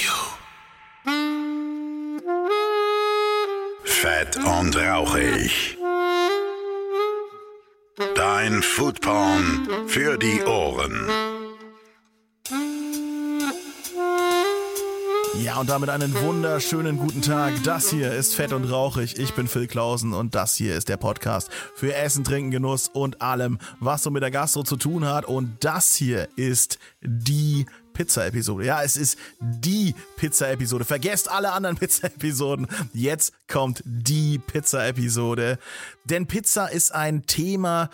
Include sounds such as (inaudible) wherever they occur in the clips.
you. Fett und rauchig. Dein Foodporn für die Ohren. Ja, und damit einen wunderschönen guten Tag. Das hier ist Fett und Rauchig. Ich bin Phil Klausen und das hier ist der Podcast für Essen, Trinken, Genuss und allem, was so mit der Gastro zu tun hat. Und das hier ist die Pizza-Episode. Ja, es ist die Pizza-Episode. Vergesst alle anderen (laughs) Pizza-Episoden. Jetzt kommt die Pizza-Episode. Denn Pizza ist ein Thema,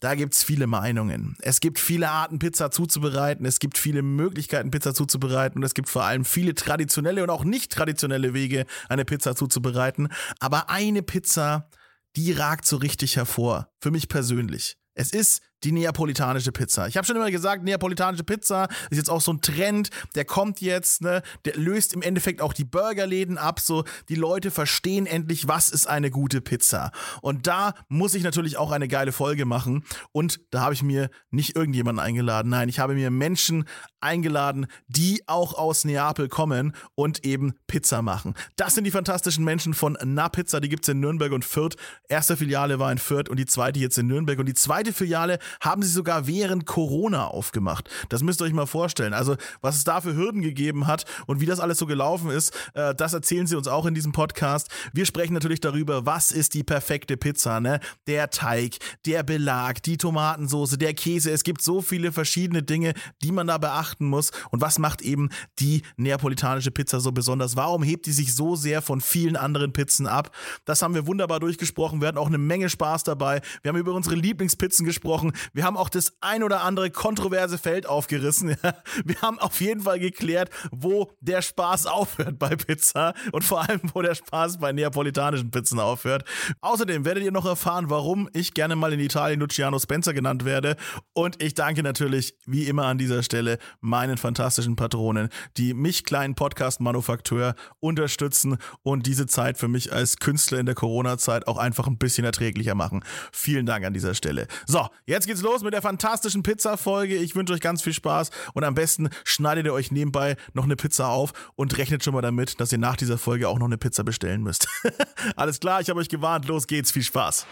da gibt's viele Meinungen. Es gibt viele Arten, Pizza zuzubereiten. Es gibt viele Möglichkeiten, Pizza zuzubereiten. Und es gibt vor allem viele traditionelle und auch nicht traditionelle Wege, eine Pizza zuzubereiten. Aber eine Pizza, die ragt so richtig hervor. Für mich persönlich. Es ist die neapolitanische Pizza. Ich habe schon immer gesagt, neapolitanische Pizza ist jetzt auch so ein Trend, der kommt jetzt, ne, der löst im Endeffekt auch die Burgerläden ab, so die Leute verstehen endlich, was ist eine gute Pizza. Und da muss ich natürlich auch eine geile Folge machen und da habe ich mir nicht irgendjemanden eingeladen, nein, ich habe mir Menschen eingeladen, die auch aus Neapel kommen und eben Pizza machen. Das sind die fantastischen Menschen von Na Pizza, die gibt's in Nürnberg und Fürth. Erste Filiale war in Fürth und die zweite jetzt in Nürnberg und die zweite Filiale haben sie sogar während Corona aufgemacht. Das müsst ihr euch mal vorstellen. Also, was es da für Hürden gegeben hat und wie das alles so gelaufen ist, äh, das erzählen sie uns auch in diesem Podcast. Wir sprechen natürlich darüber, was ist die perfekte Pizza, ne? Der Teig, der Belag, die Tomatensoße, der Käse. Es gibt so viele verschiedene Dinge, die man da beachten muss. Und was macht eben die neapolitanische Pizza so besonders? Warum hebt die sich so sehr von vielen anderen Pizzen ab? Das haben wir wunderbar durchgesprochen. Wir hatten auch eine Menge Spaß dabei. Wir haben über unsere Lieblingspizzen gesprochen. Wir haben auch das ein oder andere kontroverse Feld aufgerissen. (laughs) Wir haben auf jeden Fall geklärt, wo der Spaß aufhört bei Pizza und vor allem, wo der Spaß bei neapolitanischen Pizzen aufhört. Außerdem werdet ihr noch erfahren, warum ich gerne mal in Italien Luciano Spencer genannt werde. Und ich danke natürlich, wie immer an dieser Stelle, meinen fantastischen Patronen, die mich, kleinen Podcast-Manufakteur, unterstützen und diese Zeit für mich als Künstler in der Corona-Zeit auch einfach ein bisschen erträglicher machen. Vielen Dank an dieser Stelle. So, jetzt geht's los mit der fantastischen Pizza-Folge. Ich wünsche euch ganz viel Spaß und am besten schneidet ihr euch nebenbei noch eine Pizza auf und rechnet schon mal damit, dass ihr nach dieser Folge auch noch eine Pizza bestellen müsst. (laughs) Alles klar, ich habe euch gewarnt. Los geht's. Viel Spaß.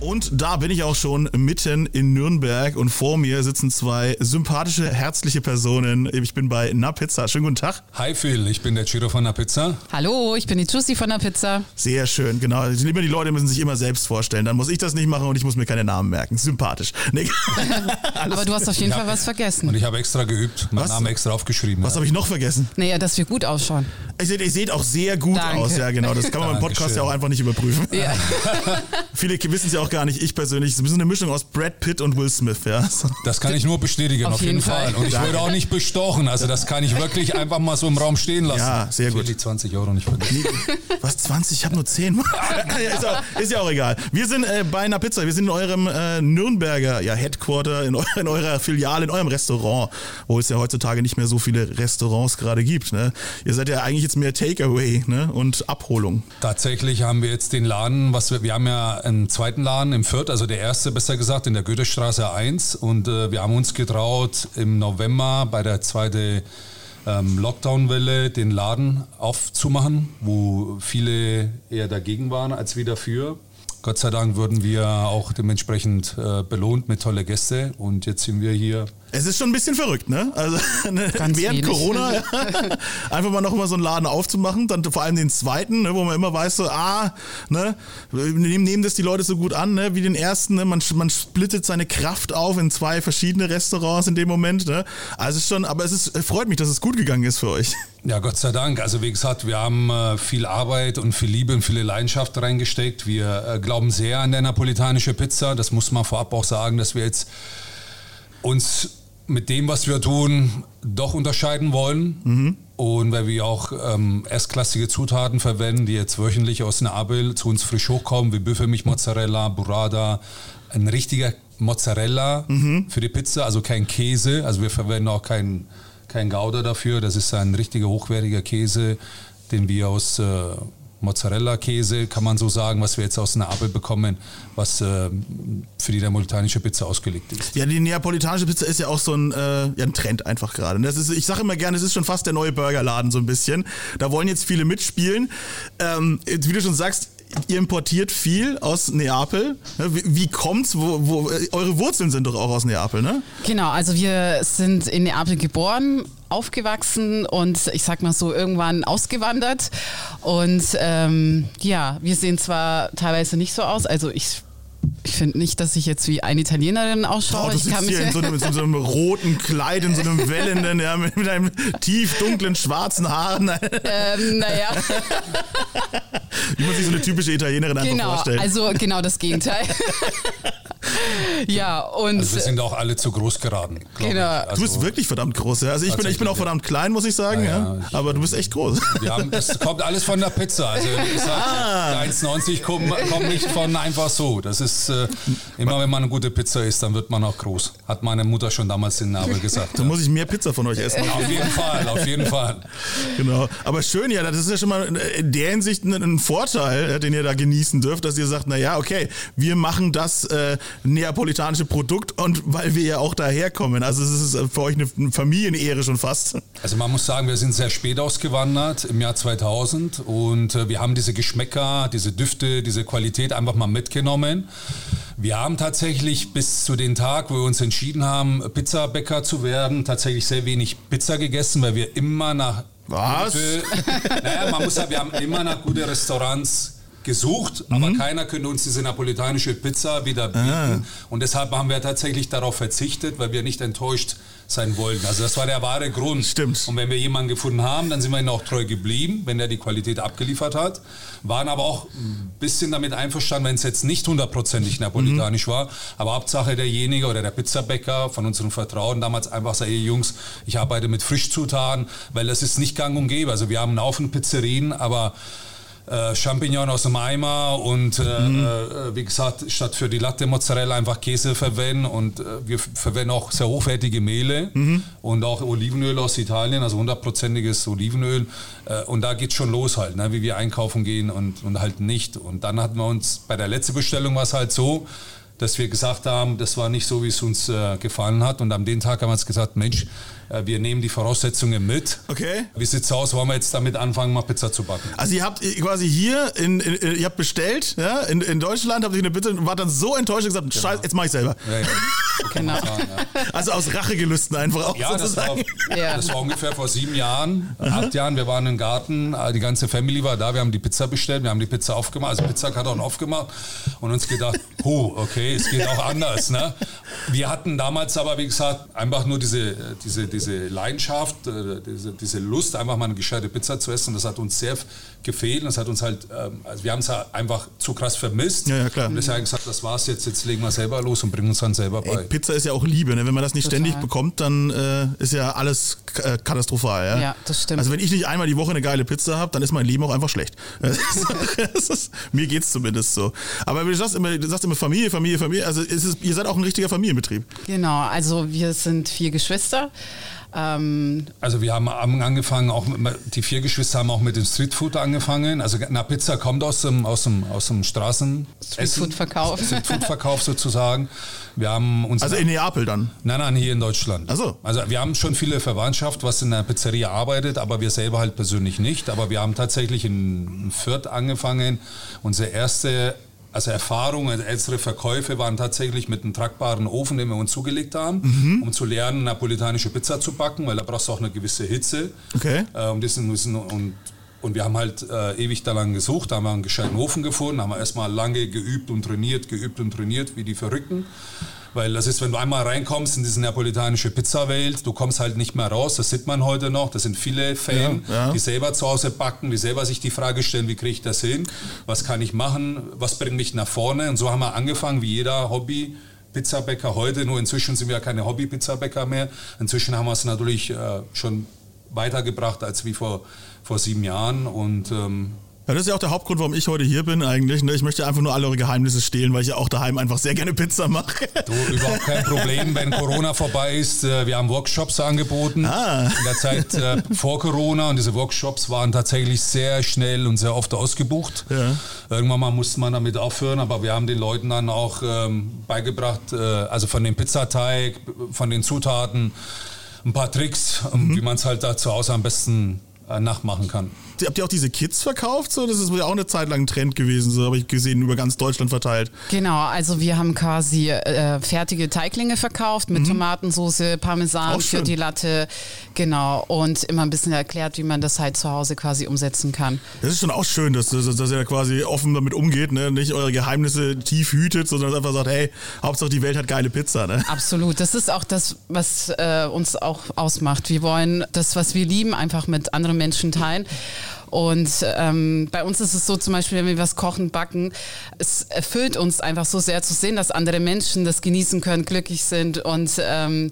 Und da bin ich auch schon mitten in Nürnberg und vor mir sitzen zwei sympathische, herzliche Personen. Ich bin bei Na Pizza. Schönen guten Tag. Hi Phil, ich bin der Ciro von Na Pizza. Hallo, ich bin die Jussi von der Pizza. Sehr schön, genau. Immer die Leute müssen sich immer selbst vorstellen. Dann muss ich das nicht machen und ich muss mir keine Namen merken. Sympathisch. Nee. (laughs) Aber du hast auf jeden Ich Fall hab- was vergessen. Und ich habe extra geübt, meinen Was? Namen extra aufgeschrieben. Was habe ich noch vergessen? Naja, dass wir gut ausschauen. Ihr seht, ihr seht auch sehr gut Danke. aus. Ja, genau. Das kann man beim Podcast ja Dankeschön. auch einfach nicht überprüfen. Ja. (laughs) Viele wissen es ja auch gar nicht. Ich persönlich, es ist eine Mischung aus Brad Pitt und Will Smith. Ja. Das kann ich nur bestätigen, auf, Auf jeden jeden Fall. Fall. Und ich wurde auch nicht bestochen, also das kann ich wirklich einfach mal so im Raum stehen lassen. Ja, sehr Ich will gut. die 20 Euro nicht vergessen. Was, 20? Ich habe nur 10. (laughs) ja, ist, auch, ist ja auch egal. Wir sind äh, bei einer Pizza. Wir sind in eurem äh, Nürnberger ja, Headquarter, in, eu in eurer Filiale, in eurem Restaurant, wo es ja heutzutage nicht mehr so viele Restaurants gerade gibt. Ne? Ihr seid ja eigentlich jetzt mehr Takeaway ne? und Abholung. Tatsächlich haben wir jetzt den Laden, was wir, wir haben ja einen zweiten Laden im Fürth, also der erste besser gesagt, in der Goethestraße 1 und äh, wir haben uns getraut im November bei der zweiten ähm, Lockdown-Welle den Laden aufzumachen, wo viele eher dagegen waren als wir dafür. Gott sei Dank wurden wir auch dementsprechend äh, belohnt mit tolle Gäste und jetzt sind wir hier Es ist schon ein bisschen verrückt, ne? Also (laughs) ne, Ganz während wenig. Corona (laughs) einfach mal noch mal so einen Laden aufzumachen, dann vor allem den zweiten, ne, wo man immer weiß, so, ah, ne, nehmen, nehmen das die Leute so gut an, ne, wie den ersten, ne? Man, man splittet seine Kraft auf in zwei verschiedene Restaurants in dem Moment, ne? Also es ist schon, aber es ist, es freut mich, dass es gut gegangen ist für euch. Ja, Gott sei Dank. Also wie gesagt, wir haben äh, viel Arbeit und viel Liebe und viele Leidenschaft reingesteckt. Wir äh, glauben sehr an der napolitanische Pizza. Das muss man vorab auch sagen, dass wir jetzt uns mit dem, was wir tun, doch unterscheiden wollen. Und weil wir auch ähm, erstklassige Zutaten verwenden, die jetzt wöchentlich aus Neapel zu uns frisch hochkommen, wie Büffelmilch, Mozzarella, Burrata, ein richtiger Mozzarella für die Pizza, also kein Käse. Also wir verwenden auch kein, kein Gouda dafür. Das ist ein richtiger hochwertiger Käse, den wir aus äh, Mozzarella-Käse, kann man so sagen, was wir jetzt aus Neapel bekommen, was äh, für die neapolitanische Pizza ausgelegt ist. Ja, die neapolitanische Pizza ist ja auch so ein, äh, ja, ein Trend einfach gerade. Das ist, ich sage immer gerne, es ist schon fast der neue Burgerladen so ein bisschen. Da wollen jetzt viele mitspielen. Ähm, wie du schon sagst, ihr importiert viel aus Neapel. Wie, wie kommt's? Wo, wo, eure Wurzeln sind doch auch aus Neapel, ne? Genau, also wir sind in Neapel geboren, aufgewachsen und ich sag mal so irgendwann ausgewandert. Und ähm, ja, wir sehen zwar teilweise nicht so aus, also ich ich finde nicht, dass ich jetzt wie eine Italienerin ausschaue. Oh, du ich sitzt hier in so, einem, in so, einem, (laughs) roten Kleid, in so einem wellenden, ja, mit, mit einem tief dunklen schwarzen Haaren. (laughs) Ähm, naja. Wie man sich so eine typische Italienerin genau, einfach vorstellt. Also genau das Gegenteil. (laughs) ja, und. Also wir sind auch alle zu groß geraten. Genau. Also du bist wirklich verdammt groß, ja. Also ich bin, ich bin auch verdammt klein, muss ich sagen, ja. Ja, ja. Aber du bist echt groß. Haben, das kommt alles von der Pizza. Also ich sag, Ah. 1,90 kommen, kommen nicht von einfach so. Das ist äh, immer, wenn man eine gute Pizza isst, dann wird man auch groß. Hat meine Mutter schon damals in Nabel gesagt. Da muss ich mehr Pizza von euch essen. Auf jeden Fall, auf jeden Fall. Genau. Aber schön, ja, das ist ja schon mal in der Hinsicht ein, Vorteil, ja, den ihr da genießen dürft, dass ihr sagt, na ja, okay, wir machen das äh, neapolitanische Produkt und weil wir ja auch daherkommen. Also es ist für euch eine, eine Familienehre schon fast. Also man muss sagen, wir sind sehr spät ausgewandert im Jahr 2000 und äh, wir haben diese Geschmäcker, diese Düfte, diese Qualität einfach mal mitgenommen. Wir haben tatsächlich bis zu dem Tag, wo wir uns entschieden haben, Pizzabäcker zu werden, tatsächlich sehr wenig Pizza gegessen, weil wir immer nach Was? Gute, (laughs) naja, man muss sagen, wir haben immer nach gute Restaurants gesucht, aber keiner könnte uns diese napolitanische Pizza wieder bieten. Und deshalb haben wir tatsächlich darauf verzichtet, weil wir nicht enttäuscht sein wollten. Also das war der wahre Grund. Stimmt. Und wenn wir jemanden gefunden haben, dann sind wir ihnen auch treu geblieben, wenn er die Qualität abgeliefert hat. Waren aber auch ein bisschen damit einverstanden, wenn es jetzt nicht hundertprozentig napolitanisch war. Aber Hauptsache derjenige oder der Pizzabäcker von unserem Vertrauen damals einfach sagt, hey Jungs, ich arbeite mit Frischzutaten, weil das ist nicht gang und gäbe. Also wir haben einen Haufen Pizzerien, aber äh, Champignon aus dem Eimer und äh, äh, wie gesagt, statt für die Latte Mozzarella einfach Käse verwenden und äh, wir verwenden auch sehr hochwertige Mehle und auch Olivenöl aus Italien, also hundertprozentiges Olivenöl äh, und da geht schon los halt, ne, wie wir einkaufen gehen und, und halt nicht. Und dann hatten wir uns, bei der letzten Bestellung war es halt so, dass wir gesagt haben, das war nicht so, wie es uns gefallen hat. Und am den Tag haben wir uns gesagt, Mensch, äh, wir nehmen die Voraussetzungen mit. Okay. Wie sieht's aus? Wollen wir jetzt damit anfangen, mal Pizza zu backen? Also ihr habt quasi hier, in, in, ihr habt bestellt, ja, in, in Deutschland, habt ihr eine Pizza und wart dann so enttäuscht und gesagt, scheiße, jetzt mach ich selber. Ja, ja. (laughs) Genau. sagen, ja. Also aus Rachegelüsten einfach auch Ja, das war. Ja. das war ungefähr vor sieben Jahren, acht Jahren. Wir waren im Garten, äh, die ganze Family war da. Wir haben die Pizza bestellt, wir haben die Pizza aufgemacht, also Pizzakarton aufgemacht und uns gedacht, (laughs) huh, okay, es geht auch anders. Ne? Wir hatten damals aber, wie gesagt, einfach nur diese, diese, diese Leidenschaft, äh, diese, diese Lust, einfach mal eine gescheite Pizza zu essen. Das hat uns sehr gefehlt. Das hat uns halt, ähm, also wir haben es halt einfach zu krass vermisst. Ja, ja, klar. Und deswegen gesagt, das war's jetzt, jetzt legen wir selber los und bringen uns dann selber bei. Ey, Pizza ist ja auch Liebe, ne? wenn man das nicht Total. ständig bekommt, dann äh, ist ja alles äh, katastrophal. Ja? Ja, das stimmt. Also wenn ich nicht einmal die Woche eine geile Pizza habe, dann ist mein Leben auch einfach schlecht. (laughs) Ist, mir geht's zumindest so. Aber du sagst immer, du sagst immer Familie, Familie, Familie. Also ist es, ihr seid auch ein richtiger Familienbetrieb. Genau, also wir sind vier Geschwister. Ähm, Also wir haben angefangen, auch mit, die vier Geschwister haben auch mit dem Streetfood angefangen. Also na, Pizza kommt aus dem, aus dem, aus dem Straßen Streetfood-Verkauf. Streetfood-Verkauf sozusagen. Wir haben uns Also in Neapel dann. Nein, nein, hier in Deutschland. Ach so. Also wir haben schon viele Verwandtschaft, was in der Pizzeria arbeitet, aber wir selber halt persönlich nicht. Aber wir haben tatsächlich in Fürth angefangen. Unsere erste also Erfahrung, also ältere Verkäufe waren tatsächlich mit einem tragbaren Ofen, den wir uns zugelegt haben, Mhm. um zu lernen, napolitanische Pizza zu backen, weil da brauchst du auch eine gewisse Hitze. Okay. Äh, und, das und, und wir haben halt äh, ewig dalang gesucht, da haben wir einen gescheiten Ofen gefunden, haben wir erstmal lange geübt und trainiert, geübt und trainiert, wie die Verrückten. Weil das ist, wenn du einmal reinkommst in diese napolitanische Pizza-Welt, du kommst halt nicht mehr raus, das sieht man heute noch, das sind viele Fans, Ja, ja. die selber zu Hause backen, die selber sich die Frage stellen, wie kriege ich das hin, was kann ich machen, was bringt mich nach vorne und so haben wir angefangen, wie jeder Hobby, Pizzabäcker heute, nur inzwischen sind wir ja keine Hobby-Pizzabäcker mehr. Inzwischen haben wir es natürlich äh, schon weitergebracht als wie vor, vor sieben Jahren und ähm, Ja, das ist ja auch der Hauptgrund, warum ich heute hier bin eigentlich. Ne? Ich möchte einfach nur alle eure Geheimnisse stehlen, weil ich ja auch daheim einfach sehr gerne Pizza mache. Du, überhaupt kein Problem, wenn Corona vorbei ist. Äh, wir haben Workshops angeboten Ah. in der Zeit äh, vor Corona und diese Workshops waren tatsächlich sehr schnell und sehr oft ausgebucht. Ja. Irgendwann mal musste man damit aufhören, aber wir haben den Leuten dann auch ähm, beigebracht, äh, also von dem Pizzateig, von den Zutaten, ein paar Tricks, ähm, wie man es halt da zu Hause am besten nachmachen kann. Habt ihr auch diese Kits verkauft? So, das ist ja auch eine Zeit lang ein Trend gewesen, so habe ich gesehen, über ganz Deutschland verteilt. Genau, also wir haben quasi äh, fertige Teiglinge verkauft mit Tomatensauce, Parmesan für die Latte, genau, und immer ein bisschen erklärt, wie man das halt zu Hause quasi umsetzen kann. Das ist schon auch schön, dass, dass, dass ihr quasi offen damit umgeht, ne? nicht eure Geheimnisse tief hütet, sondern einfach sagt, hey, Hauptsache die Welt hat geile Pizza. Ne? Absolut, das ist auch das, was äh, uns auch ausmacht. Wir wollen das, was wir lieben, einfach mit anderen Menschen teilen. Und ähm, bei uns ist es so zum Beispiel, wenn wir was kochen, backen, es erfüllt uns einfach so sehr zu sehen, dass andere Menschen das genießen können, glücklich sind und ähm,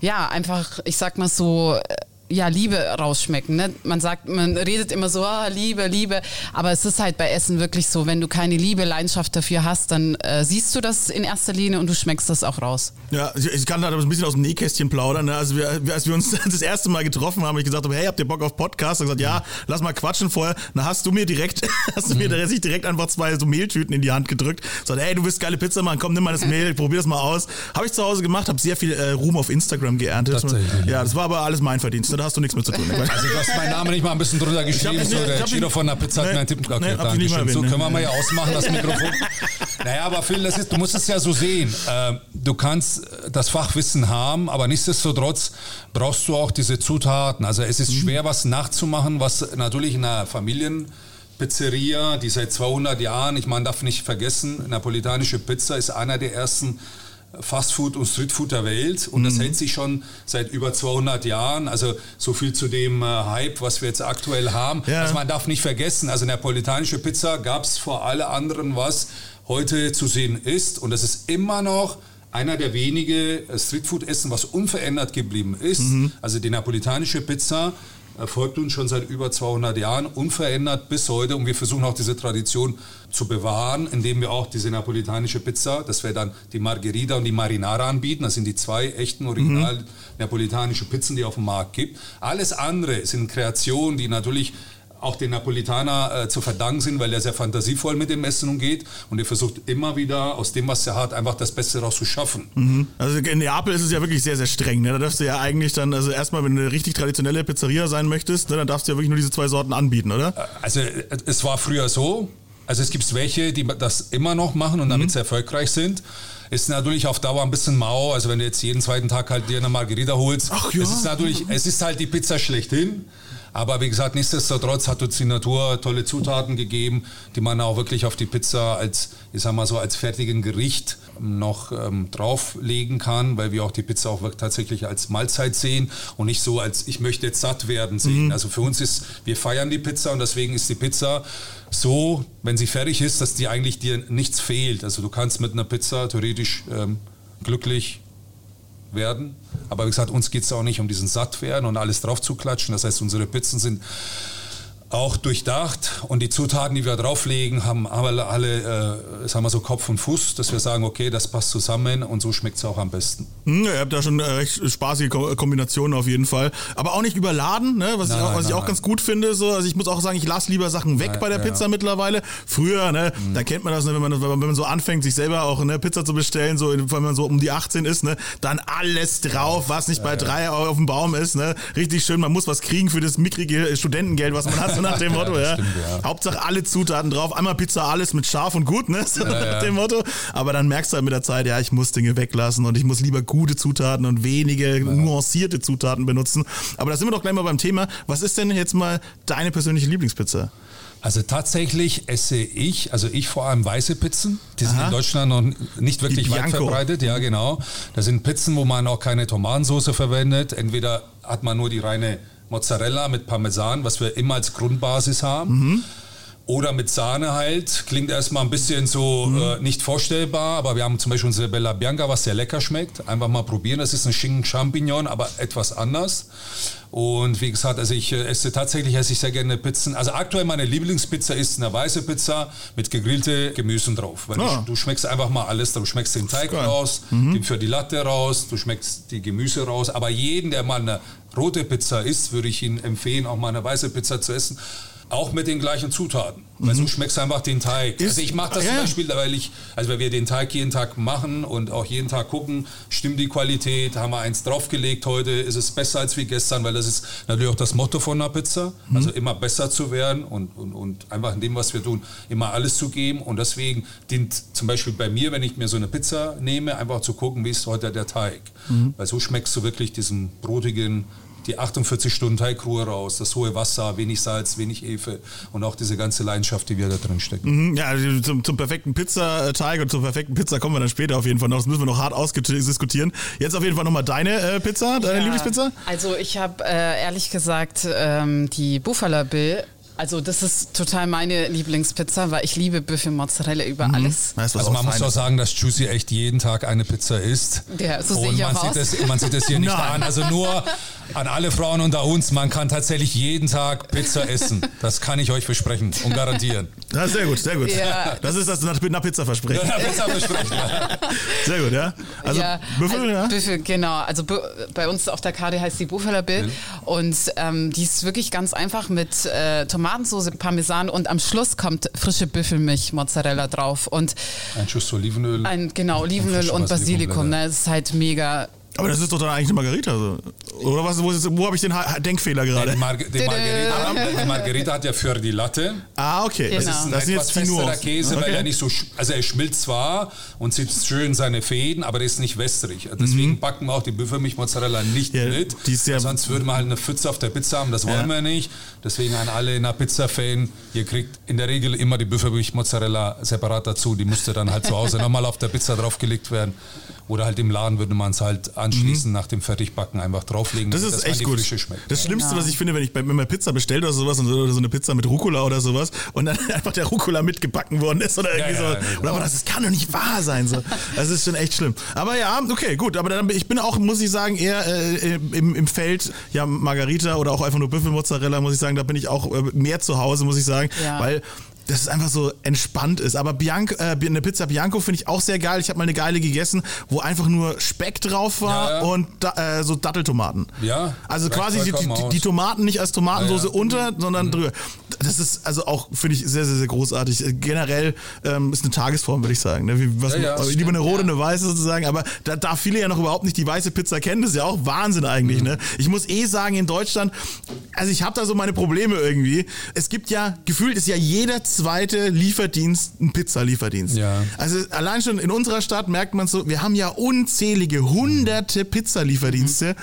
ja, einfach, ich sag mal so, äh, ja, Liebe rausschmecken. Ne? Man sagt, man redet immer so, ah, Liebe, Liebe, aber es ist halt bei Essen wirklich so, wenn du keine Liebe, Leidenschaft dafür hast, dann äh, siehst du das in erster Linie und du schmeckst das auch raus. Ja, ich, kann da ein bisschen aus dem Nähkästchen plaudern. Ne? Also wir, als wir uns (laughs) das erste Mal getroffen haben, habe ich gesagt, habe, hey, habt ihr Bock auf Podcast? Und gesagt, ja, lass mal quatschen vorher. Dann hast du mir direkt, (laughs) hast du mir direkt, direkt einfach zwei so Mehltüten in die Hand gedrückt. Sagt, hey, du willst geile Pizza machen, komm, nimm mal das Mehl, probier das mal aus. Habe ich zu Hause gemacht, habe sehr viel äh, Ruhm auf Instagram geerntet. Ja, das war aber alles mein Verdienst. Ne? Da hast du nichts mit zu tun. Also du hast meinen Namen nicht mal ein bisschen drunter geschrieben, so ich der hab ihn- Giro von der Pizza hat mir einen Tipp nee, okay, mal Dankeschön. So können wir mal ja ausmachen, das (laughs) Mikrofon. naja, aber Phil, das ist, du musst es ja so sehen. Ähm, du kannst das Fachwissen haben, aber nichtsdestotrotz brauchst du auch diese Zutaten. Also es Mhm. ist schwer, was nachzumachen, was natürlich in einer Familienpizzeria, die seit 200 Jahren, ich meine, darf nicht vergessen, napolitanische Pizza ist einer der ersten Fastfood und Streetfood der Welt und Mhm. das hält sich schon seit über 200 Jahren. Also so viel zu dem äh, Hype, was wir jetzt aktuell haben. Ja. Also man darf nicht vergessen, also napolitanische Pizza gab es vor alle anderen, was heute zu sehen ist und das ist immer noch einer der wenigen äh, Streetfood-Essen, was unverändert geblieben ist. Mhm. Also die napolitanische Pizza erfolgt uns schon seit über 200 Jahren, unverändert bis heute. Und wir versuchen auch diese Tradition zu bewahren, indem wir auch diese napolitanische Pizza, das wäre dann die Margherita und die Marinara anbieten. Das sind die zwei echten original napolitanische Pizzen, die auf dem Markt gibt. Alles andere sind Kreationen, die natürlich auch den Napolitaner äh, zu verdanken sind, weil er sehr fantasievoll mit dem Essen umgeht und er versucht immer wieder aus dem, was er hat, einfach das Beste daraus zu schaffen. Also in Neapel ist es ja wirklich sehr, sehr streng. Ne? Da darfst du ja eigentlich dann, also erstmal, wenn du eine richtig traditionelle Pizzeria sein möchtest, ne, dann darfst du ja wirklich nur diese zwei Sorten anbieten, oder? Also äh, es war früher so, also es gibt welche, die das immer noch machen und damit sehr erfolgreich sind. Ist natürlich auf Dauer ein bisschen mau, also wenn du jetzt jeden zweiten Tag halt dir eine Margarita holst. Ach ja. Es ist natürlich, es ist halt die Pizza schlechthin. Aber wie gesagt, nichtsdestotrotz hat uns die Natur tolle Zutaten gegeben, die man auch wirklich auf die Pizza als, ich sag mal so, als fertigen Gericht noch ähm, drauflegen kann, weil wir auch die Pizza auch wirklich tatsächlich als Mahlzeit sehen und nicht so als ich möchte jetzt satt werden sehen. Also für uns ist, wir feiern die Pizza und deswegen ist die Pizza so, wenn sie fertig ist, dass die eigentlich dir nichts fehlt. Also du kannst mit einer Pizza theoretisch ähm, glücklich werden. Aber wie gesagt, uns geht es auch nicht um diesen Sattwerden und alles drauf zu klatschen. Das heißt, unsere Pizzen sind auch durchdacht und die Zutaten, die wir drauflegen, haben alle, alle äh, sagen wir so Kopf und Fuß, dass wir sagen, okay, das passt zusammen und so schmeckt es auch am besten. Hm, ihr habt da schon eine recht spaßige Ko- Kombinationen auf jeden Fall. Aber auch nicht überladen, ne? was, ich, Nein, auch, was ich nein, auch nein. ganz gut finde. So. Also ich muss auch sagen, ich lasse lieber Sachen weg bei der ja. Pizza mittlerweile. Früher, ne, Mhm. da kennt man das, ne, wenn, man, wenn man so anfängt, sich selber auch eine Pizza zu bestellen, so, wenn man so um die 18 ist, ne, dann alles drauf, was nicht bei drei Euro auf dem Baum ist. Ne? Richtig schön, man muss was kriegen für das mickrige Studentengeld, was man hat, nach dem Motto. ja. stimmt, ja. Hauptsache alle Zutaten drauf, einmal Pizza alles mit scharf und gut, ne? so nach dem Motto. Aber dann merkst du halt mit der Zeit, ja, ich muss Dinge weglassen und ich muss lieber gute Zutaten und wenige nuancierte Zutaten benutzen. Aber da sind wir doch gleich mal beim Thema. Was ist denn jetzt mal deine persönliche Lieblingspizza? Also tatsächlich esse ich, also ich vor allem weiße Pizzen. Die sind Aha. in Deutschland noch nicht wirklich weit verbreitet. Ja, genau. Das sind Pizzen, wo man auch keine Tomatensauce verwendet. Entweder hat man nur die reine Mozzarella mit Parmesan, was wir immer als Grundbasis haben. Oder mit Sahne halt. Klingt erstmal ein bisschen so Mhm. äh, nicht vorstellbar, aber wir haben zum Beispiel unsere Bella Bianca, was sehr lecker schmeckt. Einfach mal probieren. Das ist ein Schinken Champignon, aber etwas anders. Und wie gesagt, also ich äh, esse tatsächlich esse ich sehr gerne Pizzen. Also aktuell meine Lieblingspizza ist eine weiße Pizza mit gegrillte Gemüse drauf. Weil Ah. du, du schmeckst einfach mal alles. Du schmeckst den Teig Geil. raus, den für die Latte raus, du schmeckst die Gemüse raus. Aber jeden, der mal eine rote Pizza isst, würde ich Ihnen empfehlen, auch mal eine weiße Pizza zu essen. Auch mit den gleichen Zutaten. Weil so schmeckst du einfach den Teig. Ist- also ich mache das ja. zum Beispiel, weil ich, also weil wir den Teig jeden Tag machen und auch jeden Tag gucken, stimmt die Qualität, haben wir eins draufgelegt heute, ist es besser als wie gestern, weil das ist natürlich auch das Motto von einer Pizza. Also immer besser zu werden und, und, und einfach in dem, was wir tun, immer alles zu geben. Und deswegen dient zum Beispiel bei mir, wenn ich mir so eine Pizza nehme, einfach zu gucken, wie ist heute der Teig. Weil so schmeckst du wirklich diesen brotigen, die 48 Stunden Teigruhe raus, das hohe Wasser, wenig Salz, wenig Hefe und auch diese ganze Leidenschaft, die wir da drin stecken. Mhm, Ja, also zum, zum perfekten Pizzateig und zur perfekten Pizza kommen wir dann später auf jeden Fall noch. Das müssen wir noch hart ausdiskutieren. Jetzt auf jeden Fall nochmal deine äh, Pizza, deine Ja, Lieblingspizza? Also ich habe äh, ehrlich gesagt ähm, die Buffalo Bill. Also das ist total meine Lieblingspizza, weil ich liebe Büffelmozzarella über alles. Das ist was Also man muss auch sagen, dass Juicy echt jeden Tag eine Pizza isst. Ja, so sehe und ich man sieht, es, man sieht es hier nicht Nein. an. Also nur an alle Frauen unter uns, man kann tatsächlich jeden Tag Pizza essen. Das kann ich euch versprechen und garantieren. Ja, sehr gut, sehr gut. Ja. Das ist das nach nach Pizza versprechen. Pizza versprechen. (laughs) Sehr gut, ja. Also ja, Büffel, also ja. Büffel, genau. Also bei uns auf der Karte heißt die Buffalo Bill und ähm, die ist wirklich ganz einfach mit äh, Tomatensauce, Parmesan und am Schluss kommt frische Büffelmilch, Mozzarella drauf und Ein Schuss Olivenöl. ein genau Olivenöl frische und Basilikum. Basilikumblätter. Ne? Das ist halt mega. Aber das ist doch dann eigentlich eine Margarita. So. Oder was, wo, wo habe ich den Ha- Denkfehler Die, gerade? Mar die, Margarita, die Margarita hat ja für die Latte. Ah, okay. Genau. Das, ist, ein das etwas jetzt die festerer. Käse, weil Okay. er nicht so, also er schmilzt zwar und sieht schön seine Fäden, aber er ist nicht wässrig. Deswegen backen wir auch die Büffelmilch-Mozzarella nicht Mhm. Ja, mit. die ist ja- Sonst würde man halt eine Pfütze auf der Pizza haben, das wollen Ja. wir nicht. Deswegen an alle in der Pizza-Fan, ihr kriegt in der Regel immer die Büffelmilch-Mozzarella separat dazu. Die müsste dann halt zu Hause (laughs) nochmal auf der Pizza draufgelegt werden. Oder halt im Laden würde man es halt anschließend nach dem Fertigbacken einfach drauflegen, Mhm. Das ist echt gut. Frische schmeckt. Das Schlimmste, Genau. was ich finde, wenn ich bei, wenn man Pizza bestellt oder sowas oder so eine Pizza mit Rucola oder sowas und dann (laughs) einfach der Rucola mitgebacken worden ist oder irgendwie Ja, so. ja, ja, Oder aber das, das kann doch nicht wahr sein. So. Das ist schon echt schlimm. Aber ja, okay, gut. Aber dann, ich bin auch, muss ich sagen, eher äh, im, im Feld, ja, Margarita oder auch einfach nur Büffelmozzarella, muss ich sagen, da bin ich auch äh, mehr zu Hause, muss ich sagen. Ja. Weil dass es einfach so entspannt ist. Aber Bianco, äh, eine Pizza Bianco finde ich auch sehr geil. Ich habe mal eine geile gegessen, wo einfach nur Speck drauf war Ja, ja. und da, äh, so Datteltomaten. Ja, Also quasi die, die, die Tomaten nicht als Tomatensauce Ja, unter, sondern drüber. Das ist also auch, finde ich, sehr, sehr, sehr großartig. Äh, Generell ähm, ist eine Tagesform, würde ich sagen. Ne? Wie, was, Ja, ja, lieber stimmt, eine rote, eine weiße sozusagen. Aber da, da viele ja noch überhaupt nicht die weiße Pizza kennen, das ist ja auch Wahnsinn eigentlich. Mhm. Ne? Ich muss eh sagen, in Deutschland, also ich habe da so meine Probleme irgendwie. Es gibt ja, gefühlt ist ja jeder zweite Lieferdienst ein Pizzalieferdienst. Ja. Also allein schon in unserer Stadt merkt man so, wir haben ja unzählige, hunderte Pizzalieferdienste.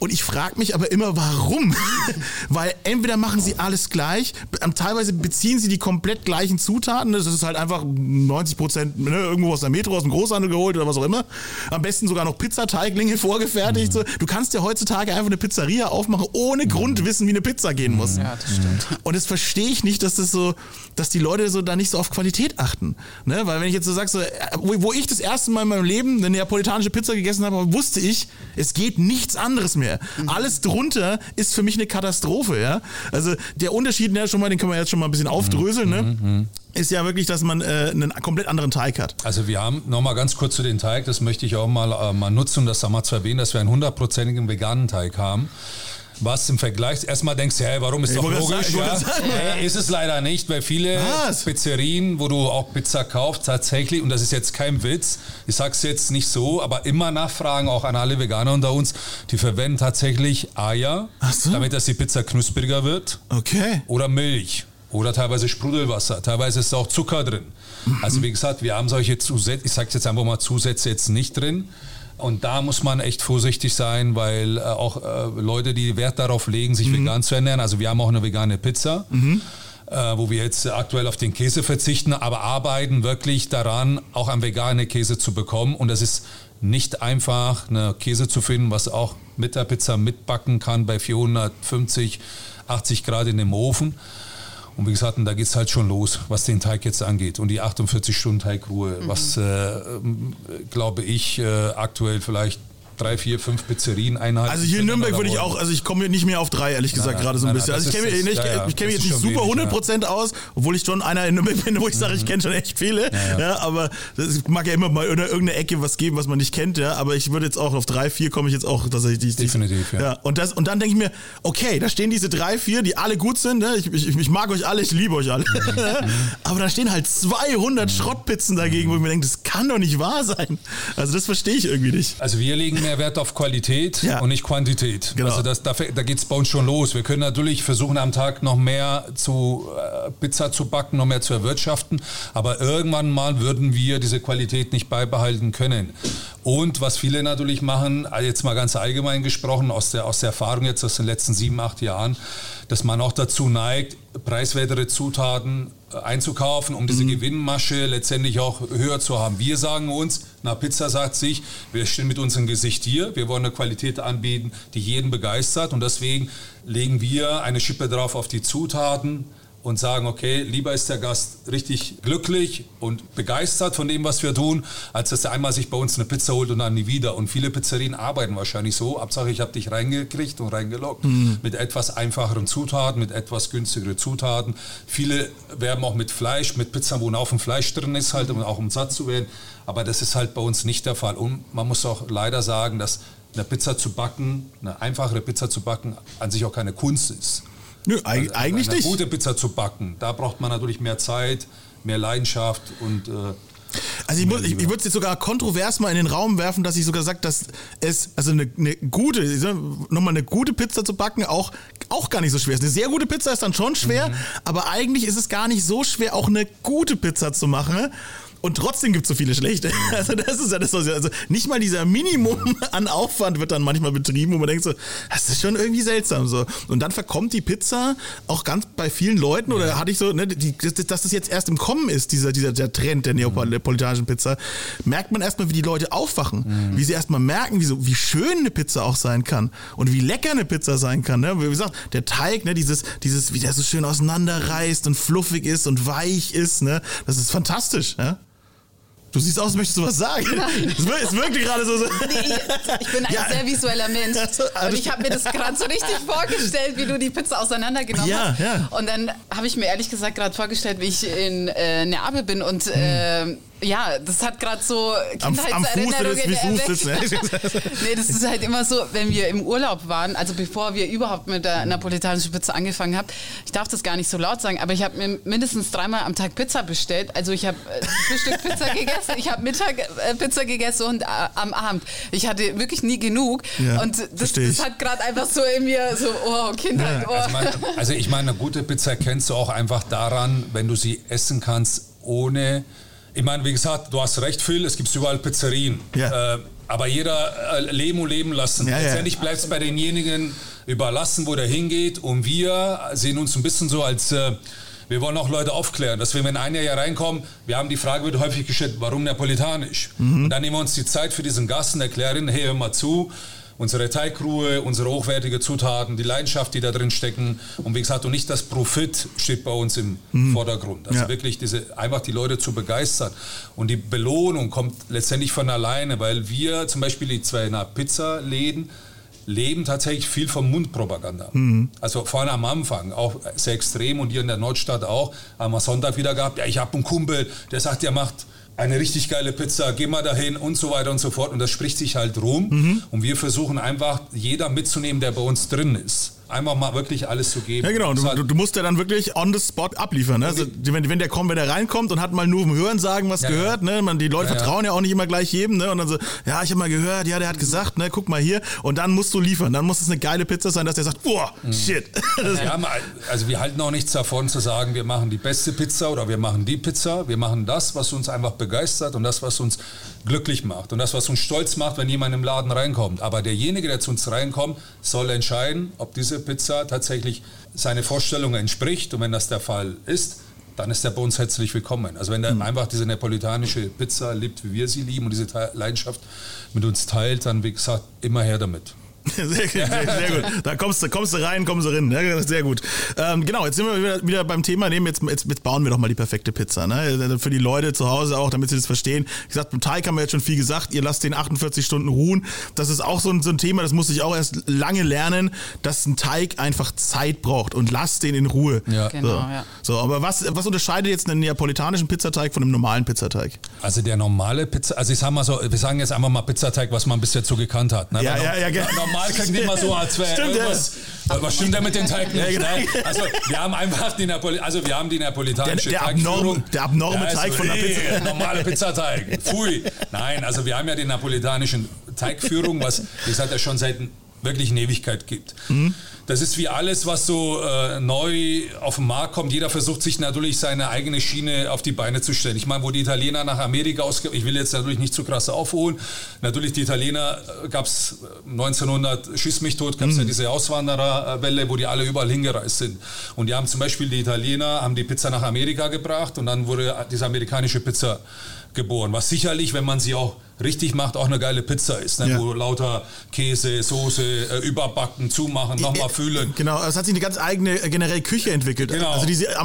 Und ich frage mich aber immer, warum? (laughs) Weil entweder machen sie alles gleich, ähm, teilweise beziehen sie die komplett gleichen Zutaten. Das ist halt einfach 90 Prozent ne, irgendwo aus der Metro, aus dem Großhandel geholt oder was auch immer. Am besten sogar noch Pizzateiglinge (laughs) vorgefertigt. So. Du kannst ja heutzutage einfach eine Pizzeria aufmachen, ohne Grund wissen, wie eine Pizza gehen muss. Ja, das stimmt. Und das verstehe ich nicht, dass das so, dass die Leute so da nicht so auf Qualität achten. Ne? Weil wenn ich jetzt so sage, so, äh, wo, wo ich das erste Mal in meinem Leben eine neapolitanische Pizza gegessen habe, wusste ich, es geht nichts anderes mehr. Alles drunter ist für mich eine Katastrophe. Ja? Also der Unterschied, ne, schon mal, den können wir jetzt schon mal ein bisschen aufdröseln, ne? ist ja wirklich, dass man äh, einen komplett anderen Teig hat. Also wir haben nochmal ganz kurz zu den Teig, das möchte ich auch mal, äh, mal nutzen, um das da mal zu erwähnen, dass wir einen hundertprozentigen veganen Teig haben. Was im Vergleich, erstmal denkst du, hey, warum ist Ich doch logisch, ja? Hey, ist es leider nicht, weil viele Was? Pizzerien, wo du auch Pizza kaufst, tatsächlich, und das ist jetzt kein Witz, ich sag's jetzt nicht so, aber immer nachfragen, auch an alle Veganer unter uns, die verwenden tatsächlich Eier, so. damit dass die Pizza knuspriger wird Okay. oder Milch oder teilweise Sprudelwasser, teilweise ist auch Zucker drin. Also wie gesagt, wir haben solche Zusätze, ich sage jetzt einfach mal Zusätze jetzt nicht drin. Und da muss man echt vorsichtig sein, weil äh, auch äh, Leute, die Wert darauf legen, sich vegan zu ernähren, also wir haben auch eine vegane Pizza, äh, wo wir jetzt aktuell auf den Käse verzichten, aber arbeiten wirklich daran, auch einen veganen Käse zu bekommen. Und das ist nicht einfach, eine Käse zu finden, was auch mit der Pizza mitbacken kann bei 450, 80 Grad in dem Ofen. Und wie gesagt, da geht es halt schon los, was den Teig jetzt angeht. Und die 48 Stunden Teigruhe, mhm. was, äh, glaube ich, äh, aktuell vielleicht drei, vier, fünf Pizzerien einhalten. Also hier in Nürnberg würde ich auch, also ich komme nicht mehr auf drei, ehrlich gesagt, gerade so ein bisschen. Also ich kenne mich, ja, ja, kenn mich jetzt nicht super 100% aus, obwohl ich schon einer in Nürnberg bin, wo ich sage, ich kenne schon echt viele. Ja, aber es mag ja immer mal in irgendeiner Ecke was geben, was man nicht kennt, ja. Aber ich würde jetzt auch auf drei, vier komme ich jetzt auch tatsächlich. Definitiv, ja. ja. Und, das, und dann denke ich mir, okay, da stehen diese drei, vier, die alle gut sind. Ne? Ich, ich, ich mag euch alle, ich liebe euch alle. (laughs) aber da stehen halt 200 Schrottpizzen dagegen, wo ich mir denke, das kann doch nicht wahr sein. Also das verstehe ich irgendwie nicht. Also wir legen mehr Wert auf Qualität ja. und nicht Quantität. Genau. Also das, da, da geht es bei uns schon los. Wir können natürlich versuchen, am Tag noch mehr zu äh, Pizza zu backen, noch mehr zu erwirtschaften. Aber irgendwann mal würden wir diese Qualität nicht beibehalten können. Und was viele natürlich machen, also jetzt mal ganz allgemein gesprochen, aus der, aus der Erfahrung jetzt aus den letzten sieben, acht Jahren, dass man auch dazu neigt, preiswertere Zutaten äh, einzukaufen, um diese mhm. Gewinnmasche letztendlich auch höher zu haben. Wir sagen uns, na Pizza sagt sich, wir stehen mit unserem Gesicht hier, wir wollen eine Qualität anbieten, die jeden begeistert und deswegen legen wir eine Schippe drauf auf die Zutaten, und sagen, okay, lieber ist der Gast richtig glücklich und begeistert von dem, was wir tun, als dass er einmal sich bei uns eine Pizza holt und dann nie wieder. Und viele Pizzerien arbeiten wahrscheinlich so, Absache, ich habe dich reingekriegt und reingelockt, mhm. mit etwas einfacheren Zutaten, mit etwas günstigeren Zutaten. Viele werben auch mit Fleisch, mit Pizza, wo ein Haufen Fleisch drin ist, halt, um auch um satt zu werden. Aber das ist halt bei uns nicht der Fall. Und man muss auch leider sagen, dass eine Pizza zu backen, eine einfachere Pizza zu backen, an sich auch keine Kunst ist. Nö, also eigentlich eine nicht. gute Pizza zu backen, da braucht man natürlich mehr Zeit, mehr Leidenschaft und äh, also ich, muss, ich, ich würde es jetzt sogar kontrovers mal in den Raum werfen, dass ich sogar sage, dass es, also eine, eine gute, nochmal eine gute Pizza zu backen, auch, auch gar nicht so schwer ist. Eine sehr gute Pizza ist dann schon schwer, mhm. aber eigentlich ist es gar nicht so schwer, auch eine gute Pizza zu machen. Und trotzdem gibt es so viele schlechte. (laughs) Also das ist ja das, was also nicht mal dieser Minimum an Aufwand wird dann manchmal betrieben, wo man denkt so, das ist schon irgendwie seltsam so. Und dann verkommt die Pizza auch ganz bei vielen Leuten oder hatte ich so, ne, die, dass das jetzt erst im Kommen ist, dieser, dieser der Trend der neapolitanischen Pizza, merkt man erstmal, wie die Leute aufwachen, mhm. wie sie erstmal merken, wie, so, wie schön eine Pizza auch sein kann und wie lecker eine Pizza sein kann. Ne? Wie gesagt, der Teig, ne, dieses, dieses, wie der so schön auseinanderreißt und fluffig ist und weich ist, ne? das ist fantastisch. Ja? Du siehst aus, möchtest du was sagen? Es, wir, es wirkte gerade so. Nee, ich bin ein ja. sehr visueller Mensch. Und ich habe mir das gerade so richtig (laughs) vorgestellt, wie du die Pizza auseinandergenommen ja, hast. Ja. Und dann habe ich mir ehrlich gesagt gerade vorgestellt, wie ich in äh, Neapel bin und hm. äh, ja, das hat gerade so Kindheitserinnerungen erweckt. Ne? (laughs) nee, das ist halt immer so, wenn wir im Urlaub waren, also bevor wir überhaupt mit der napolitanischen Pizza angefangen haben, ich darf das gar nicht so laut sagen, aber ich habe mir mindestens dreimal am Tag Pizza bestellt. Also ich habe äh, Frühstück Pizza (laughs) gegessen, ich habe Mittag äh, Pizza gegessen und äh, am Abend. Ich hatte wirklich nie genug ja, und das, das hat gerade einfach so in mir so, oh, Kindheit, oh. Also, mein, also ich meine, eine gute Pizza kennst du auch einfach daran, wenn du sie essen kannst, ohne ich meine, wie gesagt, du hast recht, Phil, es gibt überall Pizzerien. Ja. Äh, aber jeder äh, leben und leben lassen. Ja, Letztendlich ja. bleibt es bei denjenigen überlassen, wo der hingeht. Und wir sehen uns ein bisschen so als, äh, wir wollen auch Leute aufklären, dass wir, wenn ein Jahr hier reinkommen, wir haben die Frage, wird häufig gestellt, warum neapolitanisch? Mhm. Und dann nehmen wir uns die Zeit für diesen Gast und erklären, hey, hör mal zu, unsere Teigruhe, unsere hochwertige Zutaten, die Leidenschaft, die da drin stecken. Und wie gesagt, und nicht das Profit steht bei uns im mhm. Vordergrund. Also ja. wirklich diese, einfach die Leute zu begeistern. Und die Belohnung kommt letztendlich von alleine, weil wir zum Beispiel die zwei Pizza-Läden, leben tatsächlich viel von Mundpropaganda. Mhm. Also vorne am Anfang, auch sehr extrem und hier in der Nordstadt auch, haben wir Sonntag wieder gehabt, ja, ich habe einen Kumpel, der sagt, der macht eine richtig geile Pizza, geh mal dahin und so weiter und so fort. Und das spricht sich halt rum. Mhm. Und wir versuchen einfach, jeder mitzunehmen, der bei uns drin ist einfach mal wirklich alles zu geben. Ja, genau. Du, du, du, musst ja dann wirklich on the spot abliefern. Ne? Also, wenn, wenn der kommt, wenn der reinkommt und hat mal nur im Hören sagen was ja, gehört, ne? Man, die Leute ja, vertrauen ja. auch nicht immer gleich jedem, ne? Und dann so, ja, ich habe mal gehört, ja, der hat gesagt, ne, guck mal hier. Und dann musst du liefern. Dann muss es eine geile Pizza sein, dass der sagt, boah, mhm. shit. Ja, also wir halten auch nichts davon zu sagen, wir machen die beste Pizza oder wir machen die Pizza. Wir machen das, was uns einfach begeistert und das, was uns glücklich macht und das, was uns stolz macht, wenn jemand im Laden reinkommt. Aber derjenige, der zu uns reinkommt, soll entscheiden, ob diese Pizza tatsächlich seine Vorstellungen entspricht. Und wenn das der Fall ist, dann ist er bei uns herzlich willkommen. Also wenn er mhm. einfach diese neapolitanische Pizza liebt, wie wir sie lieben und diese Leidenschaft mit uns teilt, dann wie gesagt, immer her damit. (laughs) Sehr, sehr, sehr, gut. Da kommst du, kommst du rein, kommst du rein. Ja, sehr gut. Ähm, genau, jetzt sind wir wieder, wieder beim Thema. Nehmen jetzt, jetzt, jetzt, bauen wir doch mal die perfekte Pizza. Ne? Für die Leute zu Hause auch, damit sie das verstehen. Wie gesagt, beim Teig haben wir jetzt schon viel gesagt. Ihr lasst den 48 Stunden ruhen. Das ist auch so ein, so ein Thema, das muss ich auch erst lange lernen, dass ein Teig einfach Zeit braucht und lasst den in Ruhe. Ja. Genau, so. ja. so, aber was, was unterscheidet jetzt einen neapolitanischen Pizzateig von einem normalen Pizzateig? Also der normale Pizza, also ich sag mal so, wir sagen jetzt einfach mal Pizzateig, was man bis jetzt so gekannt hat. Ne? Ja, ja, ja, genau. Normal klingt immer so, als wäre Stimmt, ja. irgendwas. Was stimmt denn mit dem Teig nicht? Ja, genau. ne? Also wir haben einfach die Napoli also wir haben die napolitanische Der- der Teigführung. abnorme- der abnorme ist Teig von der eh, Pizza. (laughs) Normale Pizzateig. Pfui. Nein, also wir haben ja die napolitanischen Teigführung, was wie gesagt ja schon seit wirklich eine Ewigkeit gibt. Mhm. Das ist wie alles, was so äh, neu auf den Markt kommt. Jeder versucht sich natürlich seine eigene Schiene auf die Beine zu stellen. Ich meine, wo die Italiener nach Amerika ausge... Ich will jetzt natürlich nicht zu krass aufholen. Natürlich, die Italiener gab es 1900, schieß mich tot, gab es ja diese Auswandererwelle, wo die alle überall hingereist sind. Und die haben zum Beispiel, die Italiener haben die Pizza nach Amerika gebracht und dann wurde diese amerikanische Pizza geboren. Was sicherlich, wenn man sie auch richtig macht, auch eine geile Pizza ist. Ne? Ja. Wo lauter Käse, Soße, äh, überbacken, zumachen, nochmal füllen. Genau, es hat sich eine ganz eigene äh, generell Küche entwickelt. Genau. Also diese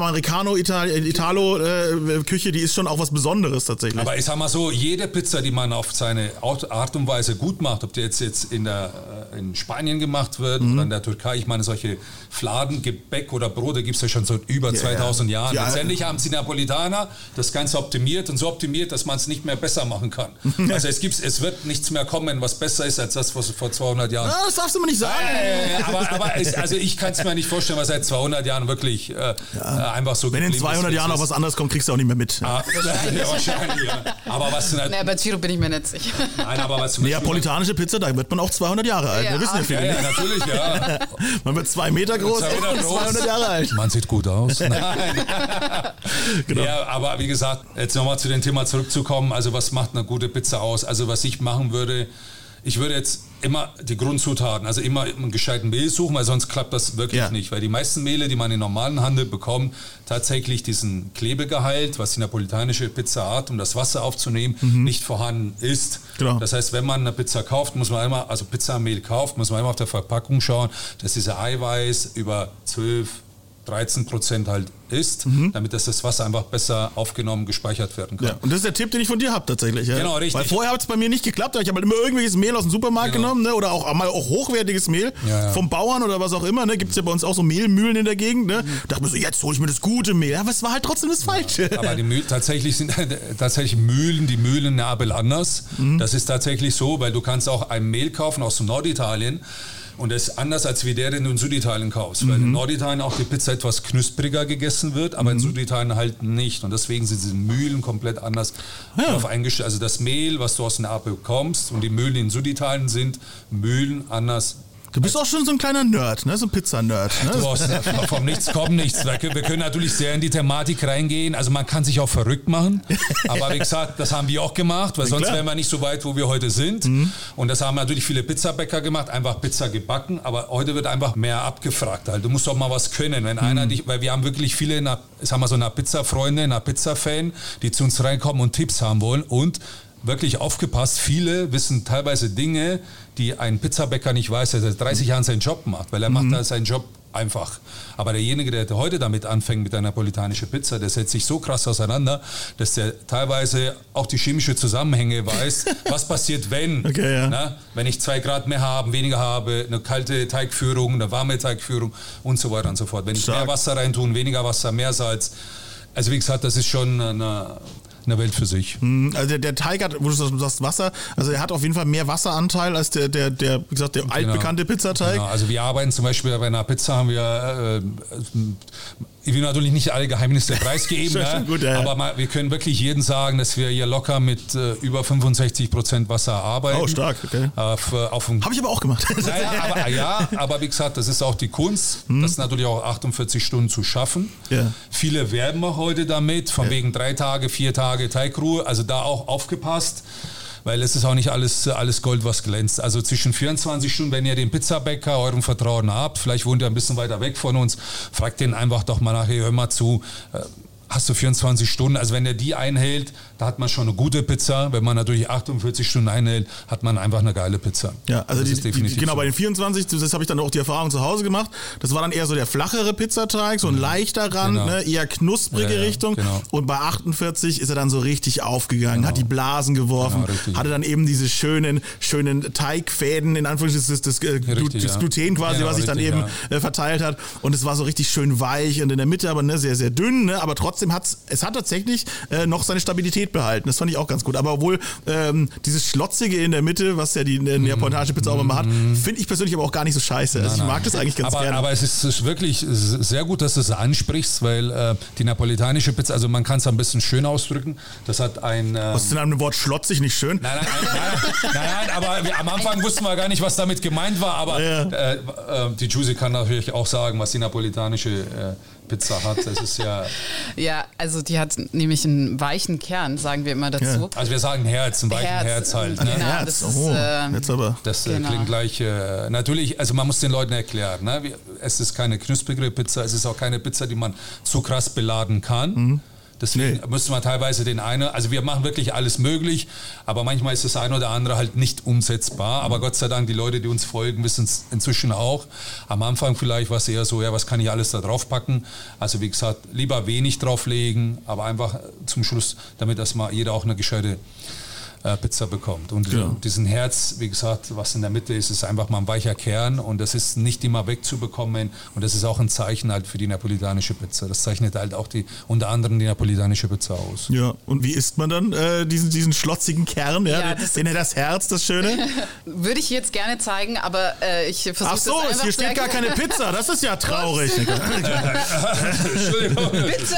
Americano-Italo-Küche, die ist schon auch was Besonderes tatsächlich. Aber ich sag mal so, jede Pizza, die man auf seine Art und Weise gut macht, ob die jetzt, jetzt in, der, äh, in Spanien gemacht wird Mhm. oder in der Türkei, ich meine, solche Fladen, Gebäck oder Brote gibt es ja schon seit über Ja, 2000 ja. Jahren. Ja. Letztendlich haben die Napolitaner das Ganze optimiert und so optimiert, dass man es nicht mehr besser machen kann. (laughs) Also es, gibt, es wird nichts mehr kommen, was besser ist als das, was vor 200 Jahren Ah, das darfst du mir nicht sagen. Äh, aber aber es, also ich kann es mir nicht vorstellen, was seit 200 Jahren wirklich äh, äh, einfach so Wenn in geblieben 200 ist, Jahren noch was anderes kommt, kriegst du auch nicht mehr mit. Ah, (laughs) ja, wahrscheinlich, ja. Aber was, Na, bei Giro bin ich mir nicht sicher. nein, aber was Neapolitanische Pizza, da wird man auch 200 Jahre alt. Ja. Wir wissen ja viele. Ja, ja, natürlich, ja. (laughs) Man wird zwei Meter groß Zwei Meter und groß. 200 Jahre alt. Man sieht gut aus. (laughs) Nein. Genau. Ja, aber wie gesagt, jetzt nochmal zu dem Thema zurückzukommen. Also was macht eine gute Pizza aus? Also was ich machen würde, ich würde jetzt immer die Grundzutaten, also immer einen gescheiten Mehl suchen, weil sonst klappt das wirklich Ja. nicht. Weil die meisten Mehle, die man in normalen Handel bekommt, tatsächlich diesen Klebegehalt, was die napolitanische Pizza hat, um das Wasser aufzunehmen, nicht vorhanden ist. Genau. Das heißt, wenn man eine Pizza kauft, muss man immer, also Pizzamehl kauft, muss man immer auf der Verpackung schauen, dass dieser Eiweiß über 12, 13 Prozent halt ist, damit das, das Wasser einfach besser aufgenommen, gespeichert werden kann. Ja, und das ist der Tipp, den ich von dir habe tatsächlich. Ja. Genau, richtig. Weil vorher hat es bei mir nicht geklappt. Ich habe halt immer irgendwelches Mehl aus dem Supermarkt Genau. genommen ne? oder auch mal auch hochwertiges Mehl Ja, vom Bauern oder was auch immer. Ne? Gibt es ja bei uns auch so Mehlmühlen in der Gegend. Ne? Dachte mir so, jetzt hole ich mir das gute Mehl. Aber es war halt trotzdem das Falsche. Aber die Mühlen, tatsächlich sind (laughs) tatsächlich Mühlen, die Mühlen in Neapel anders. Das ist tatsächlich so, weil du kannst auch ein Mehl kaufen aus Norditalien. Und das ist anders, als wie der, den du in Süditalien kaufst. Weil in Norditalien auch die Pizza etwas knuspriger gegessen wird, aber in Süditalien halt nicht. Und deswegen sind diese Mühlen komplett anders darauf eingestellt. Also das Mehl, was du aus Neapel bekommst und die Mühlen, in Süditalien sind, Mühlen anders Du bist auch schon so ein kleiner Nerd, ne? so ein Pizza-Nerd. Du Ne? hast, (laughs) vom Nichts kommt nichts. Wir können, wir können natürlich sehr in die Thematik reingehen. Also man kann sich auch verrückt machen. Aber wie gesagt, das haben wir auch gemacht, weil sonst klar. wären wir nicht so weit, wo wir heute sind. Und das haben natürlich viele Pizzabäcker gemacht, einfach Pizza gebacken. Aber heute wird einfach mehr abgefragt. Halt. Du musst doch mal was können. Wenn einer dich, weil wir haben wirklich viele, na, sagen wir so, eine Pizza-Freunde, eine Pizza-Fan, die zu uns reinkommen und Tipps haben wollen. Und wirklich aufgepasst, viele wissen teilweise Dinge, die ein Pizzabäcker nicht weiß, der seit 30 Jahren seinen Job macht, weil er macht da seinen Job einfach. Aber derjenige, der heute damit anfängt mit der napolitanischen Pizza, der setzt sich so krass auseinander, dass der teilweise auch die chemische Zusammenhänge weiß, (laughs) was passiert, wenn, Okay, ja. ne? wenn ich zwei Grad mehr habe, weniger habe, eine kalte Teigführung, eine warme Teigführung und so weiter und so fort. Wenn ich Stark. mehr Wasser reintun, weniger Wasser, mehr Salz. Also wie gesagt, das ist schon eine, eine Welt für sich. Also der, der Teig hat, wo du sagst Wasser, also er hat auf jeden Fall mehr Wasseranteil als der, der, der wie gesagt, der altbekannte Pizzateig. Genau, also wir arbeiten zum Beispiel bei einer Pizza, haben wir, äh, ich will natürlich nicht alle Geheimnisse (laughs) preisgeben, ne? gut, ja, ja. aber mal, wir können wirklich jeden sagen, dass wir hier locker mit äh, über 65 Prozent Wasser arbeiten. Oh, stark, okay. Auf, äh, auf Habe ich aber auch gemacht. naja, (laughs) aber, ja, aber wie gesagt, das ist auch die Kunst, das natürlich auch 48 Stunden zu schaffen. Hm. Ja. Viele werben auch heute damit, von wegen drei Tage, vier Tage Teigruhe, also da auch aufgepasst. Weil es ist auch nicht alles, alles Gold, was glänzt. Also zwischen 24 Stunden, wenn ihr den Pizzabäcker eurem Vertrauen habt, vielleicht wohnt ihr ein bisschen weiter weg von uns, fragt den einfach doch mal nachher, hör mal zu, äh, hast du 24 Stunden. Also wenn er die einhält, da hat man schon eine gute Pizza. Wenn man natürlich 48 Stunden einhält, hat man einfach eine geile Pizza. Ja, also das die, ist definitiv die, genau so. bei den 24, das habe ich dann auch die Erfahrung zu Hause gemacht. Das war dann eher so der flachere Pizzateig, so ein leichter Rand, Genau. ne, eher knusprige Ja, ja, Richtung. genau. Und bei 48 ist er dann so richtig aufgegangen, hat die Blasen geworfen, Genau, hatte dann eben diese schönen, schönen Teigfäden, in Anführungsstrichen das, das, äh, Glu- richtig, das ja. Gluten quasi, Genau, was sich dann eben äh, verteilt hat. Und es war so richtig schön weich und in der Mitte aber ne, sehr, sehr dünn. Ne, aber trotzdem hat es hat tatsächlich äh, noch seine Stabilität behalten. Das fand ich auch ganz gut. Aber obwohl ähm, dieses Schlotzige in der Mitte, was ja die äh, neapolitanische Pizza auch immer hat, finde ich persönlich aber auch gar nicht so scheiße. Also ich mag das eigentlich ganz aber, gerne. aber es ist, wirklich sehr gut, dass du es ansprichst, weil äh, die napolitanische Pizza, also man kann es ein bisschen schön ausdrücken. Das hat ein. ähm, was ist denn an dem Wort schlotzig nicht schön? Nein, nein, nein, nein, nein, nein, aber wir, am Anfang wussten wir gar nicht, was damit gemeint war. Aber Ja. äh, äh, die Juicy kann natürlich auch sagen, was die napolitanische äh, Pizza hat. Das ist ja, (laughs) Ja, also die hat nämlich einen weichen Kern, sagen wir immer dazu. also wir sagen Herz, ein weichen Herz, Herz, halt. genau. Ne? Herz. das ist, oh, äh, jetzt aber. Das äh, Genau. klingt gleich, äh, natürlich, also man muss den Leuten erklären, ne? Es ist keine knusprige Pizza, es ist auch keine Pizza, die man zu krass beladen kann. Deswegen Nee. müssen wir teilweise den einen, also wir machen wirklich alles möglich, aber manchmal ist das eine oder andere halt nicht umsetzbar. Aber Gott sei Dank, die Leute, die uns folgen, wissen es inzwischen auch. Am Anfang vielleicht war es eher so, ja, was kann ich alles da drauf packen? Also wie gesagt, lieber wenig drauflegen, aber einfach zum Schluss, damit das mal jeder auch eine gescheite äh, Pizza bekommt. Und Genau. diesen Herz, wie gesagt, was in der Mitte ist, ist einfach mal ein weicher Kern und das ist nicht immer wegzubekommen und das ist auch ein Zeichen halt für die napolitanische Pizza. Das zeichnet halt auch die unter anderem die napolitanische Pizza aus. Ja, und wie isst man dann äh, diesen, diesen schlotzigen Kern? Ja, Ja, das- den das Herz, das Schöne? (laughs) Würde ich jetzt gerne zeigen, aber äh, ich versuche Ach so, das es hier steht gar keine Pizza. Das ist ja traurig. (laughs) Entschuldigung. Bitte!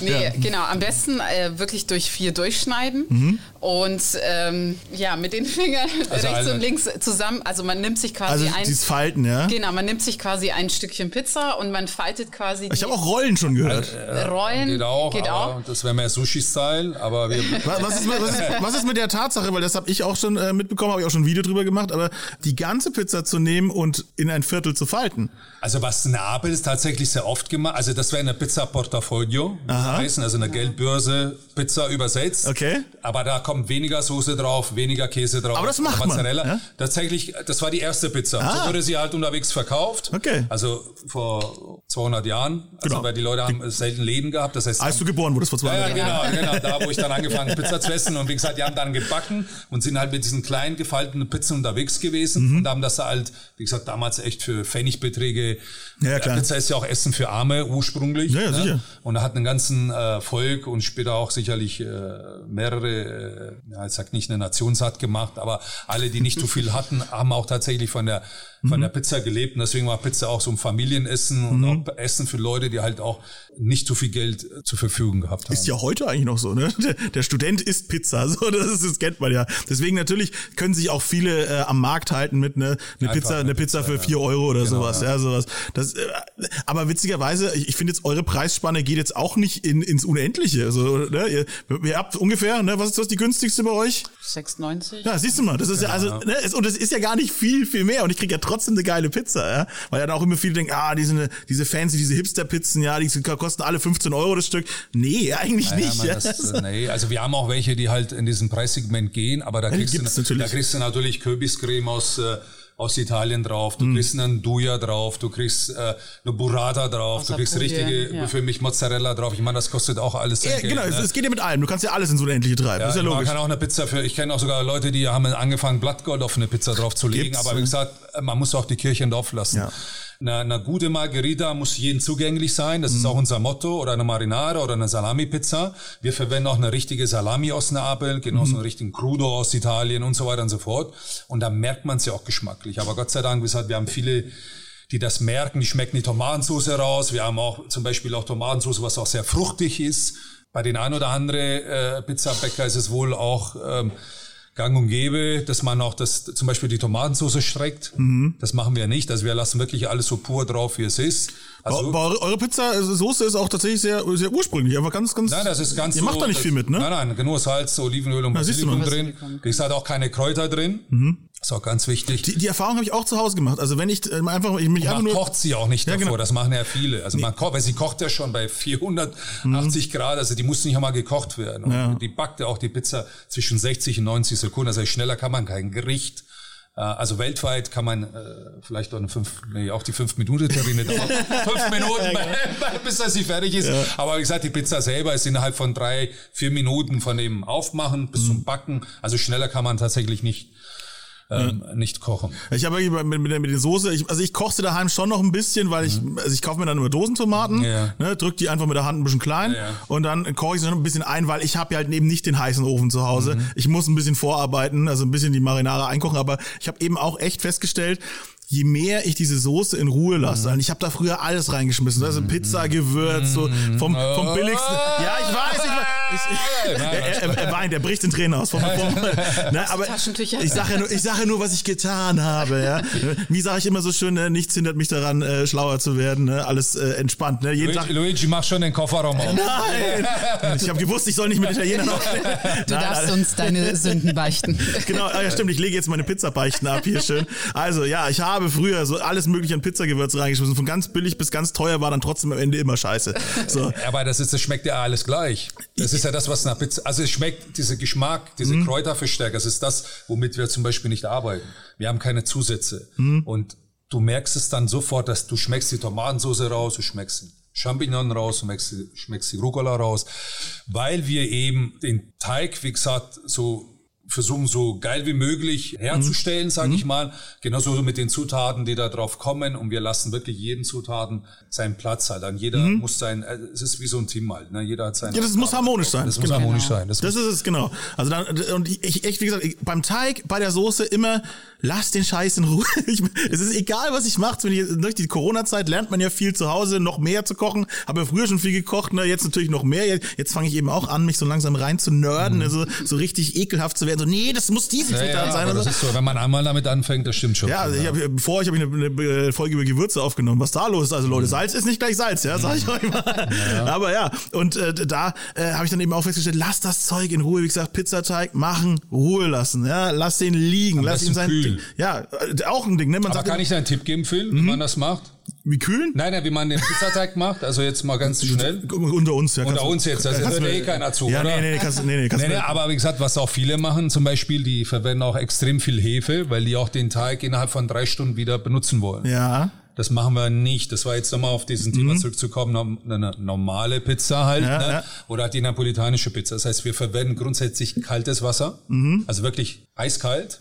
nee, genau. Am besten äh, wirklich durch vier durchschneiden und ähm, ja, mit den (laughs) Fingern Also rechts eine- und links zusammen. Also man nimmt sich quasi Also ein. dieses Falten, ja? Genau, man nimmt sich quasi ein Stückchen Pizza und man faltet quasi Ich habe auch Rollen schon gehört. Rollen. Geht auch, Geht auch. das wäre mehr Sushi-Style, aber wir, (laughs) Was ist, mit- was, ist, was ist mit der Tatsache, weil das habe ich auch schon äh, mitbekommen, habe ich auch schon ein Video drüber gemacht, aber die ganze Pizza zu nehmen und in ein Viertel zu falten. Also was Neapel ist tatsächlich sehr oft gemacht, also das wäre eine Pizza Portafolio, heißen, also eine Geldbörse Pizza übersetzt. Okay. Aber da kommt weniger Soße drauf, weniger Käse drauf. Aber das macht man, Mozzarella. ja? Tatsächlich, das war die erste Pizza. Ah. So wurde sie halt unterwegs verkauft. Okay. Also vor 200 Jahren. Also Genau. weil die Leute haben selten Läden gehabt. Das heißt, Als du geboren wurdest vor zwei ja, ja, Jahren. genau, genau. Da, wo ich dann angefangen Pizza zu essen. Und wie gesagt, die haben dann gebacken und sind halt mit diesen kleinen gefalteten Pizzen unterwegs gewesen Mhm. und haben das halt, wie gesagt, damals echt für Pfennigbeträge. Ja, ja, klar. Pizza ist ja auch Essen für Arme ursprünglich. Ja, ja, sicher. Und hat einen ganzen äh, Volk und später auch sicherlich äh, mehrere, äh, ja, ich sag nicht eine Nation satt gemacht, aber alle, die nicht so viel hatten, haben auch tatsächlich von der Mhm. von der Pizza gelebt. Und deswegen war Pizza auch so ein Familienessen und Mhm. auch Essen für Leute, die halt auch nicht so viel Geld äh, zur Verfügung gehabt haben. Ist ja heute eigentlich noch so, ne? (laughs) Der, der Student isst Pizza, (laughs) so das, ist, das kennt man ja. Deswegen natürlich können sich auch viele äh, am Markt halten mit ne, eine Einfach Pizza, eine eine Pizza, Pizza, für ja. vier Euro oder Genau, sowas, ja. ja. sowas. Das, äh, aber witzigerweise, ich, ich finde jetzt eure Preisspanne geht jetzt auch nicht in, ins Unendliche. Also, ne, ihr, ihr habt ungefähr, ne, was ist das die günstigste bei euch? 6,90. Ja, siehst du mal, das ist ja also, ne, es, und es ist ja gar nicht viel, viel mehr und ich krieg ja trotzdem eine geile Pizza, ja, weil ja dann auch immer viele denken, ah, diese, diese fancy, diese Hipster-Pizzen, ja, die kosten alle 15 Euro das Stück. Nee, eigentlich Naja, nicht. man, ja. das, (laughs) nee, also wir haben auch welche, die halt in diesem Preissegment gehen, aber da kriegst, gibt's du, natürlich. da kriegst du natürlich Kürbiscreme aus, äh, aus Italien drauf, Mhm. du kriegst einen Duja drauf, du kriegst äh, eine Burrata drauf, Aus du kriegst Apulien, richtige, ja. für mich Mozzarella drauf. Ich meine, das kostet auch alles sein Ja, Geld, genau, es, ne? es geht ja mit allem. Du kannst ja alles ins Unendliche treiben. das ist ja man logisch. kann auch eine Pizza für, ich kenne auch sogar Leute, die haben angefangen, Blattgold auf eine Pizza draufzulegen, Gibt's, aber wie ja. gesagt, man muss auch die Kirche im Dorf lassen. Ja. Eine, eine gute Margherita muss jedem zugänglich sein, das ist Mhm. auch unser Motto, oder eine Marinara oder eine Salami-Pizza. Wir verwenden auch eine richtige Salami aus Neapel, genauso Mhm. einen richtigen Crudo aus Italien und so weiter und so fort. Und da merkt man es ja auch geschmacklich. Aber Gott sei Dank, wie gesagt, wir haben viele die das merken, die schmecken die Tomatensauce raus. Wir haben auch zum Beispiel auch Tomatensauce, was auch sehr fruchtig ist. Bei den ein oder anderen äh, Pizzabäcker ist es wohl auch ähm, gang und gäbe, dass man auch das, zum Beispiel die Tomatensauce streckt. Mhm. Das machen wir nicht. Also wir lassen wirklich alles so pur drauf, wie es ist. Also, Aber eure, eure Pizza-Soße ist auch tatsächlich sehr, sehr ursprünglich. Einfach ganz, ganz. Nein, das ist ganz Ihr so, macht da nicht das, viel mit, ne? Nein, nein, nur Salz, Olivenöl und Ja, Basilikum drin. Es hat auch keine Kräuter drin. Ist auch ganz wichtig. Die, die Erfahrung habe ich auch zu Hause gemacht. Also wenn ich äh, einfach ich mich einfach man nur kocht sie auch nicht Ja, davor, genau. das machen ja viele. Also man kocht, weil sie kocht ja schon bei 480 Grad, also die muss nicht einmal gekocht werden. Und Mhm. Ja. die backt ja auch die Pizza zwischen 60 und 90 Sekunden. Also schneller kann man kein Gericht. äh, Also weltweit kann man äh, vielleicht auch eine fünf, nee, auch die fünf Minuten Terrine dauert. (laughs) fünf Minuten, (laughs) bis das sie fertig ist. Aber wie gesagt, die Pizza selber ist innerhalb von drei, vier Minuten von dem Aufmachen bis Mhm. zum Backen. Also schneller kann man tatsächlich nicht ähm, nicht kochen. Ich habe mit, mit, der- mit der Soße, ich, also ich koche sie daheim schon noch ein bisschen, weil ich, also ich kaufe mir dann immer Dosentomaten, Ja. ne, drück die einfach mit der Hand ein bisschen klein Ja. und dann koche ich sie noch ein bisschen ein, weil ich habe ja halt eben nicht den heißen Ofen zu Hause. Ich muss ein bisschen vorarbeiten, also ein bisschen die Marinare einkochen, aber ich habe eben auch echt festgestellt, je mehr ich diese Soße in Ruhe lasse, und ich habe da früher alles reingeschmissen, also Pizza, Gewürz, so vom, vom billigsten. Ja, ich weiß, ich weiß. Ich, Nein, er, er, er weint, er bricht in Tränen aus. Vom, (laughs) vom, ne, aber ich sage ja, nur- ich sage ja nur, was ich getan habe. Ja? Wie sage ich immer so schön, ne? nichts hindert mich daran, äh, schlauer zu werden. Ne? Alles äh, entspannt. Ne? Jeden Tag. Luigi, Luigi, mach schon den Kofferraum auf. Nein! Ich habe gewusst, ich soll nicht mit Italienern aufstehen. Du darfst (laughs) uns deine Sünden beichten. (laughs) Genau, ah, ja, stimmt. Ich lege jetzt meine Pizzabeichten ab hier schön. Also ja, ich habe früher so alles mögliche an Pizzagewürze reingeschmissen. Von ganz billig bis ganz teuer war dann trotzdem am Ende immer scheiße. So. Aber das ist, das schmeckt ja alles gleich. Das ist ja das, was nach Pizza, also es schmeckt, dieser Geschmack, diese Mhm. Kräuterverstärker, das ist das, womit wir zum Beispiel nicht arbeiten. Wir haben keine Zusätze. Mhm. Und du merkst es dann sofort, dass du schmeckst die Tomatensauce raus, du schmeckst den Champignon raus, du schmeckst, die- schmeckst die Rucola raus, weil wir eben den Teig, wie gesagt, so versuchen so geil wie möglich herzustellen, Mhm. sage ich mal. Genauso mit den Zutaten, die da drauf kommen. Und wir lassen wirklich jeden Zutaten seinen Platz halt. Dann jeder muss sein, äh, es ist wie so ein Team halt. Ne? Jeder hat seinen. Mhm. Ja, das muss harmonisch sein. Das muss Genau. harmonisch sein. Das, Das ist es, genau. Also dann, und ich, echt, wie gesagt, ich, beim Teig, bei der Soße immer, lass den Scheiß in Ruhe. (laughs) Ich, es ist egal, was ich mache. Durch die Corona-Zeit lernt man ja viel zu Hause, noch mehr zu kochen. Habe ja früher schon viel gekocht, ne? jetzt natürlich noch mehr. Jetzt, jetzt fange ich eben auch an, mich so langsam rein zu nerden, also so richtig ekelhaft zu werden. So, nee, das muss diese ja, Zutat ja, sein. oder das ist so, wenn man einmal damit anfängt, das stimmt schon. Ja, also ich habe bevor ich habe eine, eine Folge über Gewürze aufgenommen. Was da los ist, also Leute. Salz ist nicht gleich Salz, ja, sag ich euch mal. Aber ja, und äh, da äh, habe ich dann eben auch festgestellt, lass das Zeug in Ruhe, wie gesagt, Pizzateig machen, Ruhe lassen, ja, lass den liegen, lass besten ihn sein kühl. Ding. Ja, äh, auch ein Ding, ne? Man aber sagt kann ich da einen Tipp geben, Phil, Mhm. wie man das macht? Wie kühlen? Nein, nein, wie man den Pizzateig macht. Also jetzt mal ganz schnell. Unter uns, ja. Unter uns jetzt, das hört du- eh keiner zu, Ja, oder? nee, nee, nee, kannst, nee, nee, kannst Nee, nee, aber wie gesagt, was auch viele machen, zum Beispiel, die verwenden auch extrem viel Hefe, weil die auch den Teig innerhalb von drei Stunden wieder benutzen wollen. ja. Das machen wir nicht. Das war jetzt nochmal auf diesen Thema zurückzukommen, nom- eine normale Pizza halt, Mhm. Ja, ne? ja. oder die napolitanische Pizza. Das heißt, wir verwenden grundsätzlich kaltes Wasser, Mhm. also wirklich eiskalt.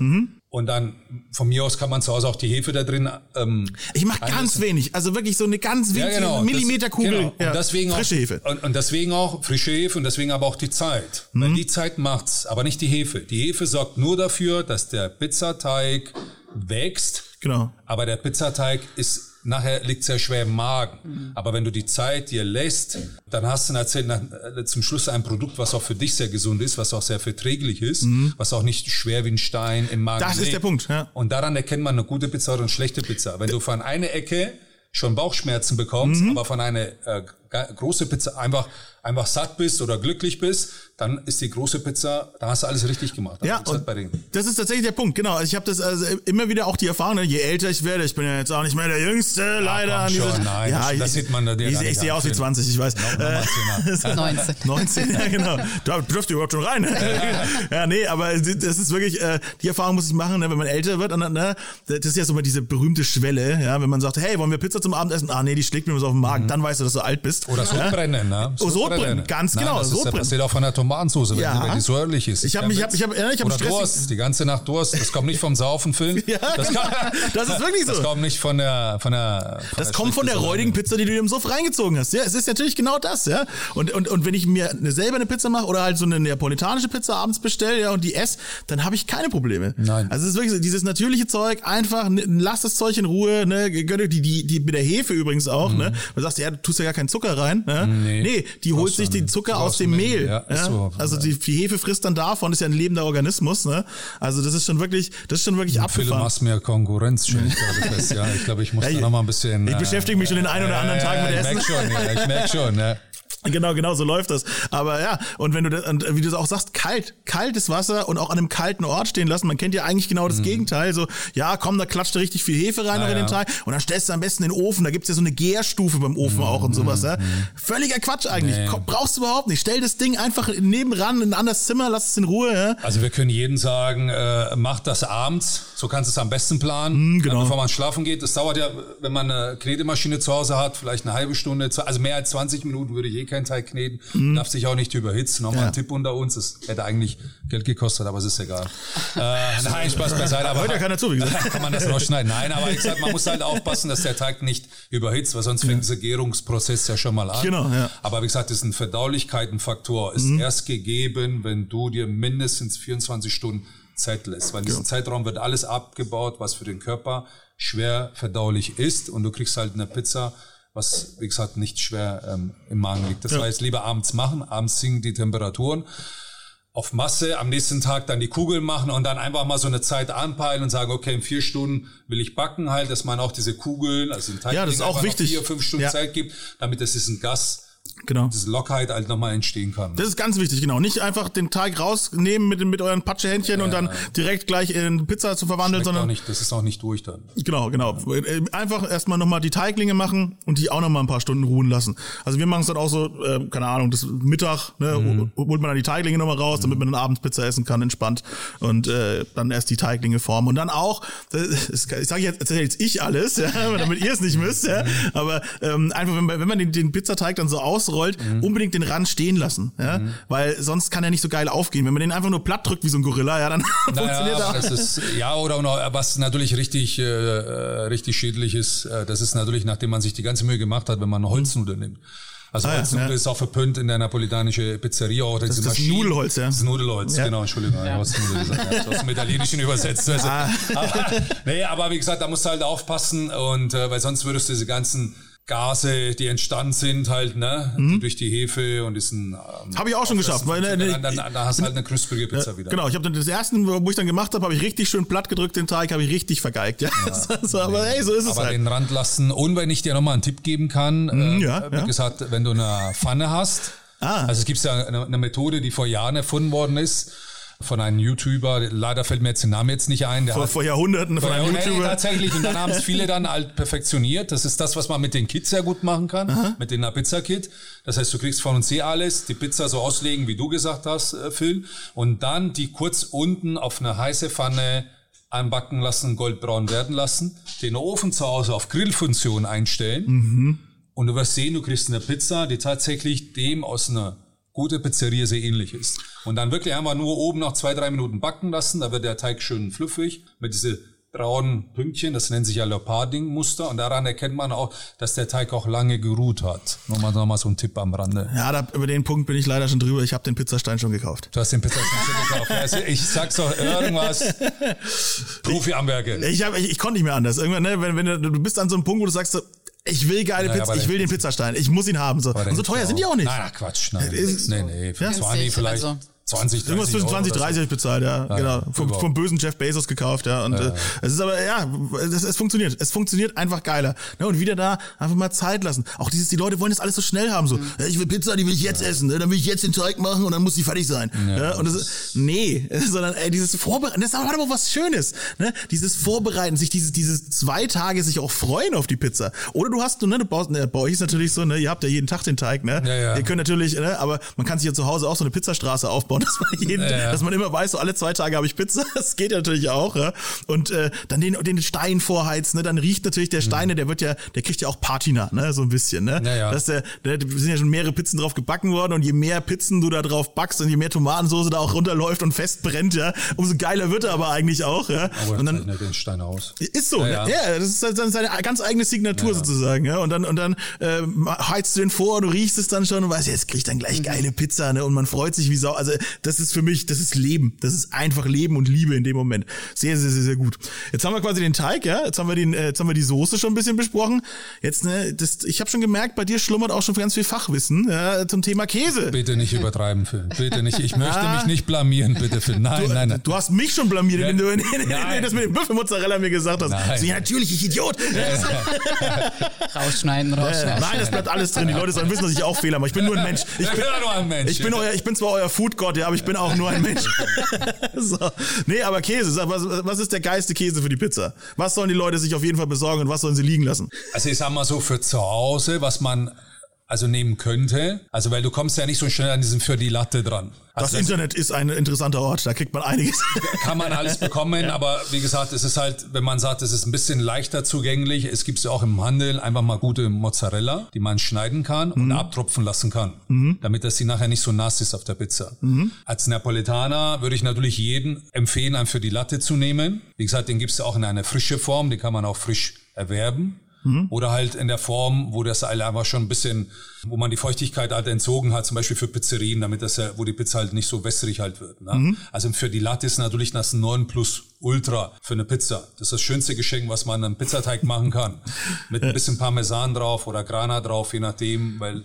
Und dann von mir aus kann man zu Hause auch die Hefe da drin. Ähm, Ich mach ganz wenig, also wirklich so eine ganz winzige Ja, genau. Millimeterkugel. Genau. Ja. Und deswegen Frische auch, Hefe. Und, und deswegen auch frische Hefe und deswegen aber auch die Zeit. Mhm. Weil die Zeit macht's, aber nicht die Hefe. Die Hefe sorgt nur dafür, dass der Pizzateig wächst. Genau. Aber der Pizzateig ist nachher liegt sehr schwer im Magen. Aber wenn du die Zeit dir lässt, dann hast du nach, äh, zum Schluss ein Produkt, was auch für dich sehr gesund ist, was auch sehr verträglich ist, was auch nicht schwer wie ein Stein im Magen Mhm. Das ist der Punkt, ja. Und daran erkennt man eine gute Pizza oder eine schlechte Pizza. Wenn du von einer Ecke schon Bauchschmerzen bekommst, Mhm. aber von einer äh, große Pizza einfach einfach satt bist oder glücklich bist, dann ist die große Pizza, da hast du alles richtig gemacht. Ja, Also, gesagt, und das ist tatsächlich der Punkt, genau. Also ich habe das also immer wieder auch die Erfahrung, ne, je älter ich werde, ich bin ja jetzt auch nicht mehr der Jüngste, leider. komm an dieser- schon, nein, ja, das- ich, das sieht man dir Ich, ich, sehe aus wie Phil. 20, ich weiß. zehn. 19. 19, (laughs) (laughs) ja genau. Da dürft ihr überhaupt schon rein. (laughs) ja, nee, aber das ist wirklich, äh, die Erfahrung muss ich machen, ne, wenn man älter wird. Ne, das ist ja so mal diese berühmte Schwelle, ja, wenn man sagt, hey, wollen wir Pizza zum Abendessen? Ah nee, die schlägt mir was auf den Magen. Dann weißt du, dass du alt bist. Mhm. Oder Sodbrennen, ne? Oh, Sodbrennen, ganz Nein, genau, Das, ist, das passiert auch von der Tomatensauce, wenn, Ja. wenn die so ehrlich ist. Ich hab Kein mich- ich hab- ich hab- ja, ich hab Oder Durst, die ganze Nacht Durst. Das kommt nicht vom Saufen, Phil. (laughs) Ja, das, genau. Das ist wirklich so. Das kommt nicht von der... Von der von Das der kommt von der räudigen Pizza, die du dir im Suff reingezogen hast. Ja, es ist natürlich genau das, ja. Und, und, und wenn ich mir eine, selber eine Pizza mache oder halt so eine neapolitanische Pizza abends bestelle, ja, und die esse, dann habe ich keine Probleme. Nein. Also es ist wirklich so, dieses natürliche Zeug, einfach, ne, lass das Zeug in Ruhe, ne, gönn die, die, die, mit der Hefe übrigens auch, ne. Du sagst, ja, du tust ja gar keinen Zucker rein, ne. Nee. Nee, die holt sich den. Zucker aus dem nicht. Mehl. Ja, ist so. Also die, die Hefe frisst dann davon, ist ja ein lebender Organismus, ne. Also das ist schon wirklich, das ist schon wirklich abgefahren. machst mir Konkurrenz, stelle ich gerade fest. Ja, ich glaube, ich muss Ja, da noch mal ein bisschen... ich äh, beschäftige mich schon den einen oder anderen Tag mit ich Essen. merk schon, ja, ich merk schon, ja. Genau, genau, so läuft das. Aber ja, und wenn du das, und wie du auch sagst, kalt, kaltes Wasser und auch an einem kalten Ort stehen lassen. Man kennt ja eigentlich genau das Gegenteil. So, ja, komm, da klatscht da richtig viel Hefe rein Mhm. Noch in den. Teig und dann stellst du am besten in den Ofen. Da gibt's ja so eine Gärstufe beim Ofen auch und sowas. Ja. Völliger Quatsch eigentlich. Mhm. Nee. Brauchst du überhaupt nicht. Stell das Ding einfach nebenan in ein anderes Zimmer, lass es in Ruhe. Ja. Also wir können jedem sagen, äh, mach das abends, so kannst du es am besten planen, genau. äh, bevor man schlafen geht. Das dauert ja, wenn man eine Knetemaschine zu Hause hat, vielleicht eine halbe Stunde, also mehr als 20 Minuten würde ich eh keinen Teig kneten, darf sich auch nicht überhitzen. Nochmal Mhm. Ja. ein Tipp unter uns, das hätte eigentlich Geld gekostet, aber es ist egal. äh, (laughs) nein, Spaß beiseite. Aber Hört ja keiner zu, wie gesagt. (laughs) kann man das rausschneiden? Nein, aber ich sag, man muss halt aufpassen, dass der Teig nicht überhitzt, weil sonst fängt der Gärungsprozess ja schon mal an. Genau, ja. Aber wie gesagt, das ist ein Verdaulichkeitenfaktor, ist Mhm. erst gegeben, wenn du dir mindestens 24 Stunden Zeit lässt. Weil in diesem Zeitraum wird alles abgebaut, was für den Körper schwer verdaulich ist und du kriegst halt eine Pizza, was, wie gesagt, nicht schwer ähm, im Magen liegt. Das Ja. heißt, lieber abends machen, abends sinken die Temperaturen auf Masse, am nächsten Tag dann die Kugeln machen und dann einfach mal so eine Zeit anpeilen und sagen, okay, in vier Stunden will ich backen halt, dass man auch diese Kugeln, also den Teig Ja, das ist auch wichtig. vier, fünf Stunden Ja. Zeit gibt, damit es diesen Gas, Genau. diese Lockheit halt nochmal entstehen kann. Das ist ganz wichtig, genau. Nicht einfach den Teig rausnehmen mit, mit euren Patschehändchen und dann direkt gleich in Pizza zu verwandeln, Schmeckt auch sondern nicht, das ist auch nicht durch dann. Genau, genau. Einfach erstmal nochmal die Teiglinge machen und die auch nochmal ein paar Stunden ruhen lassen. Also wir machen es dann auch so, äh, keine Ahnung, das Mittag, ne, Mhm. holt man dann die Teiglinge nochmal raus, damit man dann abends Pizza essen kann, entspannt. Und äh, dann erst die Teiglinge formen. Und dann auch, das, das sage ich jetzt, erzähle jetzt ich alles, ja, (laughs) damit ihr es nicht müsst, ja. Aber ähm, einfach, wenn man, wenn man den, den Pizzateig dann so ausrollt, Mhm. unbedingt den Rand stehen lassen. Ja? Weil sonst kann er nicht so geil aufgehen. Wenn man den einfach nur platt drückt wie so ein Gorilla, ja, dann (laughs) funktioniert Naja, er aber auch. das ist, ja, oder noch, was natürlich richtig, äh, äh, richtig schädlich ist, äh, das ist natürlich, nachdem man sich die ganze Mühe gemacht hat, wenn man eine Holznudel nimmt. Also Ah Holznudel ja. ist auch verpönt in der napolitanische Pizzeria. Auch das ist das Nudelholz, ja. Das Nudelholz, Ja. genau, Entschuldigung. Ja. Ja, aus dem Italienischen übersetzt. Also, Ah. aber, nee, aber wie gesagt, da musst du halt aufpassen und äh, weil sonst würdest du diese ganzen Gase, die entstanden sind, halt, ne, die durch die Hefe und diesen ähm, Hab ich auch schon geschafft, weil, ne, dann, dann, dann hast du halt eine knusprige Pizza wieder. Genau, ich habe dann das ersten, wo ich dann gemacht habe, habe ich richtig schön platt gedrückt, den Teig habe ich richtig vergeigt. Ja, (laughs) so, aber hey, so ist es aber halt. den Rand lassen. Und wenn ich dir nochmal einen Tipp geben kann, äh, ja, wie ja. gesagt, wenn du eine Pfanne hast, Ah. also es gibt ja eine, eine Methode, die vor Jahren erfunden worden ist, von einem YouTuber, leider fällt mir jetzt der Name jetzt nicht ein, der Vor, hat vor Jahrhunderten von einem YouTuber. tatsächlich. Und dann haben es viele dann halt perfektioniert. Das ist das, was man mit den Kits sehr gut machen kann, mit den Pizza-Kit. Das heißt, du kriegst von uns eh alles, die Pizza so auslegen, wie du gesagt hast, äh, Phil. Und dann die kurz unten auf eine heiße Pfanne anbacken lassen, goldbraun werden lassen, den Ofen zu Hause auf Grillfunktion einstellen. Und du wirst sehen, du kriegst eine Pizza, die tatsächlich dem aus einer gute Pizzeria sehr ähnlich ist. Und dann wirklich einfach nur oben noch zwei, drei Minuten backen lassen, da wird der Teig schön fluffig mit diese braunen Pünktchen, das nennt sich ja Leoparding-Muster und daran erkennt man auch, dass der Teig auch lange geruht hat. Nochmal, nochmal so ein Tipp am Rande. Ja, da, über den Punkt bin ich leider schon drüber. Ich habe den Pizzastein schon gekauft. Du hast den Pizzastein schon gekauft. Also ich sag's doch, irgendwas. (laughs) Profi am Werke. Ich, hab, ich, ich konnte nicht mehr anders. Irgendwann, ne, wenn, wenn du, du bist an so einem Punkt, wo du sagst so, ich will geile Naja, Pizza, ich will den Pizzastein, ich muss ihn haben. So, und so der teuer sind die auch nicht. Nein, ach, Quatsch, nein. ist- nee, nee, für Ja? 20 vielleicht. Also- 20, 30 Irgendwas zwischen Euro 20, oder so. 30 hab ich bezahlt, ja, genau. Vom, vom bösen Jeff Bezos gekauft, ja. Und äh, es ist aber, ja, es, es funktioniert. Es funktioniert einfach geiler. Ne? Und wieder da einfach mal Zeit lassen. Auch dieses, die Leute wollen das alles so schnell haben. So, ja, ich will Pizza, die will ich jetzt essen. Ne? Dann will ich jetzt den Teig machen und dann muss die fertig sein. Ja, und das ist, nee, (laughs) sondern ey, dieses Vorbereiten, das ist aber aber was Schönes. Ne? Dieses Vorbereiten, sich dieses, dieses zwei Tage sich auch freuen auf die Pizza. Oder du hast, ne, du baust, ne, bei euch ist natürlich so, ne, ihr habt ja jeden Tag den Teig, ne? Ja, ja. Ihr könnt natürlich, ne, aber man kann sich ja zu Hause auch so eine Pizzastraße aufbauen, dass man jeden, Ja, dass man immer weiß, so alle zwei Tage habe ich Pizza. (laughs) Das geht ja natürlich auch, ja. Und äh, dann den, den Stein vorheizen, ne? Dann riecht natürlich der Steine, der wird ja, der kriegt ja auch Patina, ne? So ein bisschen, ne? Mhm. Ja, ja. Das ist der, der, da sind ja schon mehrere Pizzen drauf gebacken worden und je mehr Pizzen du da drauf backst und je mehr Tomatensoße da auch runterläuft und festbrennt, ja, umso geiler wird er aber eigentlich auch, ja. Aber Und dann den Stein aus. ist so, Ja, ja, ja. das ist dann seine ganz eigene Signatur sozusagen, ja. Und dann und dann äh, heizt du den vor, du riechst es dann schon und weißt, jetzt krieg ich dann Mhm. gleich geile Pizza, ne? Und man freut sich wie Sau. Also das ist für mich, das ist Leben. Das ist einfach Leben und Liebe in dem Moment. Sehr, sehr, sehr, sehr gut. Jetzt haben wir quasi den Teig, ja. Jetzt haben wir den, äh, jetzt haben wir die Soße schon ein bisschen besprochen. Jetzt, ne, das, ich habe schon gemerkt, bei dir schlummert auch schon ganz viel Fachwissen ja, zum Thema Käse. Bitte nicht übertreiben, Phil. Bitte nicht. Ich möchte mich nicht blamieren, bitte, Phil. Nein, Du, nein, nein. du hast mich schon blamiert, Ja. wenn du (laughs) wenn du Nein. das mit dem Büffelmozzarella mir gesagt hast. Nein. So, ja, natürlich, ich Idiot. (laughs) Rausschneiden, Äh, rausschneiden. Nein, das bleibt alles drin. Die Leute sollen wissen, dass ich auch Fehler mache. Ich bin nur ein Mensch. Ich bin, Ja, nur ein Mensch. ich bin, euer, ich bin zwar euer Foodgott, ja, aber ich bin auch nur ein Mensch. (laughs) so. Nee, aber Käse. Was, was ist der geilste Käse für die Pizza? Was sollen die Leute sich auf jeden Fall besorgen und was sollen sie liegen lassen? Also ich sag mal so für zu Hause, was man also nehmen könnte. Also weil du kommst ja nicht so schnell an diesen für die Latte dran. Das Also Internet ist ein interessanter Ort, da kriegt man einiges. (laughs) kann man alles bekommen, aber wie gesagt, es ist halt, wenn man sagt, es ist ein bisschen leichter zugänglich, es gibt ja auch im Handel einfach mal gute Mozzarella, die man schneiden kann und abtropfen lassen kann, damit das sie nachher nicht so nass ist auf der Pizza. Als Napolitaner würde ich natürlich jeden empfehlen, einen für die Latte zu nehmen. Wie gesagt, den gibt es ja auch in einer frische Form, den kann man auch frisch erwerben. Oder halt in der Form, wo das halt einfach schon ein bisschen, wo man die Feuchtigkeit halt entzogen hat, zum Beispiel für Pizzerien, damit das ja, wo die Pizza halt nicht so wässrig halt wird. Ne? Also für die Latte ist natürlich das 9 plus Ultra für eine Pizza. Das ist das schönste Geschenk, was man an einem Pizzateig machen kann. (laughs) Mit ein bisschen Parmesan drauf oder Grana drauf, je nachdem, weil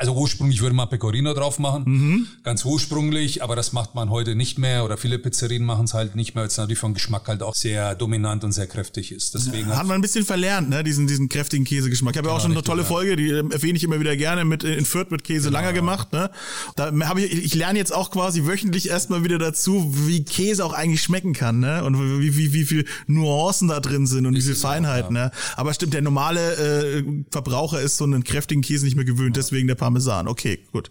also ursprünglich würde man Pecorino drauf machen, ganz ursprünglich, aber das macht man heute nicht mehr oder viele Pizzerien machen es halt nicht mehr, weil es natürlich vom Geschmack halt auch sehr dominant und sehr kräftig ist. Deswegen Hat man ein bisschen verlernt, ne, diesen, diesen kräftigen Käsegeschmack. Ich habe ja auch schon eine tolle ja. Folge, die ähm, erwähne ich immer wieder gerne, mit in Fürth mit Käse Langer gemacht. Ne? Da habe ich, ich lerne jetzt auch quasi wöchentlich erstmal wieder dazu, wie Käse auch eigentlich schmecken kann, ne? Und wie, wie, wie viel Nuancen da drin sind und wie viel es auch, Feinheit, ja. ne? Aber stimmt, der normale äh, Verbraucher ist so einen kräftigen Käse nicht mehr gewöhnt, deswegen der Parmesan. Okay, gut.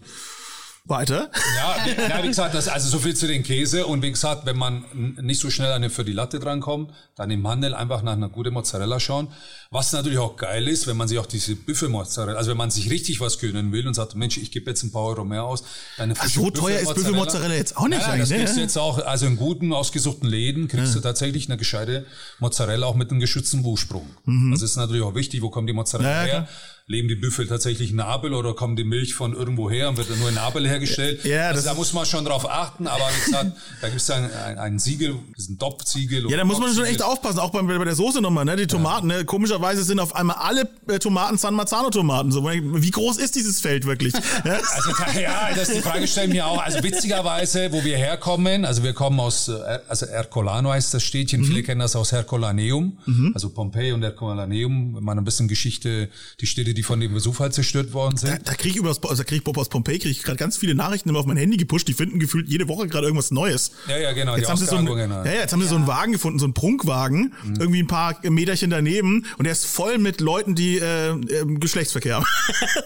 Weiter. Ja, wie, ja, wie gesagt, das, also so viel zu den Käse. Und wie gesagt, wenn man nicht so schnell an eine für die Latte drankommt, dann im Handel einfach nach einer guten Mozzarella schauen. Was natürlich auch geil ist, wenn man sich auch diese Büffelmozzarella, also wenn man sich richtig was gönnen will und sagt, Mensch, ich gebe jetzt ein paar Euro mehr aus. Dann frische so teuer ist Büffelmozzarella jetzt auch nicht Nein, nein, das eigentlich, kriegst ne? du jetzt auch, also in guten, ausgesuchten Läden kriegst du tatsächlich eine gescheite Mozzarella auch mit einem geschützten Ursprung. Das ist natürlich auch wichtig, wo kommt die Mozzarella Mhm. Ja, ja, her? klar. Leben die Büffel tatsächlich in Neapel oder kommt die Milch von irgendwo her und wird dann nur in Neapel hergestellt? Ja, also da muss man schon drauf achten, aber wie gesagt, da gibt es ein, ein, ein Siegel, diesen DOP-Siegel. Ja, da muss man schon echt aufpassen, auch bei, bei der Soße nochmal, ne? Die Tomaten, ne? Komischerweise sind auf einmal alle äh, Tomaten San Marzano-Tomaten. So, wie groß ist dieses Feld wirklich? (laughs) Ja? Also ja, das ist die Frage stellen mir auch. Also witzigerweise, wo wir herkommen, also wir kommen aus, äh, also Ercolano heißt das Städtchen, viele kennen das aus Herculaneum, also Pompeji und Herculaneum, wenn man ein bisschen Geschichte, die Städte, die von dem Vesuv halt zerstört worden Da, sind. da krieg ich über das, also da krieg ich Bob aus Pompeji, krieg ich gerade ganz viele Nachrichten immer auf mein Handy gepusht. Die finden gefühlt jede Woche gerade irgendwas Neues. Ja, ja, genau, Jetzt die haben sie so einen, ja, ja, jetzt haben sie so einen Wagen gefunden, so einen Prunkwagen, irgendwie ein paar Meterchen daneben und der ist voll mit Leuten, die äh, äh, Geschlechtsverkehr haben.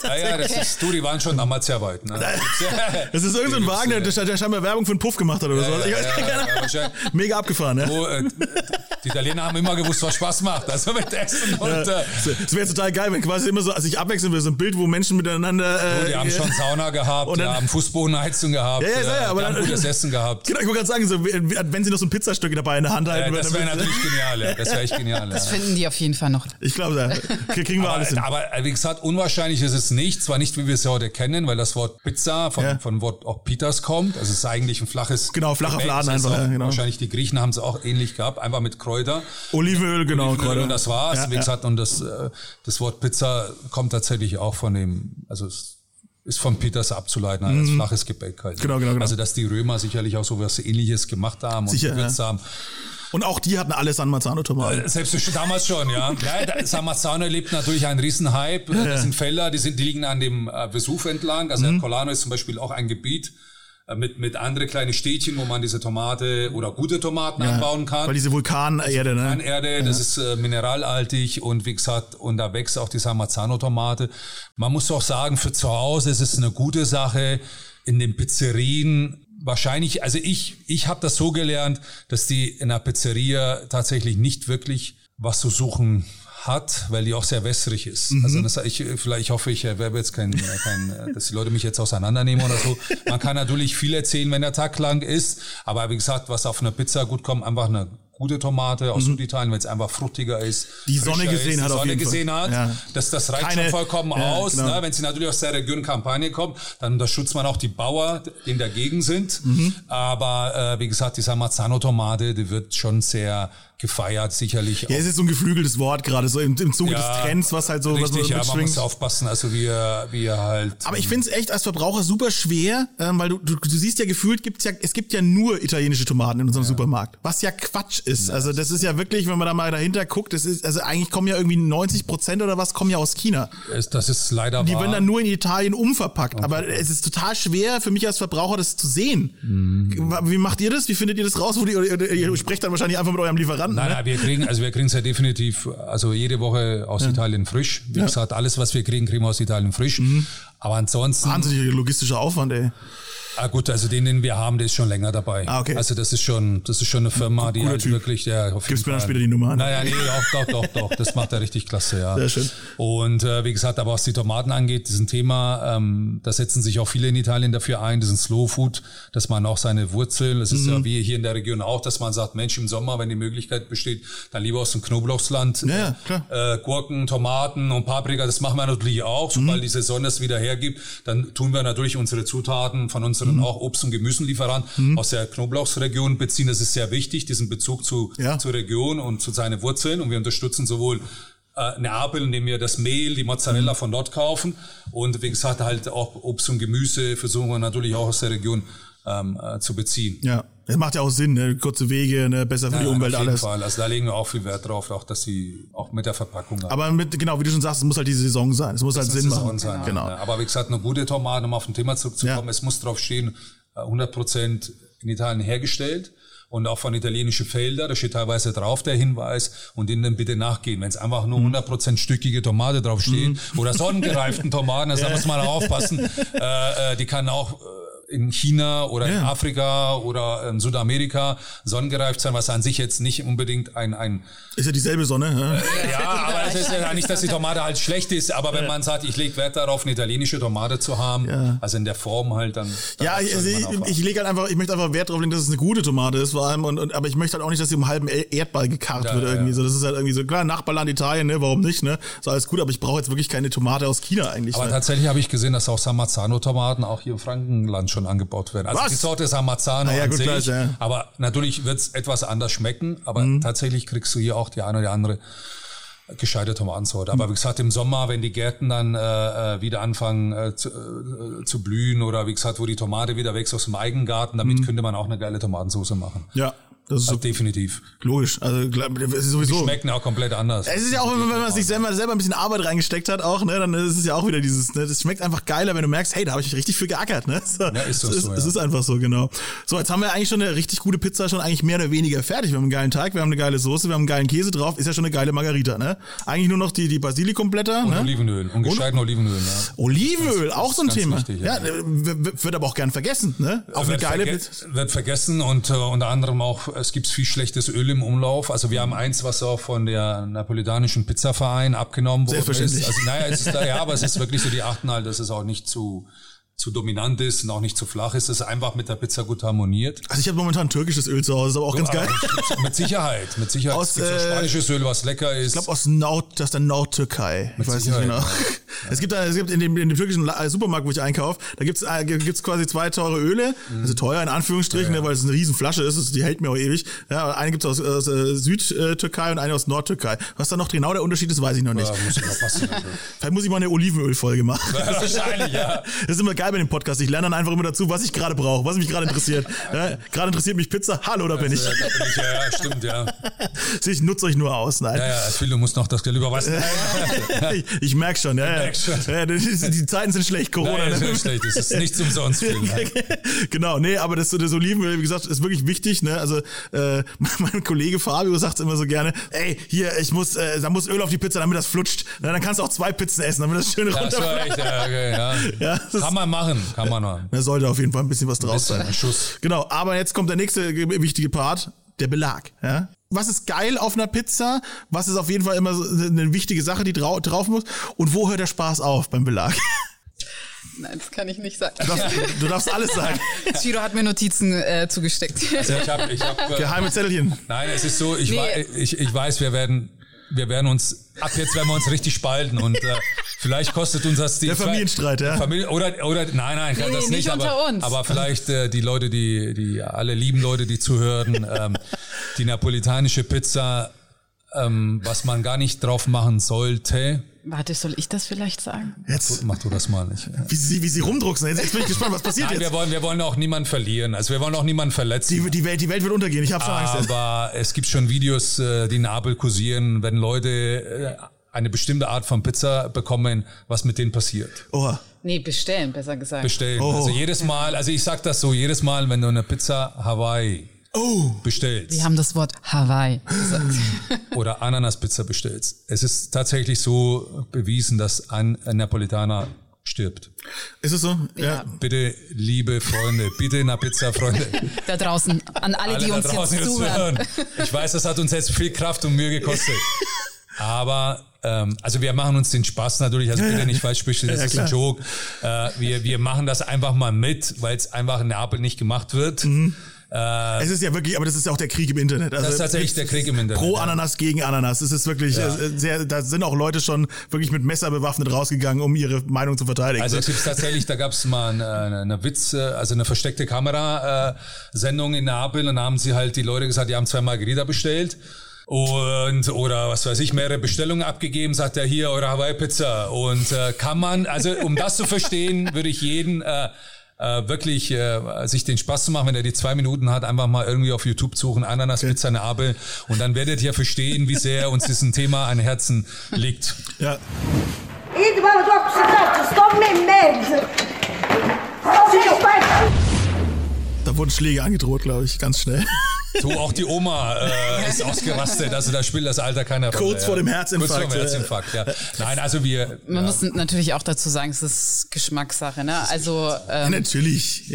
Ja, (laughs) ja, das ist, du, die waren schon damals sehr weit. Ne? Das (laughs) ist irgendein so ein Wagen, der, der, scheinbar Werbung für einen Puff gemacht hat oder so. ja, Ich ja, weiß ja, keine. Mega abgefahren, ne? Wo, äh, die Italiener haben immer gewusst, was Spaß macht. Also mit Essen und äh, Es wäre total geil, wenn quasi immer so, also sich abwechseln würde, so ein Bild, wo Menschen miteinander. Äh, die haben schon (laughs) Sauna gehabt, Und die dann- haben Fußbodenheizung gehabt, Ja, ja, ja, äh, aber die haben dann- gutes (laughs) Essen gehabt. Genau, ich wollte gerade sagen, so, wenn sie noch so ein Pizzastück dabei in der Hand Ja, halten das würden, wäre natürlich (laughs) genial, ja. Das wäre echt genial. Das ja. finden die auf jeden Fall noch. Ich glaube, da kriegen wir alles hin. Aber, aber äh, wie gesagt, unwahrscheinlich ist es nicht. Zwar nicht, wie wir es ja heute kennen, weil das Wort Pizza von, Ja. von Wort auch Pitas kommt. Also es ist eigentlich ein flaches. Genau, flacher Gebäck. Fladen einfach, Auch, ja, genau. Wahrscheinlich die Griechen haben es auch ähnlich gehabt, einfach mit Kräuter. Olivenöl, genau. Olivenöl Kräuter. Und das war's. Ja, wie ja. gesagt, und das, äh, das Wort Pizza kommt tatsächlich auch von dem, also es ist von Pitas abzuleiten, als flaches Gebäck halt. Mhm. Genau, genau, genau. Also dass die Römer sicherlich auch so was ähnliches gemacht haben Sicher, und gewürzt haben. Und auch die hatten alle San Marzano-Tomaten. Selbst damals schon, ja. (laughs) ja da- Samazzano erlebt natürlich einen Riesenhype. Das sind Felder, die, sind, die liegen an dem äh, Vesuv entlang. Also Mhm. Colano ist zum Beispiel auch ein Gebiet äh, mit, mit andere kleine Städtchen, wo man diese Tomate oder gute Tomaten anbauen kann. Weil diese Vulkanerde, ne? Erde, das ist äh, mineralaltig und wie gesagt, und da wächst auch die Samazzano-Tomate. Man muss auch sagen, für zu Hause ist es eine gute Sache. In den Pizzerien wahrscheinlich, also ich, ich habe das so gelernt, dass die in der Pizzeria tatsächlich nicht wirklich was zu suchen hat, weil die auch sehr wässrig ist. Also das, ich, vielleicht, ich hoffe, ich erwerbe jetzt kein, kein, dass die Leute mich jetzt auseinandernehmen oder so. Man kann natürlich viel erzählen, wenn der Tag lang ist, aber wie gesagt, was auf einer Pizza gut kommt, einfach eine gute Tomate aus Süditalien, wenn es einfach fruchtiger ist. Mhm. Die Sonne gesehen ist, hat die auf Sonne jeden Fall. gesehen hat. Ja. Das, das reicht Keine- schon vollkommen Ja, aus. genau. Ne? Wenn sie natürlich aus der Region Kampagne kommt, dann unterstützt man auch die Bauer, die in der Gegend sind. Mhm. Aber äh, wie gesagt, diese Marzano-Tomate, die wird schon sehr gefeiert, sicherlich. Ja, es ist so ein geflügeltes Wort gerade, so im, im Zuge Ja, des Trends, was halt so was Richtig, so ja, man mitschwingt. muss aufpassen, also wir, wir halt. Aber ich finde es echt als Verbraucher super schwer, ähm, weil du, du, du siehst ja gefühlt, gibt's ja, es gibt ja nur italienische Tomaten in unserem Supermarkt. Was ja Quatsch ist. Also das ist ja wirklich, wenn man da mal dahinter guckt, das ist, also eigentlich kommen ja irgendwie 90 Prozent oder was kommen ja aus China. das ist leider Die wahr. werden dann nur in Italien umverpackt. Aber es ist total schwer für mich als Verbraucher, das zu sehen. Mhm. Wie macht ihr das? Wie findet ihr das raus? Wo die, ihr, ihr sprecht dann wahrscheinlich einfach mit eurem Lieferanten. Nein, ne? nein, wir kriegen, also wir kriegen es ja definitiv, also jede Woche aus Italien frisch. Wie gesagt, alles, was wir kriegen, kriegen wir aus Italien frisch. Mhm. Aber ansonsten, Wahnsinniger logistischer Aufwand, ey. Ah gut, also den, den wir haben, der ist schon länger dabei. Ah, okay. Also das ist schon, das ist schon eine Firma, die halt wirklich, ja, auf Gibst mir dann später die Nummer an. Naja, nee, doch, doch, doch, doch. Das macht er richtig klasse, ja. Sehr schön. Und äh, wie gesagt, aber was die Tomaten angeht, ein Thema, ähm, da setzen sich auch viele in Italien dafür ein, das ist ein Slow Food, dass man auch seine Wurzeln, das ist Mhm. ja wie hier in der Region auch, dass man sagt, Mensch, im Sommer, wenn die Möglichkeit besteht, dann lieber aus dem Knoblauchsland. Ja, ja, klar. Äh, Gurken, Tomaten und Paprika, das machen wir natürlich auch. Sobald Mhm. die Saison das wieder hergibt, dann tun wir natürlich unsere Zutaten von unseren Mhm. auch Obst- und Gemüsenlieferanten aus der Knoblauchsregion beziehen. Das ist sehr wichtig, diesen Bezug zu, Ja. zur Region und zu seinen Wurzeln. Und wir unterstützen sowohl äh, Neapel, indem wir das Mehl, die Mozzarella Mhm. von dort kaufen. Und wie gesagt, halt auch Obst und Gemüse versuchen wir natürlich auch aus der Region ähm, äh, zu beziehen. Ja, das macht ja auch Sinn, ne? kurze Wege, ne? besser für die Ja, Umwelt auf jeden alles. Fall. Also da legen wir auch viel Wert drauf, auch dass sie auch mit der Verpackung Aber mit, genau, wie du schon sagst, es muss halt die Saison sein. Es muss halt Das Sinn muss machen. Saison sein. Genau. Ja, aber wie gesagt, eine gute Tomate, um auf ein Thema zurückzukommen, Ja. es muss drauf stehen, äh, 100% in Italien hergestellt und auch von italienischen Feldern, da steht teilweise drauf der Hinweis und denen dann bitte nachgehen. Wenn es einfach Mhm. nur 100% stückige Tomate draufstehen oder sonnengereiften Tomaten, also da muss man aufpassen, äh, äh, die kann auch in China oder in Ja. Afrika oder in Südamerika sonnengereift sein, was an sich jetzt nicht unbedingt ein, ein Ist ja dieselbe Sonne. Ne? ja, aber es ist ja nicht, dass die Tomate halt schlecht ist, aber wenn man sagt, ich lege Wert darauf, eine italienische Tomate zu haben, Ja. also in der Form halt, dann. Ja, ich, ich, ich lege halt einfach, ich möchte einfach Wert drauf legen, dass es eine gute Tomate ist, vor allem, und, und aber ich möchte halt auch nicht, dass sie um halben Erdball gekarrt Ja, wird ja, irgendwie. ja. So, das ist halt irgendwie so, klar, Nachbarland Italien, ne, warum nicht, ne? Ist alles gut, aber ich brauche jetzt wirklich keine Tomate aus China eigentlich. aber ne? tatsächlich habe ich gesehen, dass auch Samazzano-Tomaten auch hier im Frankenland schon angebaut werden. Also Was? die Sorte Samazzano Ah ja, gut, sich, klar, ja. Mhm. aber natürlich wird es etwas anders schmecken, aber tatsächlich kriegst du hier auch die eine oder andere gescheite Tomatensorte. Mhm. Aber wie gesagt, im Sommer, wenn die Gärten dann äh, äh, wieder anfangen äh, zu, äh, zu blühen oder wie gesagt, wo die Tomate wieder wächst aus dem Eigengarten, damit Mhm. könnte man auch eine geile Tomatensauce machen. ja, das ist so Also definitiv. logisch. Also, das sowieso. Schmecken auch komplett anders. Es ist ja auch, wenn man, wenn man sich selber, selber ein bisschen Arbeit reingesteckt hat, auch, ne, dann ist es ja auch wieder dieses, ne, das schmeckt einfach geiler, wenn du merkst, hey, da habe ich richtig viel geackert, ne? So, Ja, ist so, es, ist, so, ja. es ist einfach so, genau. So, jetzt haben wir eigentlich schon eine richtig gute Pizza schon eigentlich mehr oder weniger fertig. Wir haben einen geilen Teig, wir haben eine geile Soße, wir haben einen geilen Käse drauf, ist ja schon eine geile Margarita, ne? Eigentlich nur noch die, die Basilikumblätter, und ne? Olivenöl. Und gescheiten Olivenöl, ja. Olivenöl, Ganz- auch so ein Thema. wichtig, ja, ja. wird aber auch gern vergessen, ne? Auch eine wird, geile verge Pizza. wird vergessen und äh, unter anderem auch, es gibt viel schlechtes Öl im Umlauf. Also wir haben eins, was auch von der napolitanischen Pizzaverein abgenommen worden ist. Also naja, es ist da, ja, aber es ist wirklich so, die achten halt, dass es auch nicht zu zu dominant ist und auch nicht zu flach ist, es einfach mit der Pizza gut harmoniert. Also ich habe momentan türkisches Öl zu Hause, ist aber auch ganz geil. Mit Sicherheit, mit Sicherheit. Aus, es gibt so äh, spanisches Öl, was lecker ist. Ich glaube aus Nord, aus der Nordtürkei. Ich weiß nicht Sicherheit, genau. ja. (laughs) Es gibt da, es gibt in dem, in dem türkischen La- Supermarkt, wo ich einkaufe, da gibt's äh, gibt's quasi zwei teure Öle, also teuer in Anführungsstrichen, Mhm. Ja, ja. Ne, weil es eine riesen Flasche ist, also die hält mir auch ewig. Ja, eine gibt's aus, aus äh, Südtürkei und eine aus Nordtürkei. Was da noch genau der Unterschied ist, weiß ich noch nicht. muss passen. (laughs) Vielleicht muss ich mal eine Olivenölfolge machen. (laughs) Wahrscheinlich, ja. Das ist immer geil bei dem Podcast. Ich lerne dann einfach immer dazu, was ich gerade brauche, was mich gerade interessiert. (laughs) Ja, gerade interessiert mich Pizza. Hallo, da bin ich. Ja, da bin ich, ja, ja, stimmt, ja. (laughs) Ich nutze euch nur aus. Nein. Ja, ja, Phil, du musst noch das Geld überweisen. (laughs) ich, ich merke schon, ja, merk schon. ja die, Zeiten sind schlecht, Corona. Nein, das ne? ist schlecht. Das ist nichts umsonst, Phil. ne? genau, nee, aber das, das Olivenöl, wie gesagt, ist wirklich wichtig. Ne? Also äh, mein Kollege Fabio sagt immer so gerne, ey, hier, ich muss, äh, da muss Öl auf die Pizza, damit das flutscht. Na, dann kannst du auch zwei Pizzen essen, damit das schön runterfällt. ja, okay, ja. Ja, man machen, kann man machen. Da sollte auf jeden Fall ein bisschen was draus sein. ein Schuss. Genau, aber jetzt kommt der nächste ge- wichtige Part, der Belag. Ja? Was ist geil auf einer Pizza? Was ist auf jeden Fall immer so eine wichtige Sache, die drau drauf muss? Und wo hört der Spaß auf beim Belag? (laughs) Nein, das kann ich nicht sagen. Du darfst, du darfst alles sagen. (laughs) Giro hat mir Notizen äh, zugesteckt. Also ich hab, ich hab, äh, Geheime Zettelchen. Nein, es ist so, ich, Nee. wei- ich, ich weiß, wir werden, wir werden uns, ab jetzt werden wir uns richtig spalten und äh, vielleicht kostet uns das die Der Familienstreit, ja? Familie, oder, oder, nein, nein, Nee, das nicht, nicht aber, unter uns. aber vielleicht äh, die Leute, die, die, alle lieben Leute, die zuhören, ähm, die napolitanische Pizza, ähm, was man gar nicht drauf machen sollte, Warte, soll ich das vielleicht sagen? Jetzt, mach du das mal nicht. wie sie, wie sie rumdrucksen. Jetzt, jetzt bin ich gespannt, was passiert Nein, wir jetzt. wollen, wir wollen auch niemanden verlieren. Also wir wollen auch niemanden verletzen. Die, die, Welt, die Welt wird untergehen. Ich habe schon Angst. Aber es gibt schon Videos, äh, die in Neapel kursieren, wenn Leute äh, eine bestimmte Art von Pizza bekommen, was mit denen passiert. Oha. Nee, bestellen, besser gesagt. Bestellen. Oh. Also jedes Mal, also ich sag das so, jedes Mal, wenn du eine Pizza Hawaii Oh. bestellst Wir haben das Wort Hawaii gesagt. (laughs) oder Ananaspizza bestellst, es ist tatsächlich so bewiesen, dass ein Napolitaner stirbt. Ist es so? Ja. Bitte, liebe Freunde, bitte eine Pizza, Freunde. (laughs) Da draußen, an alle, die da uns draußen jetzt zuhören. Ich weiß, das hat uns jetzt viel Kraft und Mühe gekostet. Aber ähm, also wir machen uns den Spaß natürlich, also bitte nicht falsch verstehen, das Ja, ist ein. Joke. Äh, wir, wir machen das einfach mal mit, weil es einfach in Neapel nicht gemacht wird. Es ist ja wirklich, aber das ist ja auch der Krieg im Internet. Also Das ist tatsächlich der Krieg im Internet. Pro. Ananas gegen Ananas. Es ist wirklich Ja. äh, sehr, da sind auch Leute schon wirklich mit Messer bewaffnet rausgegangen, um ihre Meinung zu verteidigen. Also es gibt tatsächlich, da gab es mal eine, eine Witz, äh, also eine versteckte Kamera-Sendung in Neapel und da haben sie halt die Leute gesagt, die haben zwei Margarita bestellt und oder was weiß ich, mehrere Bestellungen abgegeben, sagt er hier eure Hawaii-Pizza und äh, kann man, also um das zu verstehen, würde ich jeden äh, äh, wirklich äh, sich den Spaß zu machen, wenn er die zwei Minuten hat, einfach mal irgendwie auf YouTube suchen, Ananas Pizza Neapel und dann werdet ihr verstehen, wie sehr uns diesen Thema an Herzen liegt. ja. Da wurden Schläge angedroht, glaube ich, ganz schnell. (laughs) So, auch die Oma äh, ist ausgerastet. Also da spielt das Alter keine Rolle. Kurz vor dem Herzinfarkt, Kurz vor dem ja. Herzinfarkt, ja. Nein, also wir... Man ja. muss natürlich auch dazu sagen, es ist Geschmackssache. Ne? Also Ja, ähm, natürlich.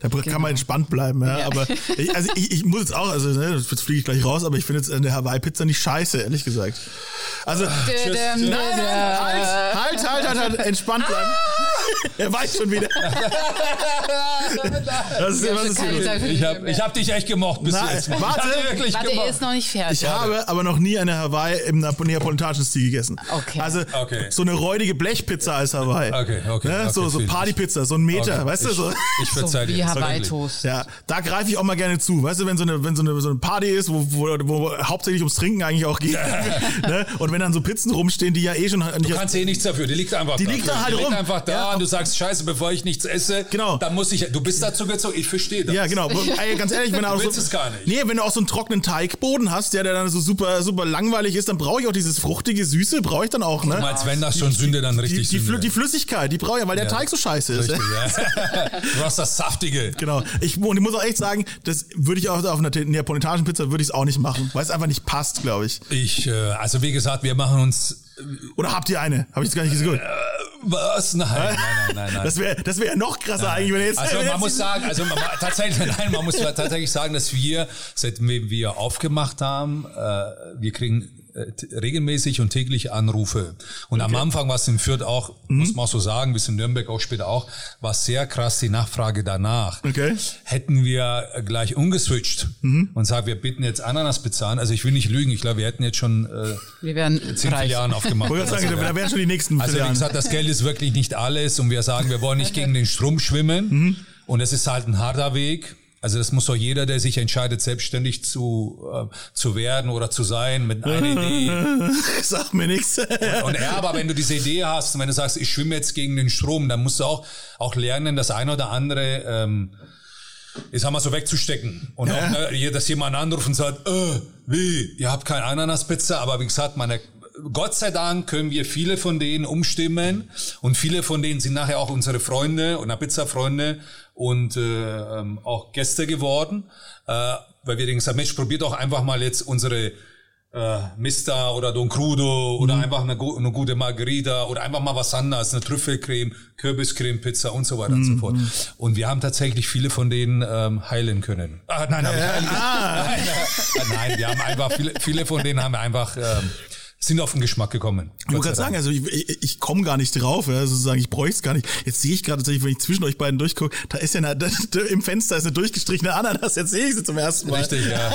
Da kann Genau. man entspannt bleiben, ja. Ja. Aber ich, also ich, ich muss jetzt auch, also ne, jetzt fliege ich gleich raus, aber ich finde jetzt eine Hawaii-Pizza nicht scheiße, ehrlich gesagt. Also. Dödem. Halt, halt, halt, halt, halt, entspannt bleiben. Er weiß schon wieder. (laughs) Das ist, Ich hab was ist Ich habe ich hab dich echt gemocht bis Nein, jetzt. (laughs) warte. Ich wirklich Warte, gemocht. er ist noch nicht fertig. Ich habe aber noch nie eine Hawaii im neapolitanischen Stil gegessen. Okay. Also Okay. so eine räudige Blechpizza als Hawaii. Okay, okay, Ne? okay, so so. Partypizza, so ein Meter, Okay, weißt du? ich, So. Ich so verzeih dir. wie. Hawaii-Toast. Ja, da greife ich auch mal gerne zu. Weißt du, wenn so eine, wenn so eine, so eine Party ist, wo, wo, wo hauptsächlich ums Trinken eigentlich auch geht. (laughs) ne? Und wenn dann so Pizzen rumstehen, die ja eh schon nicht Du kannst eh nichts dafür, die liegt einfach Die da. liegt da halt die liegt rum. einfach da Ja. und du sagst, scheiße, bevor ich nichts esse, Genau. dann muss ich, du bist dazu gezogen, ich verstehe das. Ja, genau. (laughs) Ey, ganz ehrlich, wenn du auch willst so, es gar nicht. Nee, wenn du auch so einen trockenen Teigboden hast, der, der dann so super, super langweilig ist, dann brauche ich auch dieses fruchtige, süße, brauche ich dann auch, ne? Meinst, wenn das schon Sünde, dann Die, richtig die, Flü Sünde. die Flüssigkeit, die brauche ich ja, weil der Ja. Teig so scheiße ist. Richtig, ja. (laughs) Du hast das Saftige. Genau. Ich, und ich muss auch echt sagen, das würde ich auch auf einer neapolitanischen Pizza würde ich es auch nicht machen, weil es einfach nicht passt, glaube ich. Ich, äh, also wie gesagt, wir machen uns Oder habt ihr eine? Habe ich jetzt gar nicht gesagt. Was? Nein, nein, nein, nein, nein. Das wäre das wär noch krasser eigentlich, wenn jetzt. Also man muss sagen, also man, tatsächlich, (laughs) nein, man muss tatsächlich sagen, dass wir, seitdem wir aufgemacht haben, äh, wir kriegen regelmäßig und täglich Anrufe. Und am Anfang war es in Fürth auch, Mhm. muss man auch so sagen, bis in Nürnberg auch später auch, war sehr krass die Nachfrage danach. Okay. Hätten wir gleich umgeswitcht Mhm. und sagen, wir bitten jetzt Ananaspizza an. Also ich will nicht lügen, ich glaube, wir hätten jetzt schon äh, Wir werden zehn reich. Filialen aufgemacht. Gerade sagen, Also, da wären schon die nächsten also wie gesagt, das Geld ist wirklich nicht alles und wir sagen, wir wollen nicht gegen den Strom schwimmen Mhm. und es ist halt ein harter Weg. Also das muss doch jeder, der sich entscheidet, selbstständig zu, äh, zu werden oder zu sein, mit einer (laughs) Idee. Sag mir nichts. Und ja, aber wenn du diese Idee hast und wenn du sagst, ich schwimme jetzt gegen den Strom, dann musst du auch, auch lernen, das eine oder andere, ähm, ich sag mal so wegzustecken. Und auch, ne, hier, dass jemand anruft und sagt, äh, wie, ihr habt keine Ananaspizza, aber wie gesagt, meine, Gott sei Dank können wir viele von denen umstimmen und viele von denen sind nachher auch unsere Freunde und Pizza-Freunde und äh, ähm, auch Gäste geworden, äh, weil wir gesagt haben, Mensch, probiert doch einfach mal jetzt unsere äh, Mister oder Don Crudo oder einfach eine, eine gute Margarita oder einfach mal was anderes, eine Trüffelcreme, Kürbiscreme, Pizza und so weiter und so fort. Und wir haben tatsächlich viele von denen ähm, heilen können. Ah, nein, heilen (laughs) nein, nein, (laughs) nein, wir haben einfach viele, viele von denen haben wir einfach ähm, sind auf den Geschmack gekommen. Ich wollte gerade sagen, also ich, ich, ich komme gar nicht drauf, ja, sozusagen, ich bräuchte es gar nicht. Jetzt sehe ich gerade tatsächlich, wenn ich zwischen euch beiden durchgucke, da ist ja eine, (laughs) da, im Fenster ist eine durchgestrichene Ananas, jetzt sehe ich sie zum ersten Mal. Richtig, ja.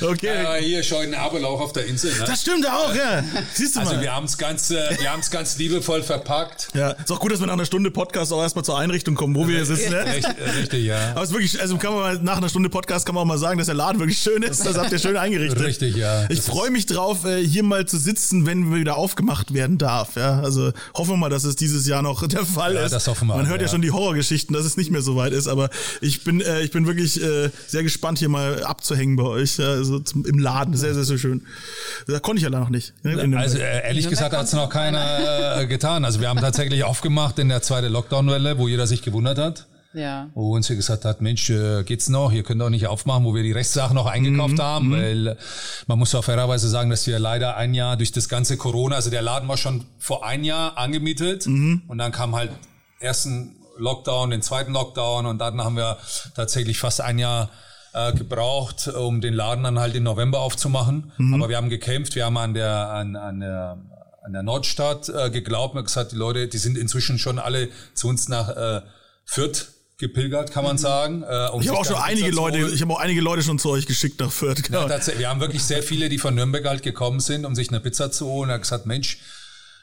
(laughs) Okay. ja hier schon ein Abelauch auf der Insel. Ne? Das stimmt auch, ja. Siehst du Also mal. wir haben es ganz, äh, wir haben's ganz liebevoll verpackt. ja, ist auch gut, dass wir nach einer Stunde Podcast auch erstmal zur Einrichtung kommen, wo wir hier sitzen. Ne? Richtig, richtig, ja. Aber es ist wirklich, also kann man mal nach einer Stunde Podcast kann man auch mal sagen, dass der Laden wirklich schön ist. Das habt ihr schön eingerichtet. Richtig, ja. Ich freue mich drauf, äh, hier mal zu sitzen, wenn wieder aufgemacht werden darf. Ja, also hoffen wir mal, dass es dieses Jahr noch der Fall Ja, ist. das hoffen wir Man hört ja. ja. schon die Horrorgeschichten, dass es nicht mehr so weit ist. Aber ich bin, äh, ich bin wirklich äh, sehr gespannt, hier mal abzuhängen bei euch. Ja, also zum, im Laden, sehr, sehr, sehr schön. Da konnte ich ja noch nicht. ne, Also äh, ehrlich gesagt hat es noch keiner äh, getan. Also wir haben tatsächlich aufgemacht in der zweiten Lockdown-Welle, wo jeder sich gewundert hat. Ja. Wo uns hier gesagt hat, Mensch, äh, geht's noch? Ihr könnt auch nicht aufmachen, wo wir die Rechtssachen noch eingekauft Mhm, haben, weil äh, man muss auch fairerweise sagen, dass wir leider ein Jahr durch das ganze Corona, also der Laden war schon vor ein Jahr angemietet Mhm. und dann kam halt ersten Lockdown, den zweiten Lockdown und dann haben wir tatsächlich fast ein Jahr äh, gebraucht, um den Laden dann halt im November aufzumachen. Mhm. Aber wir haben gekämpft, wir haben an der an, an der an der Nordstadt äh, geglaubt und gesagt, die Leute, die sind inzwischen schon alle zu uns nach äh, Fürth gepilgert, kann man sagen. Äh, um ich habe auch schon einige Leute, ich habe auch einige Leute schon zu euch geschickt nach Fürth. Genau. Ja, tatsächlich, wir haben wirklich sehr viele, die von Nürnberg halt gekommen sind, um sich eine Pizza zu holen. Er hat gesagt, Mensch,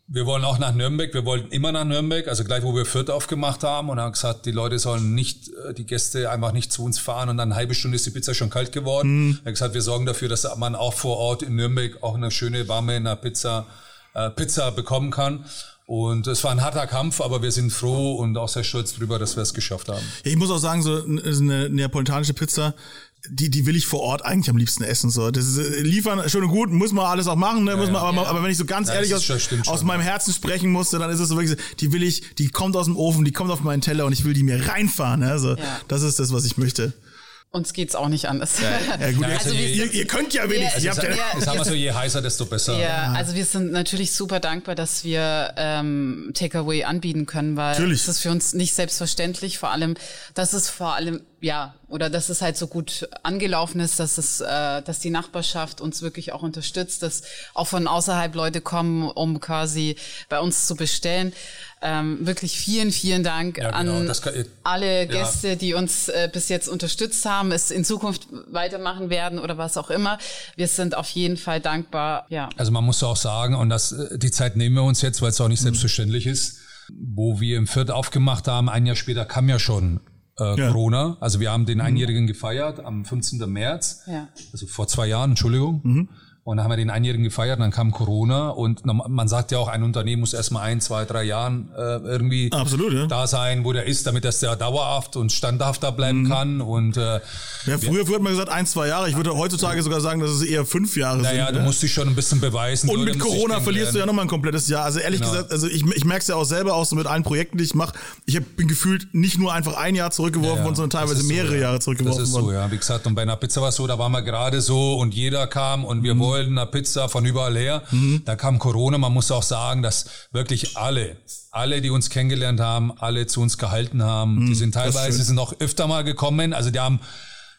wir wollen auch nach Nürnberg, wir wollten immer nach Nürnberg, also gleich wo wir Fürth aufgemacht haben. Und er hat gesagt, die Leute sollen nicht, äh, die Gäste einfach nicht zu uns fahren. Und dann eine halbe Stunde ist die Pizza schon kalt geworden. Er hat gesagt, wir sorgen dafür, dass man auch vor Ort in Nürnberg auch eine schöne, warme eine Pizza, äh, Pizza bekommen kann. Und es war ein harter Kampf, aber wir sind froh und auch sehr stolz drüber, dass wir es geschafft haben. Ja, ich muss auch sagen, so eine neapolitanische Pizza, die, die will ich vor Ort eigentlich am liebsten essen. So, das ist, äh, liefern schön und gut, muss man alles auch machen, ne? muss man, aber, aber wenn ich so ganz Ja, ehrlich aus, schon- stimmt aus meinem Herzen sprechen musste, dann ist es so wirklich, so, die will ich, die kommt aus dem Ofen, die kommt auf meinen Teller und ich will die mir reinfahren. Ne? Also, Ja. das ist das, was ich möchte. Uns geht's auch nicht anders. Ja, gut, Also ihr, wir ihr, ihr könnt ja wenigstens. Ja, habt ja, ja, Ich sag mal so, je heißer, desto besser. Ja, also wir sind natürlich super dankbar, dass wir ähm, Takeaway anbieten können, weil Natürlich. es ist für uns nicht selbstverständlich, vor allem, dass es vor allem, ja, oder dass es halt so gut angelaufen ist, dass es, äh, dass die Nachbarschaft uns wirklich auch unterstützt, dass auch von außerhalb Leute kommen, um quasi bei uns zu bestellen. Ähm, wirklich vielen, vielen Dank Ja, genau, an das kann- alle Ja. Gäste, die uns äh, bis jetzt unterstützt haben, es in Zukunft weitermachen werden oder was auch immer. Wir sind auf jeden Fall dankbar. Ja. Also man muss auch sagen, und das, äh, die Zeit nehmen wir uns jetzt, weil es auch nicht Mhm. selbstverständlich ist, wo wir im Fürth aufgemacht haben, ein Jahr später kam ja schon äh, Ja. Corona. Also wir haben den Einjährigen gefeiert am 15. März, Ja. also vor zwei Jahren, Entschuldigung. Mhm. Und dann haben wir den Einjährigen gefeiert, dann kam Corona und man sagt ja auch, ein Unternehmen muss erstmal ein, zwei, drei Jahren äh, irgendwie Absolut, ja. da sein, wo der ist, damit das der dauerhaft und standhaft da bleiben Mhm. kann. Und äh, ja, früher, hat man gesagt, ein, zwei Jahre. Ich würde heutzutage sogar sagen, dass es eher fünf Jahre naja, sind. du ja. musst dich schon ein bisschen beweisen. Und mit Corona verlierst du ja nochmal ein komplettes Jahr. Also ehrlich Genau. gesagt, also ich, ich merke es ja auch selber auch so mit allen Projekten, die ich mache. Ich hab, bin gefühlt nicht nur einfach ein Jahr zurückgeworfen Ja, worden, sondern teilweise so, mehrere ja. Jahre zurückgeworfen Das ist worden. so, ja. Wie gesagt, und bei einer Pizza war es so, da waren wir gerade so und jeder kam und Mhm. wir wollten eine Pizza von überall her. Da kam Corona. Man muss auch sagen, dass wirklich alle, alle, die uns kennengelernt haben, alle zu uns gehalten haben. die sind Mhm. teilweise sind auch öfter mal gekommen. Also die haben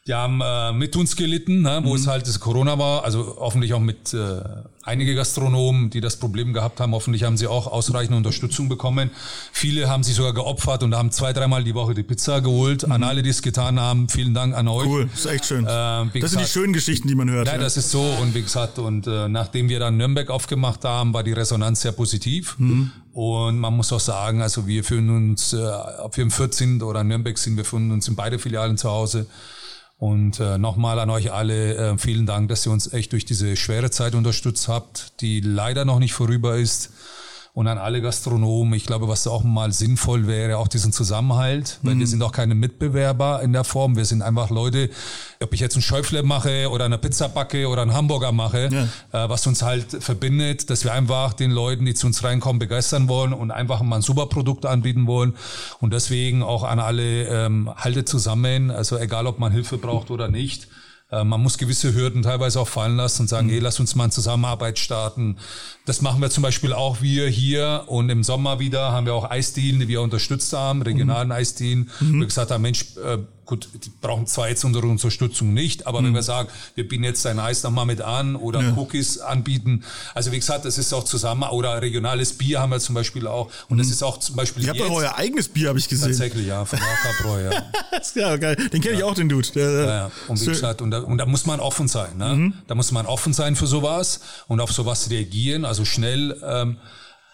die haben äh, mit uns gelitten, ne, wo es Mhm. halt das Corona war. Also hoffentlich auch mit äh, einige Gastronomen, die das Problem gehabt haben. Hoffentlich haben sie auch ausreichend Unterstützung bekommen. Viele haben sich sogar geopfert und haben zwei, dreimal die Woche die Pizza geholt. An alle, die es getan haben, vielen Dank an euch. Mhm. Cool, das ist echt schön. Wie das sind die gesagt- schönen Geschichten, die man hört. Ja, ja. das ist so und wie gesagt und äh, nachdem wir dann Nürnberg aufgemacht haben, war die Resonanz sehr positiv Mhm. und man muss auch sagen, also wir fühlen uns, äh, ob wir im Fürth sind oder in Nürnberg sind, wir fühlen uns in beide Filialen zu Hause und äh, nochmal an euch alle äh, vielen Dank, dass ihr uns echt durch diese schwere Zeit unterstützt habt, die leider noch nicht vorüber ist. Und an alle Gastronomen, ich glaube, was auch mal sinnvoll wäre, auch diesen Zusammenhalt, weil wir sind auch keine Mitbewerber in der Form. Wir sind einfach Leute, ob ich jetzt einen Schäufle mache oder eine Pizza backe oder einen Hamburger mache, äh, was uns halt verbindet, dass wir einfach den Leuten, die zu uns reinkommen, begeistern wollen und einfach mal ein super Produkt anbieten wollen. Und deswegen auch an alle, ähm, haltet zusammen, also egal ob man Hilfe braucht oder nicht. Äh, Man muss gewisse Hürden teilweise auch fallen lassen und sagen, hey, lass uns mal eine Zusammenarbeit starten. Das machen wir zum Beispiel auch wir hier und im Sommer wieder haben wir auch Eisdielen, die wir unterstützt haben, regionalen Eisdielen. Wir gesagt haben, Mensch, äh, gut, die brauchen zwar jetzt unsere Unterstützung nicht, aber Mhm. wenn wir sagen, wir bieten jetzt dein Eis nochmal mit an oder Cookies anbieten, also wie gesagt, das ist auch zusammen, oder regionales Bier haben wir zum Beispiel auch und das ist auch zum Beispiel Ihr habt doch euer eigenes Bier, habe ich gesehen. tatsächlich, ja, von Ackerbräu, ja. (laughs) Ja, geil. Den kenne ich auch, den Dude. Der, Ja, ja. Und wie gesagt, und da, und da muss man offen sein. Ne? Mhm. Da muss man offen sein für sowas und auf sowas reagieren, also schnell ähm,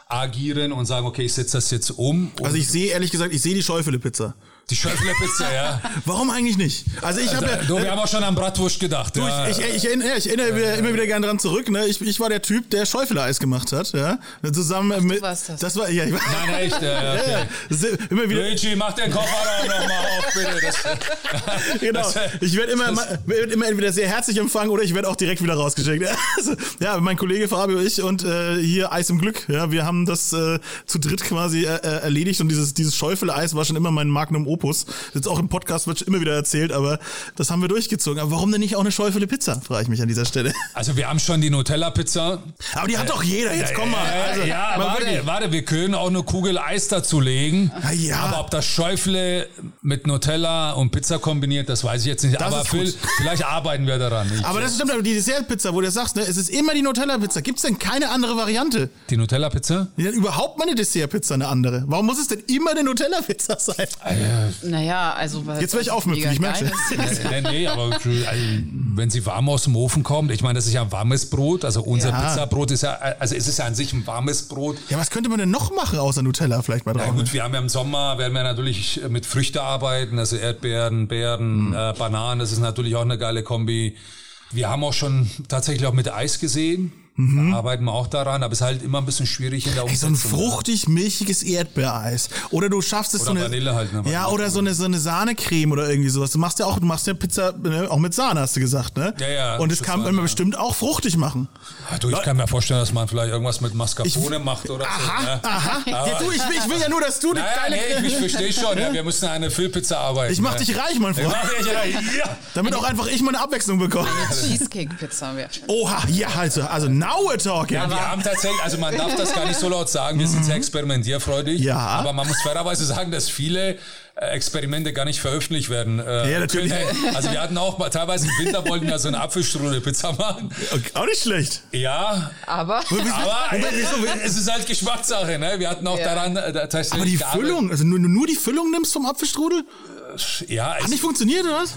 agieren und sagen, okay, ich setze das jetzt um. Also ich sehe, ehrlich gesagt, ich sehe die Schäufele-Pizza. Die Schöffler-Pizza, ja. (laughs) Warum eigentlich nicht? Also ich habe ja... Du, wir haben auch schon an Bratwurst gedacht. Du, ja. ich, ich, ich, erinnere, ich erinnere wieder, immer wieder gerne dran zurück. Ne? Ich, ich war der Typ, der Schäufele-Eis gemacht hat. Ja? Zusammen mit. warst das. das war ja. Ich war, Nein, (laughs) echt, ja, ja, ja, okay. ja. Immer wieder. Luigi, mach den Kofferraum nochmal auf, bitte. Das, (laughs) Genau. das- Ich werde immer, werd immer entweder sehr herzlich empfangen oder ich werde auch direkt wieder rausgeschickt. Also, ja, mein Kollege Fabio, ich und äh, hier Eis im Glück. Ja, wir haben das äh, zu dritt quasi äh, äh, erledigt und dieses dieses Schäufele-Eis war schon immer mein Magnum Opus. Jetzt auch im Podcast wird immer wieder erzählt, aber das haben wir durchgezogen. Aber warum denn nicht auch eine Schäufele-Pizza? Frage ich mich an dieser Stelle. Also wir haben schon die Nutella-Pizza. Aber die hat doch jeder. Jetzt komm mal. Ja, Also, ja, mal warte, wirklich. warte, wir können auch eine Kugel Eis dazulegen. Na ja. Aber ob das Schäufle mit Nutella und Pizza kombiniert, das weiß ich jetzt nicht. Das aber. Phil, vielleicht arbeiten wir daran. Ich, Aber das stimmt, aber die Dessertpizza, wo du sagst, ne, es ist immer die Nutella-Pizza. Gibt es denn keine andere Variante? die Nutella-Pizza? Ja, überhaupt mal eine Dessertpizza eine andere. Warum muss es denn immer eine Nutella-Pizza sein? Naja, also weil Jetzt werd ich aufmüpfig, ich merk's geil nee, nee, nee, aber also, wenn sie warm aus dem Ofen kommt, ich meine, das ist ja ein warmes Brot, also unser Ja. Pizzabrot ist ja, also es ist ja an sich ein warmes Brot. Ja, was könnte man denn noch machen außer Nutella vielleicht mal Na drauf? gut, wir haben ja im Sommer, werden wir natürlich mit Früchte arbeiten, also Erdbeeren, Beeren, äh, Bananen, das ist natürlich auch eine geile Kombi. Wir haben auch schon tatsächlich auch mit Eis gesehen, da arbeiten wir auch daran, aber es ist halt immer ein bisschen schwierig in der Mhm. Ey, so ein Umsetzung. fruchtig milchiges Erdbeereis. Oder du schaffst es Oder so eine. Vanille halt, ne? Ja, oder so eine, so eine Sahnecreme oder irgendwie sowas. Du machst ja auch, du machst ja Pizza ne, auch mit Sahne, hast du gesagt, ne? Ja, ja, Und es das kann man ja. bestimmt auch fruchtig machen. Ja, du, ich kann mir vorstellen, dass man vielleicht irgendwas mit Mascarpone Ich- macht oder Aha, so. ne? aha. (laughs) Ja, du, ich, will- ich will ja nur, dass du Naja, deine. nee, ich, ich verstehe schon, ja, wir (laughs) müssen eine Füllpizza arbeiten. ich mach ne? dich reich, mein Ich Freund. mach dich reich, ja. Damit auch einfach ich mal eine Abwechslung bekomme. (laughs) Cheesecake-Pizza wäre. Oha, ja, also, also now we're talking. Ja, wir haben tatsächlich, also man darf das gar nicht so laut sagen, wir sind sehr experimentierfreudig. Ja. Aber man muss fairerweise sagen, dass viele äh, Experimente gar nicht veröffentlicht werden. äh, Ja, natürlich. können. Also wir hatten auch mal, teilweise im Winter wollten wir so eine Apfelstrudel-Pizza machen. Okay, auch nicht schlecht. Ja, Aber aber es ist halt Geschmackssache, ne? Wir hatten auch Ja. daran äh, tatsächlich Aber die. Füllung, also nur, nur die Füllung nimmst vom Apfelstrudel? Ja, Hat es, nicht funktioniert, oder was?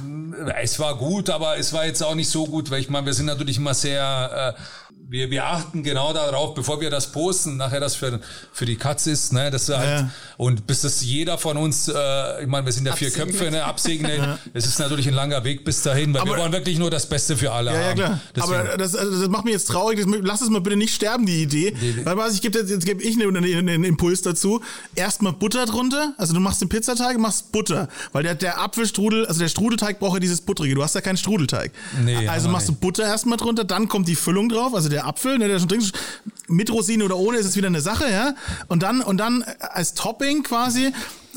es war gut, aber es war jetzt auch nicht so gut, weil ich meine, wir sind natürlich immer sehr, äh, wir, wir achten genau darauf, bevor wir das posten, nachher das für, für die Katz ist, ne, das halt, Ja. und bis das jeder von uns, äh, ich meine, wir sind ja vier Absegnet. Köpfe, ne, absegnet, (laughs) es ist natürlich ein langer Weg bis dahin, weil Aber- wir wollen wirklich nur das Beste für alle Ja, ja, haben. klar. Deswegen- Aber das, also das macht mich jetzt traurig. Das, lass es mal bitte nicht sterben, die Idee. Weil was, ich gebe jetzt, jetzt gebe ich einen, einen, einen Impuls dazu. Erstmal Butter drunter. Also du machst den Pizzateig, machst Butter. Weil der, der Apfelstrudel, also der Strudelteig braucht ja dieses Buttrige. Du hast ja keinen Strudelteig. Nee, also wir machst du. Butter erstmal drunter, dann kommt die Füllung drauf, also der Apfel, ne, der schon drin ist. Mit Rosine oder ohne ist es wieder eine Sache, ja. Und dann, und dann als Topping quasi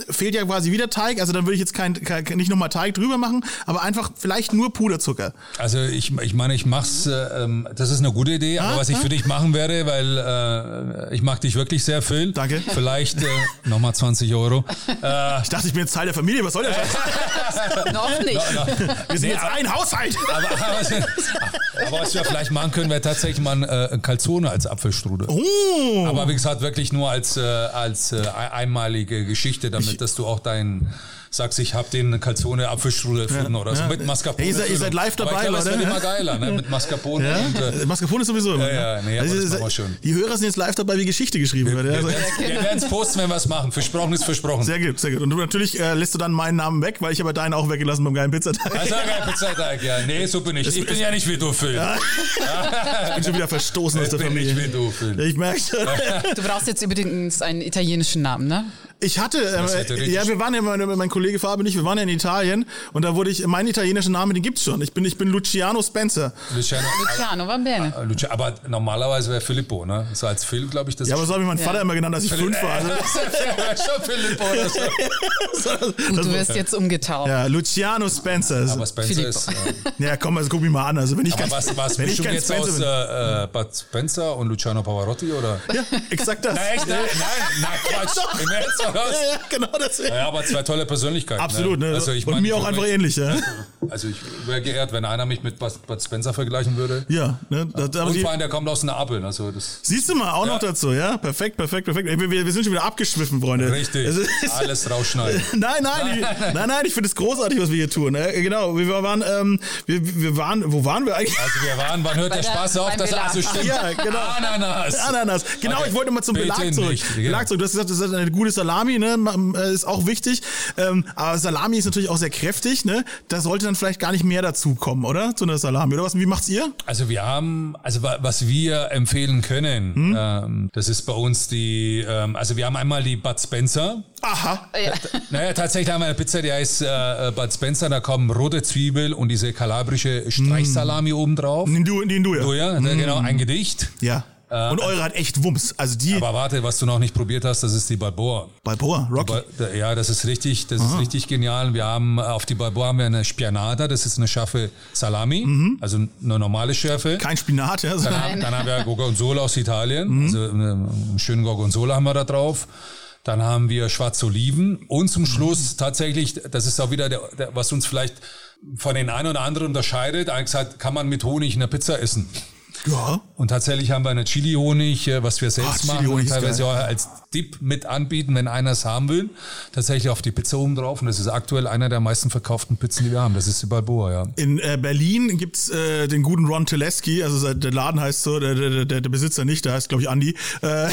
fehlt ja quasi wieder Teig. Also dann würde ich jetzt kein, kein nicht nochmal Teig drüber machen, aber einfach vielleicht nur Puderzucker. Also ich, ich meine, ich mach's, äh, ähm, das ist eine gute Idee, aber Ah, was ich für dich machen werde, weil äh, ich mag dich wirklich sehr, Phil. Danke. Vielleicht äh, nochmal 20 Euro. Äh, Ich dachte, ich bin jetzt Teil der Familie. Was soll der Scheiß? (laughs) noch nicht. Wir sind Nee, jetzt aber- ein Haushalt. aber, aber, aber was wir vielleicht machen können, wäre tatsächlich mal ein äh, Calzone als Apfelstrudel. Oh. Aber wie gesagt, wirklich nur als, äh, als äh, ein- einmalige Geschichte, damit dass du auch deinen sagst, ich habe den Calzone Apfelstrudel erfunden oder so ja. mit Mascarpone. Ihr seid- ihr seid live dabei, Aber ich glaube, Leute. wird immer geiler, ne? Mit Mascarpone Ja? und äh, Mascarpone ist sowieso immer. Ja, ja, ne? nee, aber das Also, machen wir schon. Die Hörer sind jetzt live dabei, wie Geschichte geschrieben wird. ja. wir Also, werden es posten, wenn wir es machen. Versprochen ist versprochen. sehr gut, sehr gut. Und du natürlich äh, lässt du dann meinen Namen weg, weil ich habe deinen auch weggelassen beim geilen Pizzateig. Also, geil, Pizzateig, ja. Nee, so bin ich. Ich bin ja nicht wie du, Phil. (laughs) Ich bin schon wieder verstoßen aus der Ich bin nicht wie Familie. du, Phil. Ich merke schon. Du brauchst jetzt übrigens einen italienischen Namen, ne? Ich hatte, äh, ja, wir waren ja, mein, mein Kollege Fabi und ich, wir waren ja in Italien und da wurde ich, mein italienischer Name, den gibt's schon. Ich bin, ich bin Luciano Spencer. Luciano, Luciano, va bene. äh, Lucia- aber normalerweise wäre Filippo, ne? So als Phil, glaube ich, das Ja, aber so habe ich meinen Ja. Vater immer genannt, als ich fünf war. (laughs) Also, schon Filippo. Gut, (laughs) du wirst jetzt umgetauft. ja, Luciano Spencer. Aber Spencer Filippo. ist. Äh, (laughs) Ja, komm, also guck mich mal an. Also wenn ich aber ganz, was, was wenn ich ganz jetzt Spencer aus bin. äh, äh, Bud Spencer und Luciano Pavarotti oder? Ja, exakt das. Na echt? Nein, nein, na Quatsch. Im Ernst? Ja, ja, genau deswegen. Ja, aber zwei tolle Persönlichkeiten. Absolut, ne? Also ich Und mein, mir auch einfach würd ähnlich, ja. mich- Also ich wäre geehrt, wenn einer mich mit Bud Spencer vergleichen würde. Ja, ne? Das, aber Und vor allem, der kommt aus Neapel. Also das siehst du mal, auch noch dazu, ja? Perfekt, perfekt, perfekt. Wir, wir wir sind schon wieder abgeschwiffen, Freunde. richtig. Alles rausschneiden. (laughs) Nein, nein, ich, nein, nein, ich finde es großartig, was wir hier tun. Äh, genau, wir waren, ähm, wir, wir waren, wo waren wir eigentlich? Also wir waren, wann hört der der- Spaß auf? beim Das, also stimmt. Ja, genau. Ananas. Ananas. Genau, Okay. ich wollte mal zum Belag zurück. nicht, ja. Belag zurück. Du hast gesagt, das ist eine gute Salami, ne? Äh, Ist auch wichtig. Ähm, aber Salami ist natürlich auch sehr kräftig, ne? Da sollte dann vielleicht gar nicht mehr dazu kommen, oder? Zu einer Salami. Oder was? Wie macht's ihr? Also wir haben, also wa- was wir empfehlen können, Hm? ähm, das ist bei uns die, ähm, also wir haben einmal die Bud Spencer. Aha. Ja. Naja, tatsächlich haben wir eine Pizza, die heißt äh, Bud Spencer, da kommen rote Zwiebel und diese kalabrische Streichsalami oben drauf. Den du, den du ja. Ja, genau, ein Gedicht. Ja. Und eure hat echt Wumms. Also die Aber warte, was du noch nicht probiert hast, das ist die Balboa. Balboa, Rocky. Ba- Ja, das ist richtig, das ist richtig genial. Wir haben äh, auf die Balboa haben wir eine Spianata, das ist eine scharfe Salami, also eine normale Schärfe. Kein Spinat, ja. Dann, haben, dann haben wir Gorgonzola aus Italien, also eine, einen schönen Gorgonzola haben wir da drauf. Dann haben wir schwarze Oliven und zum Schluss tatsächlich, das ist auch wieder der, der, was uns vielleicht von den einen oder anderen unterscheidet, eigentlich kann man mit Honig eine Pizza essen. Ja. Und tatsächlich haben wir eine Chili-Honig, äh, was wir selbst Ah, machen teilweise auch als Dip mit anbieten, wenn einer es haben will. Tatsächlich auf die Pizza oben drauf. Und das ist aktuell einer der meisten verkauften Pizzen, die wir haben. Das ist die Balboa, ja. In äh, Berlin gibt's äh, den guten Ron Teleski, also der Laden heißt so, der, der, der, der Besitzer nicht, der heißt glaube ich Andy. Äh,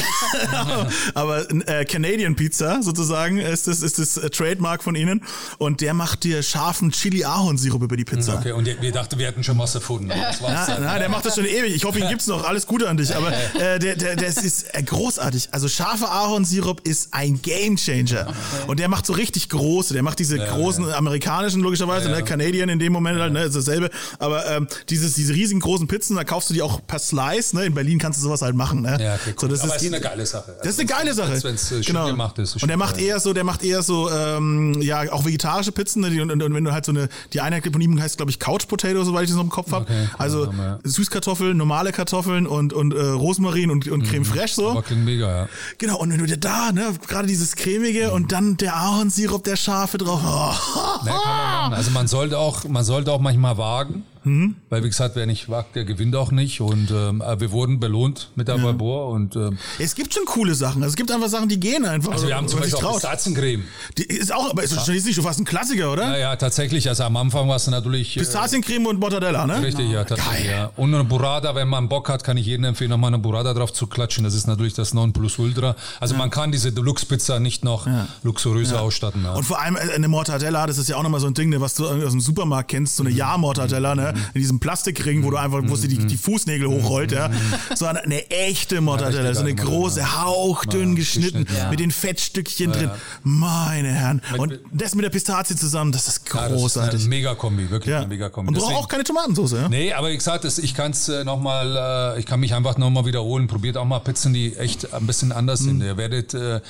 (laughs) aber äh, Canadian Pizza sozusagen ist das, ist das äh, Trademark von ihnen und der macht dir scharfen Chili-Ahornsirup über die Pizza. Okay, und wir dachten, wir hätten schon was erfunden. aber Das war's Ja, na, der macht das schon ewig. Ich hoffe, ihn gibt's noch. Alles Gute an dich. Aber (laughs) äh, der, der, das ist äh, großartig. Also scharfer Ahornsirup ist ein Gamechanger. Und der macht so richtig große. Der macht diese großen amerikanischen logischerweise, Ja, ja. ne, Canadian in dem Moment halt, ne, ist dasselbe. Aber ähm, dieses, diese riesigen großen Pizzen, da kaufst du die auch per Slice. Ne? In Berlin kannst du sowas halt machen. Ne? Ja, okay, so, cool. das aber ist, ist eine geile Sache. das ist eine geile Sache. Wenn es schön Genau. gemacht ist. Und der macht eher so, der macht eher so, ähm, ja, auch vegetarische Pizzen. Ne? Und, und, und wenn du halt so eine, die eine von ihm heißt, glaube ich, Couch Potato, soweit ich das noch im Kopf habe. Okay, cool, also ja. Süßkartoffeln, normale Kartoffeln und, und äh, Rosmarin und, und Creme fraiche so. Mhm. Aber klingt mega, ja. Genau, und wenn du dir da, ne, gerade dieses cremige und dann der Ahornsirup, der Schafe drauf. Oh. Man machen. Also man sollte auch, man sollte auch manchmal wagen. Mhm. Weil wie gesagt, wer nicht wagt, der gewinnt auch nicht. Und ähm, aber wir wurden belohnt mit der Balboa und ähm, Es gibt schon coole Sachen. Also es gibt einfach Sachen, die gehen einfach. also wir haben zum Beispiel auch. Pistaziencreme. Die ist auch, aber ist schon jetzt nicht schon fast ein Klassiker, oder? Naja, tatsächlich. Also am Anfang war es natürlich äh, Pistaziencreme und Mortadella, ne? Richtig, ja, tatsächlich, ja. Und eine Burrata, wenn man Bock hat, kann ich jedem empfehlen, nochmal eine Burrata drauf zu klatschen. Das ist natürlich das Nonplusultra. Also man kann diese Deluxe-Pizza nicht noch luxuriöser ausstatten. Ja. Und vor allem äh, eine Mortadella, das ist ja auch nochmal so ein Ding, ne, was du aus dem Supermarkt kennst, so eine Ja-Mortadella, ne? In diesem Plastikring, wo du einfach, wo sie die, die Fußnägel hochrollt, ja. So eine, echte Mortadella, so eine große, hauchdünn geschnitten, mit den Fettstückchen drin. Meine Herren. Und das mit der Pistazie zusammen, das ist Ja, das ist großartig. eine Mega-Kombi, wirklich Ja. eine Mega-Kombi. Und braucht Deswegen- auch keine Tomatensauce, ja? Nee, aber wie gesagt, ich kann es äh, nochmal, äh, ich kann mich einfach nochmal wiederholen. Probiert auch mal Pizzen, die echt ein bisschen anders Mhm. sind. Ihr werdet äh,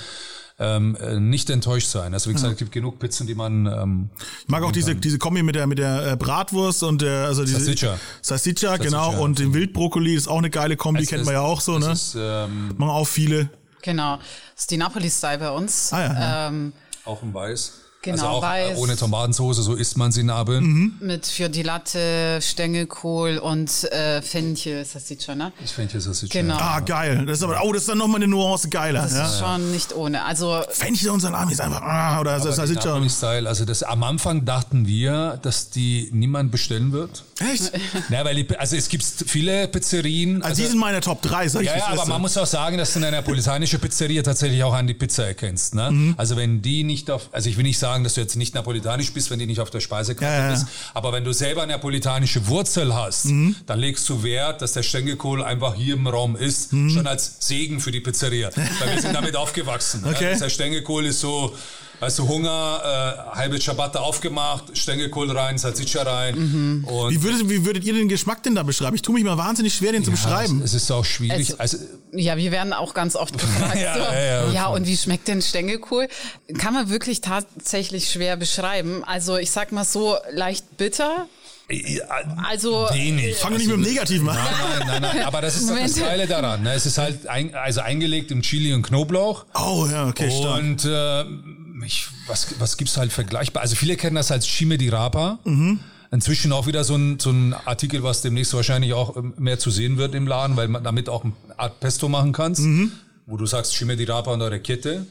ähm, äh, nicht enttäuscht sein. Also wie gesagt, es gibt genug Pizzen, die man ähm, Ich mag auch diese, diese Kombi mit der, mit der äh, Bratwurst und der, also diese. Salsiccia. Salsiccia, genau. Und den Wildbrokkoli ist auch eine geile Kombi, es kennt ist- man ja auch so, das ne? Ist, ähm, Machen auch viele. Genau. Das ist die Napoli-Style bei uns. Ah, ja, ja. Ähm, auch im Weiß. Genau, also auch Weiß. ohne Tomatensauce, so isst man sie in Abel. Mhm. mit für die Latte, Stängelkohl und äh, Fenchel, ist das sieht schon, ne? Ich das ist Genau. Ah, geil. Das ist aber, oh, das ist dann nochmal eine Nuance geiler. Das ja. ist schon nicht ohne. Also Fenchel und Salami ist einfach, ah, oder Aber Salsiccia. Napoli-Style, also das, am Anfang dachten wir, dass die niemand bestellen wird. Echt? (laughs) Ja, weil die, also es gibt viele Pizzerien. Also, die sind meine Top 3, sag ich Ja, ja, aber man muss auch sagen, dass du in einer napolitanische Pizzeria tatsächlich auch an die Pizza erkennst. Ne? Mhm. Also wenn die nicht auf, also ich will nicht sagen, dass du jetzt nicht napolitanisch bist, wenn die nicht auf der Speisekarte Ja, ja, ja. bist, aber wenn du selber eine napolitanische Wurzel hast, Mhm. dann legst du Wert, dass der Stängelkohl einfach hier im Raum ist, Mhm. schon als Segen für die Pizzeria. Weil wir sind damit aufgewachsen. (laughs) Okay. Ne? Der Stängelkohl ist so, weißt du, Hunger, äh, halbe Ciabatta aufgemacht, Stängelkohl rein, Salsiccia rein. Mhm. Und Wie würdet, wie würdet ihr den Geschmack denn da beschreiben? Ich tue mich mal wahnsinnig schwer, den zu beschreiben. Es ist auch schwierig. Also- Also, Ja, wir werden auch ganz oft (laughs) gefragt. Ja, so, ja, ja. ja, und wie schmeckt denn Stängelkohl? Kann man wirklich tatsächlich schwer beschreiben. Also ich sag mal so, leicht bitter. Also wenig. Fang doch nicht mit dem Negativen an. Nein, nein, nein, nein. Aber das ist das. Geile daran. Ne? Es ist halt ein, also eingelegt im Chili und Knoblauch. Oh ja, okay, stark. Und äh, ich, was, was gibt's halt vergleichbar? Also viele kennen das als Chime di Rapa. Inzwischen auch wieder so ein, so ein Artikel, was demnächst wahrscheinlich auch ähm, mehr zu sehen wird im Laden, weil man damit auch eine Art Pesto machen kannst, wo du sagst Chime di Rapa und Orecchiette.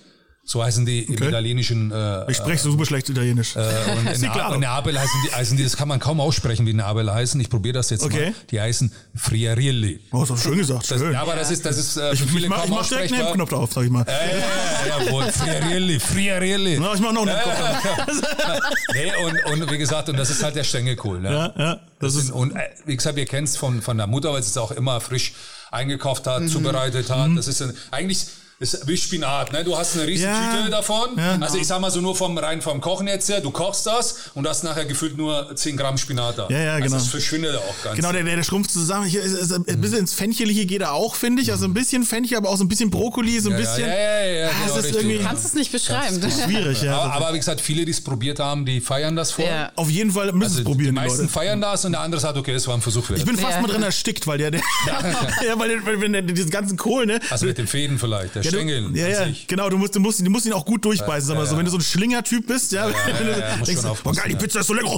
So heißen die im Okay. italienischen äh, Ich spreche so super schlecht Italienisch. äh, und (laughs) in. Neapel, in Neapel heißen die, heißen die, das kann man kaum aussprechen, wie Neapel heißen. Ich probiere das jetzt Okay. mal. Die heißen Friarilli. oh, ist doch schön gesagt. Das, schön. ja, aber das ist, das ist äh, ich für ich viele mach, kaum ich mach direkt einen. Knopf drauf, sag ich mal. Ja, ja, ja, jawohl, Friarilli, Friarilli. Na, ich mach noch einen Knopf drauf. Nee, und, und wie gesagt, und das ist halt der Stängelkohl. Ne? Ja, ja, das ist, und äh, wie gesagt, ihr kennt es von, von der Mutter, weil sie es auch immer frisch eingekauft hat, Mhm. zubereitet hat. Das ist ein, eigentlich ist wie Spinat, ne? Du hast eine riesen Ja. Tüte davon. Ja. Also ich sag mal so nur vom rein vom Kochen jetzt her, du kochst das und hast nachher gefühlt nur 10 Gramm Spinat da. Ja, ja, genau. Also das verschwindet auch ganz. Genau, der, der, der schrumpft zusammen. Hier ist, ist, ein bisschen ins Fenchtelige geht er auch, finde ich. Also ein bisschen Fenchel, aber auch so ein bisschen Brokkoli, so ein ja, bisschen. Ja, ja, ja, ja, Ah, genau, ist richtig, irgendwie- ja. Kannst es nicht beschreiben. Schwierig, ja. aber, aber wie gesagt, viele, die es probiert haben, die feiern das vor. Ja. Auf jeden Fall müssen Also es probieren, die die meisten Leute. feiern das und der andere sagt, okay, es war ein Versuch wert. Ich bin fast Ja. mal drin erstickt, weil der, der (laughs) (laughs) ja, weil, der, weil wenn der diesen ganzen Kohl, ne? also mit den Fäden vielleicht, der Ja, du, Stängel. ja, ja, genau, du musst, du musst, du musst ihn auch gut durchbeißen, sag mal ja, so. ja. Wenn du so ein Schlingertyp bist, ja, wenn du (laughs) ja, muss denkst, oh geil, die ja. Pizza ist so lecker. (laughs)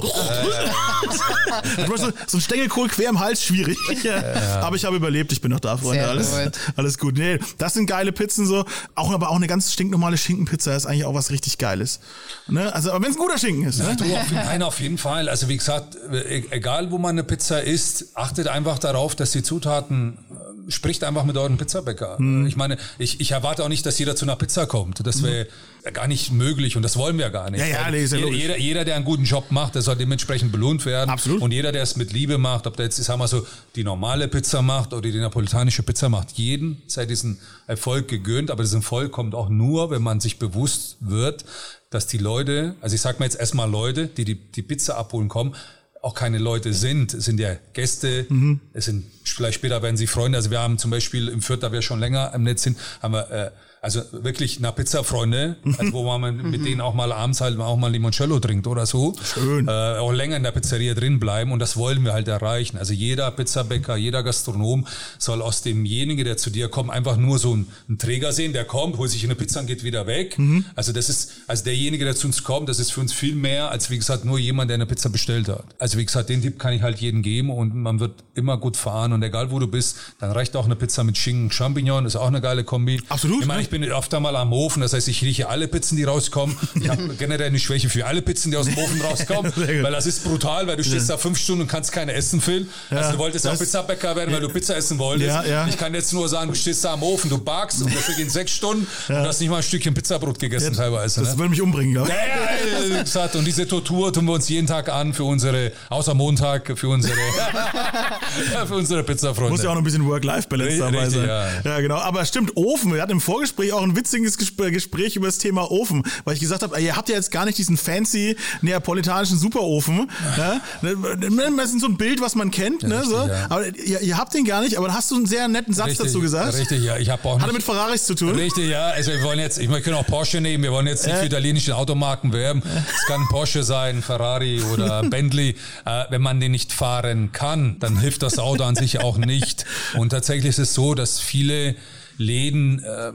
Du weißt, so, so ein Stängelkohl quer im Hals, schwierig. Ja. (laughs) Aber ich habe überlebt, ich bin noch da, Freunde. Alles, gut. alles gut. Nee, das sind geile Pizzen so. Auch, aber auch eine ganz stinknormale Schinkenpizza ist eigentlich auch was richtig Geiles. Ne? Also, aber wenn es ein guter Schinken ist, ne? Du, auf, nein, auf jeden Fall. Also wie gesagt, e- egal wo man eine Pizza isst, achtet einfach darauf, dass die Zutaten äh, spricht einfach mit euren Pizzabäcker. Hm. Ich meine, ich, ich erwarte auch nicht, dass jeder zu einer Pizza kommt. Das wäre gar nicht möglich und das wollen wir gar nicht. Ja, ja, nee, ist ja jeder, jeder, jeder, der einen guten Job macht, der soll dementsprechend belohnt werden. Absolut. Und jeder, der es mit Liebe macht, ob der jetzt, ich sag mal so, die normale Pizza macht oder die napolitanische Pizza macht, jeden sei diesen Erfolg gegönnt. Aber dieser Erfolg kommt auch nur, wenn man sich bewusst wird, dass die Leute, also ich sag mal jetzt erstmal Leute, die die, die Pizza abholen kommen, auch keine Leute sind. Es sind ja Gäste, Mhm. es sind vielleicht später werden sie Freunde. Also wir haben zum Beispiel im Fürth, da wir schon länger im Netz sind, haben wir äh, also wirklich nach Pizza-Freunde, also wo man (laughs) mit denen auch mal abends halt auch mal Limoncello trinkt oder so. Schön. Äh, auch länger in der Pizzeria drin bleiben und das wollen wir halt erreichen. Also jeder Pizzabäcker, jeder Gastronom soll aus demjenigen, der zu dir kommt, einfach nur so einen, einen Träger sehen, der kommt, holt sich eine Pizza und geht wieder weg. Also das ist, also derjenige, der zu uns kommt, das ist für uns viel mehr als wie gesagt nur jemand, der eine Pizza bestellt hat. Also wie gesagt, den Tipp kann ich halt jedem geben und man wird immer gut fahren und egal wo du bist, dann reicht auch eine Pizza mit Schinken, Champignon, ist auch eine geile Kombi. Absolut, Ich meine, ne? Ich bin öfter mal am Ofen, das heißt, ich rieche alle Pizzen, die rauskommen. Ich habe (laughs) generell eine Schwäche für alle Pizzen, die aus dem Ofen rauskommen, (laughs) weil das ist brutal, weil du stehst da fünf Stunden und kannst keine essen, Phil. also du wolltest auch Pizzabäcker werden, weil du Pizza essen wolltest. Ja, ja. Ich kann jetzt nur sagen, du stehst da am Ofen, du backst und dafür gehen sechs Stunden und du hast nicht mal ein Stückchen Pizzabrot gegessen teilweise. Das Ne? würde mich umbringen, glaube Ja, ich. ja, ja, und diese Tortur tun wir uns jeden Tag an für unsere, außer Montag, für unsere, (laughs) für unsere Pizzafreunde. Muss ja auch noch ein bisschen Work-Life-Balance dabei sein. ja. Ja. genau. Aber stimmt, Ofen. Wir hatten im Vorgespräch auch ein witziges Gespr- Gespräch über das Thema Ofen, weil ich gesagt habe, ihr habt ja jetzt gar nicht diesen fancy neapolitanischen Superofen. Ja? Das ist so ein Bild, was man kennt, ne? richtig, so. ja. Aber ihr, ihr habt den gar nicht, aber da hast du einen sehr netten Satz Richtig, dazu gesagt. Richtig, ja. Ich habe auch Hatte nicht, mit Ferraris zu tun. Richtig, ja. Also wir wollen jetzt, ich wir können auch Porsche nehmen, wir wollen jetzt nicht für italienische Automarken werben. Es kann Porsche sein, Ferrari oder (laughs) Bentley. Äh, wenn man den nicht fahren kann, dann hilft das Auto an sich auch nicht. Und tatsächlich ist es so, dass viele Läden, äh,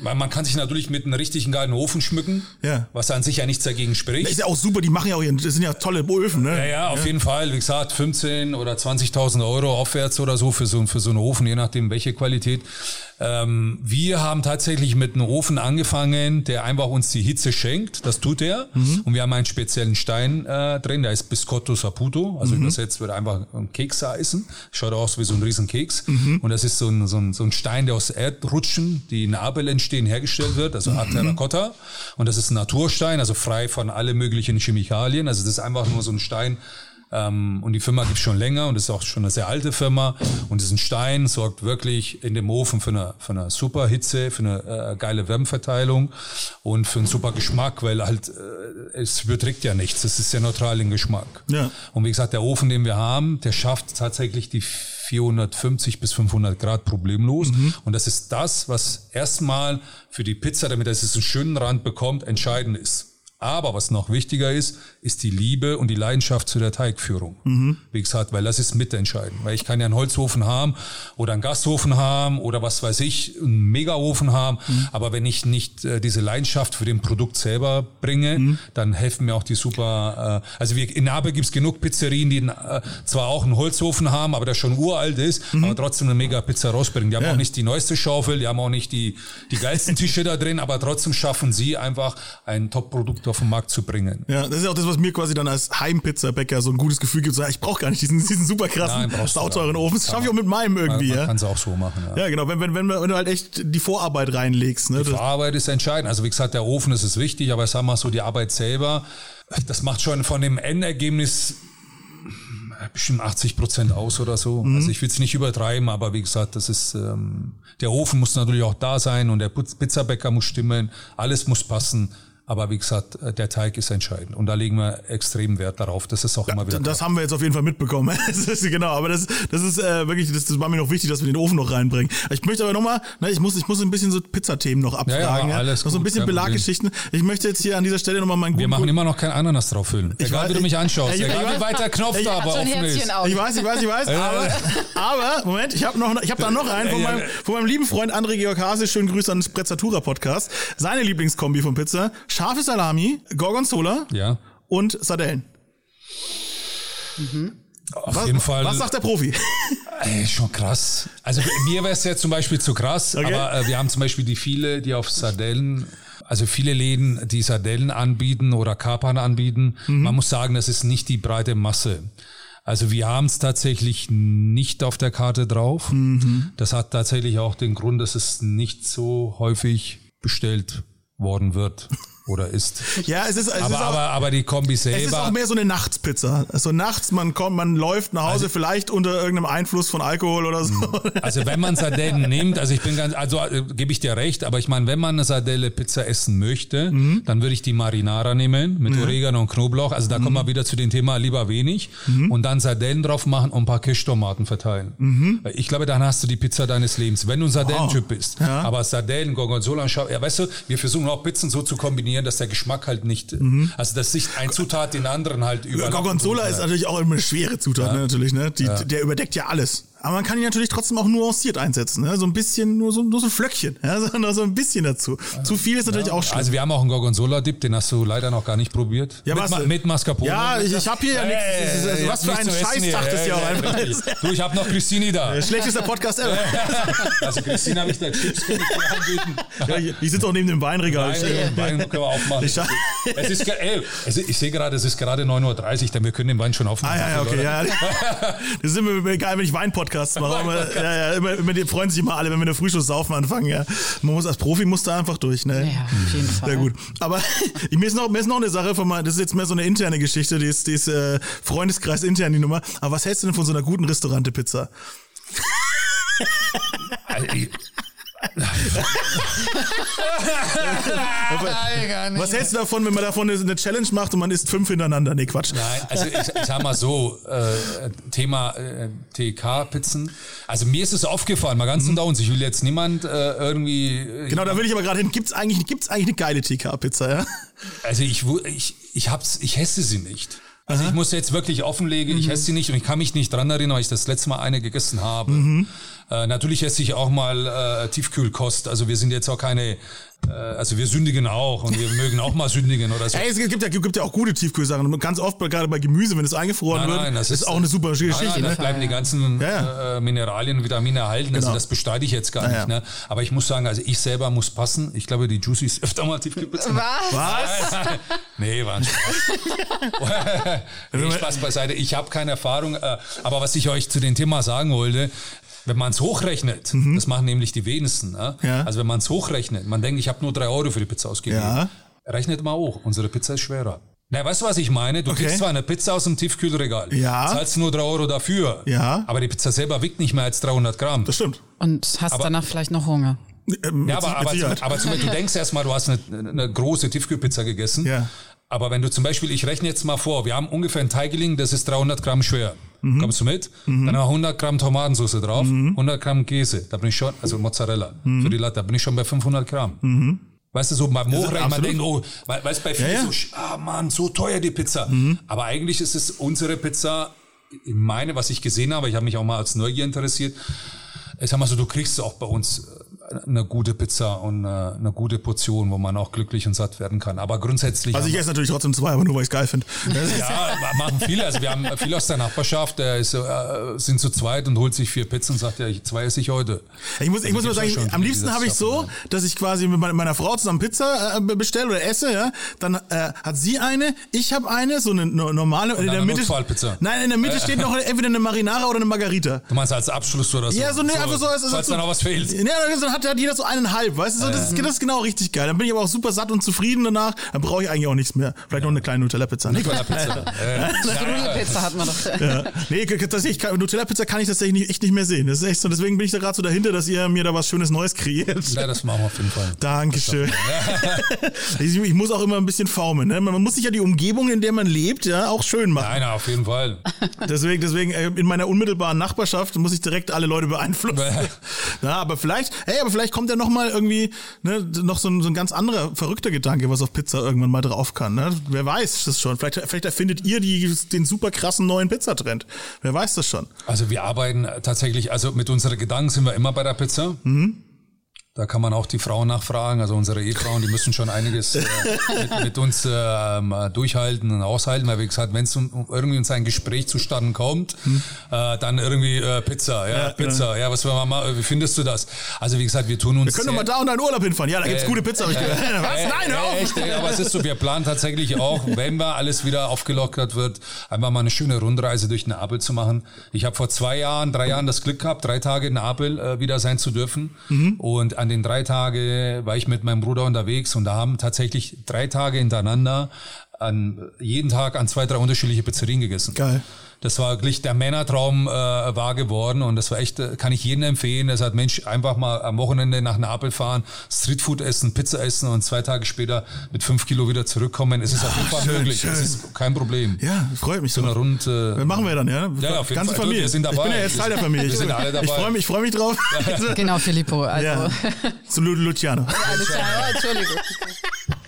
man man kann sich natürlich mit einem richtigen geilen Ofen schmücken, Ja. was an sich ja nichts dagegen spricht. Ist ja auch super, die machen ja auch ihren, das sind ja tolle Öfen, ne? Ja, ja, auf jeden Fall. Wie gesagt, 15 oder 20.000 Euro aufwärts oder so für so, für so einen Ofen, je nachdem welche Qualität. Ähm, wir haben tatsächlich mit einem Ofen angefangen, der einfach uns die Hitze schenkt. Das tut er. Und wir haben einen speziellen Stein äh, drin, der ist Biscotto Saputo. Also übersetzt würde einfach ein Keks heißen. Schaut aus wie so ein Riesenkeks. Und das ist so ein, so, ein, so ein Stein, der aus Erdrutschen, die in Neapel entstehen, hergestellt wird. Also Art Terracotta. Und das ist ein Naturstein, also frei von alle möglichen Chemikalien. Also das ist einfach nur so ein Stein, und die Firma gibt's schon länger und ist auch schon eine sehr alte Firma. Und diesen Stein sorgt wirklich in dem Ofen für eine, für eine super Hitze, für eine äh, geile Wärmeverteilung und für einen super Geschmack, weil halt äh, es überträgt ja nichts. Es ist sehr neutral im Geschmack. Ja. Und wie gesagt, der Ofen, den wir haben, der schafft tatsächlich die 450 bis 500 Grad problemlos. Und das ist das, was erstmal für die Pizza, damit es einen schönen Rand bekommt, entscheidend ist. Aber was noch wichtiger ist, ist die Liebe und die Leidenschaft zu der Teigführung. Mhm. Wie gesagt, weil das ist mitentscheidend. Weil ich kann ja einen Holzofen haben oder einen Gasofen haben oder was weiß ich, einen Megaofen haben. Mhm. Aber wenn ich nicht äh, diese Leidenschaft für den Produkt selber bringe, Mhm. dann helfen mir auch die super, äh, also wir, in Nabe gibt's genug Pizzerien, die äh, zwar auch einen Holzofen haben, aber der schon uralt ist, aber trotzdem eine mega Pizza rausbringen. Die haben Mhm. Ja. auch nicht die neueste Schaufel, die haben auch nicht die, die geilsten (laughs) Tische da drin, aber trotzdem schaffen sie einfach ein Top-Produkt auf den Markt zu bringen. Ja, das ist auch das, was mir quasi dann als Heimpizza-Bäcker so ein gutes Gefühl gibt. So, ja, ich brauche gar nicht diesen, diesen super krassen, Nein, sauteuren Ofen. Das schaffe ich auch mit meinem irgendwie, Man, man ja. kann es auch so machen. Ja. Ja, genau. Wenn, wenn, wenn, wenn du halt echt die Vorarbeit reinlegst. Ne? Die Vorarbeit ist entscheidend. Also wie gesagt, der Ofen ist wichtig, aber ich sag mal so, die Arbeit selber, das macht schon von dem Endergebnis bestimmt 80 Prozent aus oder so. Mhm. Also ich will es nicht übertreiben, aber wie gesagt, das ist ähm, der Ofen muss natürlich auch da sein und der Pizzabäcker muss stimmen, alles muss passen. Aber wie gesagt, äh, der Teig ist entscheidend und da legen wir extrem Wert darauf. Das ist auch immer wieder. das haben wir jetzt auf jeden Fall mitbekommen. (laughs) Das ist, genau, aber das, das ist äh, wirklich, das, das war mir noch wichtig, dass wir den Ofen noch reinbringen. Ich möchte aber nochmal, ne, ich muss, ich muss ein bisschen so Pizzathemen noch abfragen. ja, alles noch so ein bisschen Belaggeschichten. Ich möchte jetzt hier an dieser Stelle nochmal meinen wir guten machen Kunden- immer noch kein Ananas drauf füllen. Egal weiß- wie du mich anschaust, ich- ich egal weiß- wie weit der Knopf ich- da aber offen ist. Auf. Ich weiß, ich weiß, ich weiß, (laughs) aber, aber, Moment, ich habe noch, ich habe da noch einen von meinem, von meinem lieben Freund André Georg Hase, schönen Grüße an den Sprezzatura Podcast. Seine Lieblingskombi von Pizza, scharfe Salami, Gorgonzola Ja, und Sardellen. auf Was, jeden Fall. was sagt der Profi? (laughs) Ey, schon krass. Also mir wäre es ja zum Beispiel zu krass, Okay. aber äh, wir haben zum Beispiel die viele, die auf Sardellen, also viele Läden, die Sardellen anbieten oder Kapern anbieten. Mhm. Man muss sagen, das ist nicht die breite Masse. Also wir haben es tatsächlich nicht auf der Karte drauf. Mhm. Das hat tatsächlich auch den Grund, dass es nicht so häufig bestellt worden wird (laughs) oder ist. Ja, es ist, es aber, ist auch, aber, aber die Kombi es ist selber. auch mehr so eine Nachtspizza. Also nachts, man kommt, man läuft nach Hause, vielleicht unter irgendeinem Einfluss von Alkohol oder so. Also wenn man Sardellen (laughs) nimmt, also ich bin ganz, also äh, gebe ich dir recht, aber ich meine, wenn man eine Sardelle Pizza essen möchte, Mhm. dann würde ich die Marinara nehmen mit Oregano und Knoblauch. Also da kommen Mhm. wir wieder zu dem Thema lieber wenig und dann Sardellen drauf machen und ein paar Kirschtomaten verteilen. Mhm. Ich glaube, dann hast du die Pizza deines Lebens, wenn du ein Sardellentyp bist. Ja. Aber Sardellen, Gorgonzola, schau, ja, weißt du, wir versuchen auch Pizzen so zu kombinieren, dass der Geschmack halt nicht, also dass sich ein Zutat den anderen halt über. Mhm. Gorgonzola ist natürlich auch immer eine schwere Zutat, ne, natürlich, ne? Die, Der überdeckt ja alles. Aber man kann ihn natürlich trotzdem auch nuanciert einsetzen, ne? So ein bisschen, nur so, nur so ein Flöckchen, ja? (laughs) so, nur so ein bisschen dazu. Zu viel ist natürlich auch schlimm. Also wir haben auch einen Gorgonzola-Dip, den hast du leider noch gar nicht probiert. Ja, mit, was Ma mit Mascarpone. Ja, ich- ich hab hier ja nichts. Das ist- was für ein Scheißtag das hier auch einfach. Du, ich habe noch Christini da. Der schlechteste Podcast ever. (laughs) Also Christine habe ich da Chips kann ich dir anbieten. Ja, ich sitze auch neben dem Weinregal. Wein, Wein können wir aufmachen. Es ist, ey, ich sehe gerade, es ist gerade 9.30 Uhr, denn wir können den Wein schon aufmachen. Ah, ja, ja, okay, ja. (laughs) Das ist immer egal, wenn ich Weinpodcasts mache. Immer, ja, ja, immer, immer, die freuen sich immer alle, wenn wir eine Frühschuss saufen anfangen, ja. Man muss als Profi muss da einfach durch, ne? Ja, auf jeden Fall. Sehr gut. Aber (laughs) mir ist noch, mir ist noch eine Sache von mal, das ist jetzt mehr so eine interne Geschichte, die ist, die ist äh, Freundeskreis intern die Nummer. Aber was hältst du denn von so einer guten Restaurante-Pizza? Was hältst du davon, wenn man davon eine- Challenge macht und man isst fünf hintereinander? Nee, Quatsch. Nein, also ich, ich sag mal so, äh, Thema äh, TK-Pizzen. Also mir ist es aufgefallen, mal ganz unter uns, ich will jetzt niemand äh, irgendwie... äh, Genau, da will ich aber gerade hin. Gibt's eigentlich, gibt's eigentlich eine geile TK-Pizza, ja? Also ich, ich, ich hab's, ich hesse sie nicht. Also ich muss jetzt wirklich offenlegen, ich esse sie nicht und ich kann mich nicht dran erinnern, weil ich das letzte Mal eine gegessen habe. Äh, natürlich esse ich auch mal äh, Tiefkühlkost. Also wir sind jetzt auch keine, also wir sündigen auch und wir mögen auch mal sündigen oder so. Ey, es gibt ja, gibt ja auch gute Tiefkühlsachen. Und Ganz oft, gerade bei Gemüse, wenn es eingefroren Nein, wird, nein, das ist, ist- auch eine super Geschichte. Nein, nein, ne? da bleiben die ganzen Ja, ja. Äh, Mineralien, Vitamine erhalten. Also Genau. das bestreite ich jetzt gar Ja, nicht. Ne? Aber ich muss sagen, also ich selber muss passen. Ich glaube, die Juicy ist öfter mal Tiefkühlpizza. Was? Was? (laughs) nee, war ein Spaß. (laughs) nee, Spaß beiseite. Ich habe keine Erfahrung. Äh, aber was ich euch zu dem Thema sagen wollte, wenn man es hochrechnet, das machen nämlich die wenigsten. Ne? Mhm. Ja. Also wenn man es hochrechnet, man denkt, ich habe nur drei Euro für die Pizza ausgegeben. Ja. Rechnet mal hoch, unsere Pizza ist schwerer. Na, weißt du, was ich meine? Du Okay. kriegst zwar eine Pizza aus dem Tiefkühlregal, Ja. zahlst nur drei Euro dafür, Ja. aber die Pizza selber wiegt nicht mehr als 300 Gramm. Das stimmt. Und hast Aber- danach vielleicht noch Hunger. Ähm, Ja, aber, aber, Sicherheit. aber zum Beispiel, du denkst erstmal, du hast eine, eine große Tiefkühlpizza gegessen. Ja. Aber wenn du zum Beispiel, ich rechne jetzt mal vor, wir haben ungefähr ein Teigeling, das ist 300 Gramm schwer. Mhm. Kommst du mit? Dann haben wir 100 Gramm Tomatensauce drauf, 100 Gramm Käse, da bin ich schon, also Mozzarella Mhm. für die Latte, da bin ich schon bei 500 Gramm. Weißt du, so beim Hochrennen, man denkt, oh, es bei vielen Ja, ja. so, ah Mann, so teuer die Pizza. Aber eigentlich ist es unsere Pizza, ich meine, was ich gesehen habe, ich habe mich auch mal als Neugier interessiert. Ich sag mal so, du kriegst auch bei uns äh, eine gute Pizza und äh, eine gute Portion, wo man auch glücklich und satt werden kann. Aber grundsätzlich. Also ich haben esse natürlich trotzdem zwei, aber nur weil ich es geil finde. (laughs) ja, machen viele. Also wir haben viele aus der Nachbarschaft, der ist, äh, sind zu zweit und holt sich vier Pizzen und sagt, ja, ich, zwei esse ich heute. Ich muss, ich muss mal sagen, schon am liebsten habe ich so, schaffen, dass ich quasi mit meiner- Frau zusammen Pizza äh, bestelle oder esse, ja. Dann äh, hat sie eine, ich habe eine, so eine no- normale. in dann der Mitte, Notfallpizza. Nein, in der Mitte steht noch (laughs) entweder eine Marinara oder eine Margarita. Du meinst als Abschluss oder so? Ja, so, ne, einfach so, als, falls dann auch was fehlt. Ja, dann hat, hat jeder so eineinhalb, weißt du, so, das, ist, das ist genau richtig geil. Dann bin ich aber auch super satt und zufrieden danach. Dann brauche ich eigentlich auch nichts mehr. Vielleicht noch eine kleine Nutella-Pizza. (laughs) Nutella-Pizza. Äh, Pizza hat man doch. Ja. Nee, tatsächlich, Nutella-Pizza kann ich tatsächlich nicht, echt nicht mehr sehen. Das ist echt so, deswegen bin ich da gerade so dahinter, dass ihr mir da was Schönes Neues kreiert. Ja, das machen wir auf jeden Fall. Dankeschön. (laughs) ich, ich muss auch immer ein bisschen formen. Ne? Man muss sich ja die Umgebung, in der man lebt, ja, auch schön machen. Nein, auf jeden Fall. Deswegen, deswegen äh, in meiner unmittelbaren Nachbarschaft muss ich direkt alle Leute beeinflussen. ja, aber vielleicht, hey, aber vielleicht kommt ja noch mal irgendwie ne, noch so ein, so ein ganz anderer verrückter Gedanke, was auf Pizza irgendwann mal drauf kann. Ne? Wer weiß das schon? Vielleicht, vielleicht erfindet ihr die, den super krassen neuen Pizzatrend. Wer weiß das schon? Also wir arbeiten tatsächlich, also mit unseren Gedanken sind wir immer bei der Pizza. Mhm. Da kann man auch die Frauen nachfragen, also unsere Ehefrauen, die müssen schon einiges äh, mit, mit uns äh, durchhalten und aushalten, weil wie gesagt, wenn es um, irgendwie uns ein Gespräch zustande kommt, äh, dann irgendwie äh, Pizza, ja. Ja, Pizza, ja, was wollen wir mal, wie findest du das? Also wie gesagt, wir tun uns Wir können doch mal da und in Urlaub hinfahren. Ja, da gibt's gute Pizza, ich. (laughs) Was? Äh, Nein, hör auf! äh, Echt, aber es ist so, wir planen tatsächlich auch, wenn wir alles wieder aufgelockert wird, einfach mal eine schöne Rundreise durch Neapel zu machen. Ich habe vor zwei Jahren, drei Jahren das Glück gehabt, drei Tage in Neapel äh, wieder sein zu dürfen. Mhm. Und an den drei Tagen war ich mit meinem Bruder unterwegs und da haben tatsächlich drei Tage hintereinander an jeden Tag an zwei, drei unterschiedliche Pizzerien gegessen. Geil. Das war wirklich der Männertraum äh, wahr geworden und das war echt, äh, kann ich jedem empfehlen. Das hat Mensch einfach mal am Wochenende nach Neapel fahren, Streetfood essen, Pizza essen und zwei Tage später mit fünf Kilo wieder zurückkommen. Es ist auf jeden Fall schön, möglich. schön. Es ist kein Problem. Ja, freut mich so. So eine Rund. Äh, Machen wir dann, ja? Ja, ja, auf jeden Ganze Fall. Familie. Wir sind dabei. Ich bin ja jetzt Teil der Familie. Wir sind alle dabei. Ich freue mich, ich freu mich drauf. Genau, Filippo. Also, ja. Zu Lu- Luciano. alles klar. Entschuldigung.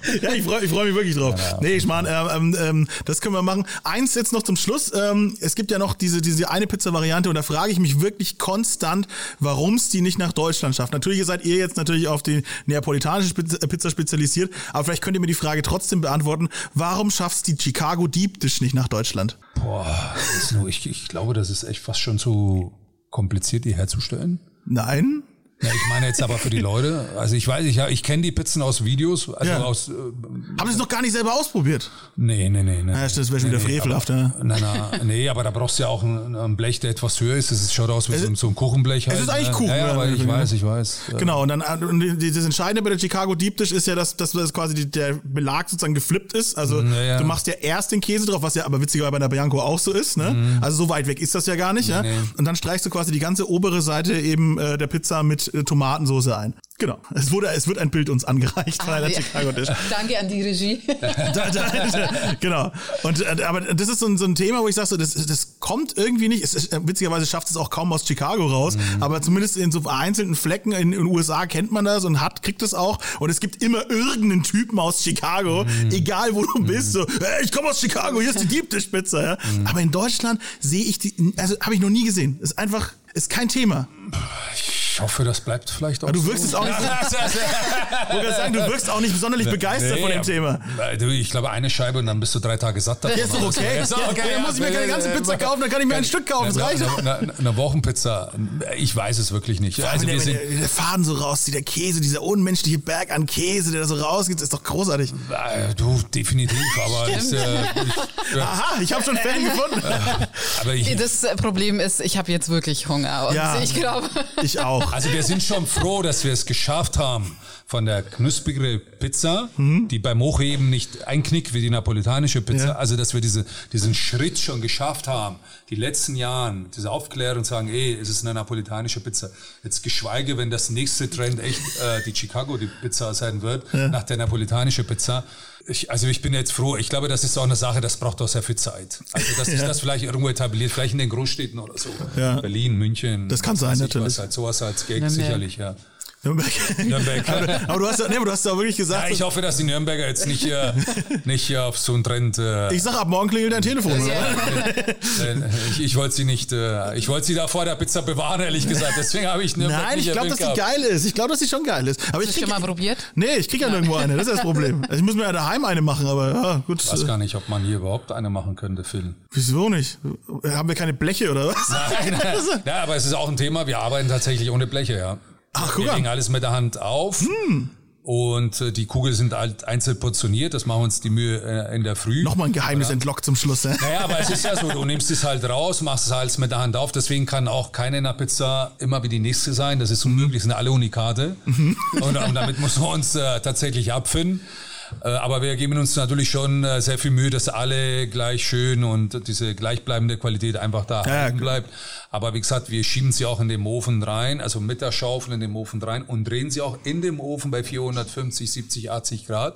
(laughs) Ja, ich freue ich freu mich wirklich drauf. Nee, ich meine, ähm, ähm, das können wir machen. Eins jetzt noch zum Schluss. Ähm, es gibt ja noch diese, diese eine Pizza-Variante und da frage ich mich wirklich konstant, warum es die nicht nach Deutschland schafft. Natürlich seid ihr jetzt natürlich auf die neapolitanische Pizza, Pizza spezialisiert, aber vielleicht könnt ihr mir die Frage trotzdem beantworten. Warum schafft die Chicago Deep Dish nicht nach Deutschland? boah, nur, ich, ich glaube, das ist echt fast schon zu kompliziert, die herzustellen. Nein? Ja, ich meine jetzt aber für die Leute. Also ich weiß, ich, ich kenne die Pizzen aus Videos, also Ja. aus. Äh, Haben sie es noch gar nicht selber ausprobiert? nee, nee, nee, nee. Ja, das wäre schon wieder frevelhaft, ja. Nein, nein, nee, aber da brauchst du ja auch ein, ein Blech, der etwas höher ist. Es schaut aus wie so, ein- so ein Kuchenblech. Halt, ist eigentlich ne? Kuchen, Ja, ja, aber ich weiß, ich weiß. Genau, und dann äh, und das Entscheidende bei der Chicago Deep Dish ist ja, dass, dass das quasi die, der Belag sozusagen geflippt ist. Also Ja, ja. du machst ja erst den Käse drauf, was ja aber witzigerweise bei der Bianco auch so ist. Ne? Also so weit weg ist das ja gar nicht. Ja? Nee. Und dann streichst du quasi die ganze obere Seite eben äh, der Pizza mit äh, Tomatensoße ein. Genau. Es wurde, es wird ein Bild uns angereicht von einer Ah, ja. Chicago Dish. (laughs) Danke an die Regie. (laughs) Da, da, genau. Und äh, aber das ist so ein, so ein Thema, wo ich sage, so, das, das kommt irgendwie nicht. Es ist, äh, witzigerweise schafft es auch kaum aus Chicago raus, aber zumindest in so einzelnen Flecken in den USA kennt man das und hat kriegt es auch. Und es gibt immer irgendeinen Typen aus Chicago, egal wo du bist, so, hey, ich komme aus Chicago, hier ist die Deep Dish Pizza. Ja? Aber in Deutschland sehe ich die, also habe ich noch nie gesehen. Ist einfach, ist kein Thema. Ich hoffe, das bleibt vielleicht auch. Du so. wirkst jetzt auch nicht, (laughs) ich sagen, du wirkst auch nicht sonderlich begeistert Nee, von dem Thema. aber- Du, ich glaube, eine Scheibe und dann bist du drei Tage satt davon. Ja, ist doch okay. Ist doch Ja, dann muss ich mir keine ganze Pizza kaufen, dann kann ich mir ein Stück kaufen, das reicht doch. Eine, eine, eine Wochenpizza, ich weiß es wirklich nicht. Also wenn, wir der, sind, der, der Faden so rauszieht, der Käse, dieser unmenschliche Berg an Käse, der da so rausgeht, ist doch großartig. äh, du, definitiv, aber ich, äh, ich, äh, Aha, ich habe schon Fan gefunden. aber ich, Das äh, Problem ist, ich habe jetzt wirklich Hunger. Und Ja. ich glaube, Ich auch. Also wir sind schon froh, dass wir es geschafft haben, von der knusprige Pizza, die beim Hochheben nicht einknickt wie die napolitanische Pizza, Ja. also dass wir diese, diesen Schritt schon geschafft haben, die letzten Jahren, diese Aufklärung sagen, ey, es ist eine napolitanische Pizza. Jetzt geschweige, wenn das nächste Trend echt äh, die Chicago die Pizza sein wird, nach der napolitanische Pizza. Ich, also ich bin jetzt froh. Ich glaube, das ist auch eine Sache, das braucht auch sehr viel Zeit. Also dass (laughs) sich das vielleicht irgendwo etabliert, vielleicht in den Großstädten oder so. Ja. Berlin, München. Das kann sein, natürlich. Was, halt, sowas als Gag Ja, sicherlich, ja. Nürnberg. Nürnberg. aber, aber du hast ja, nee, aber du hast ja wirklich gesagt. Ja, ich hoffe, dass die Nürnberger jetzt nicht hier, nicht hier auf so einen Trend. Äh, ich sag, ab morgen klingelt dein Telefon. oder? äh, ich ich wollte sie nicht, äh, ich wollte sie da vor der Pizza bewahren, ehrlich gesagt. Deswegen habe ich Nürnberg Nein, nicht ich glaube, dass die geil ist. Ich glaube, dass die schon geil ist. Aber ich Hast du krieg, schon mal probiert? nee, ich krieg ja nirgendwo eine. Das ist das Problem. Also ich muss mir ja daheim eine machen, aber ja, gut. Ich weiß gar nicht, ob man hier überhaupt eine machen könnte, Phil. Wieso nicht? Haben wir keine Bleche oder was? Nein, (laughs) ja, aber es ist auch ein Thema. Wir arbeiten tatsächlich ohne Bleche, ja. Ach, guck wir. Hm. legen alles mit der Hand auf. Und äh, die Kugeln sind halt einzeln portioniert. Das machen wir uns die Mühe äh, in der Früh. Nochmal ein Geheimnis entlockt zum Schluss. Äh? Naja, aber es ist ja so, du nimmst es halt raus, machst es halt mit der Hand auf. Deswegen kann auch keine in der Pizza immer wie die nächste sein. Das ist unmöglich, sind alle Unikate. Mhm. Und, und damit müssen wir uns äh, tatsächlich abfinden. Äh, aber wir geben uns natürlich schon äh, sehr viel Mühe, dass alle gleich schön und diese gleichbleibende Qualität einfach da Ja, klar. bleibt. Aber wie gesagt, wir schieben sie auch in den Ofen rein, also mit der Schaufel in den Ofen rein und drehen sie auch in dem Ofen bei 450, 70, 80 Grad.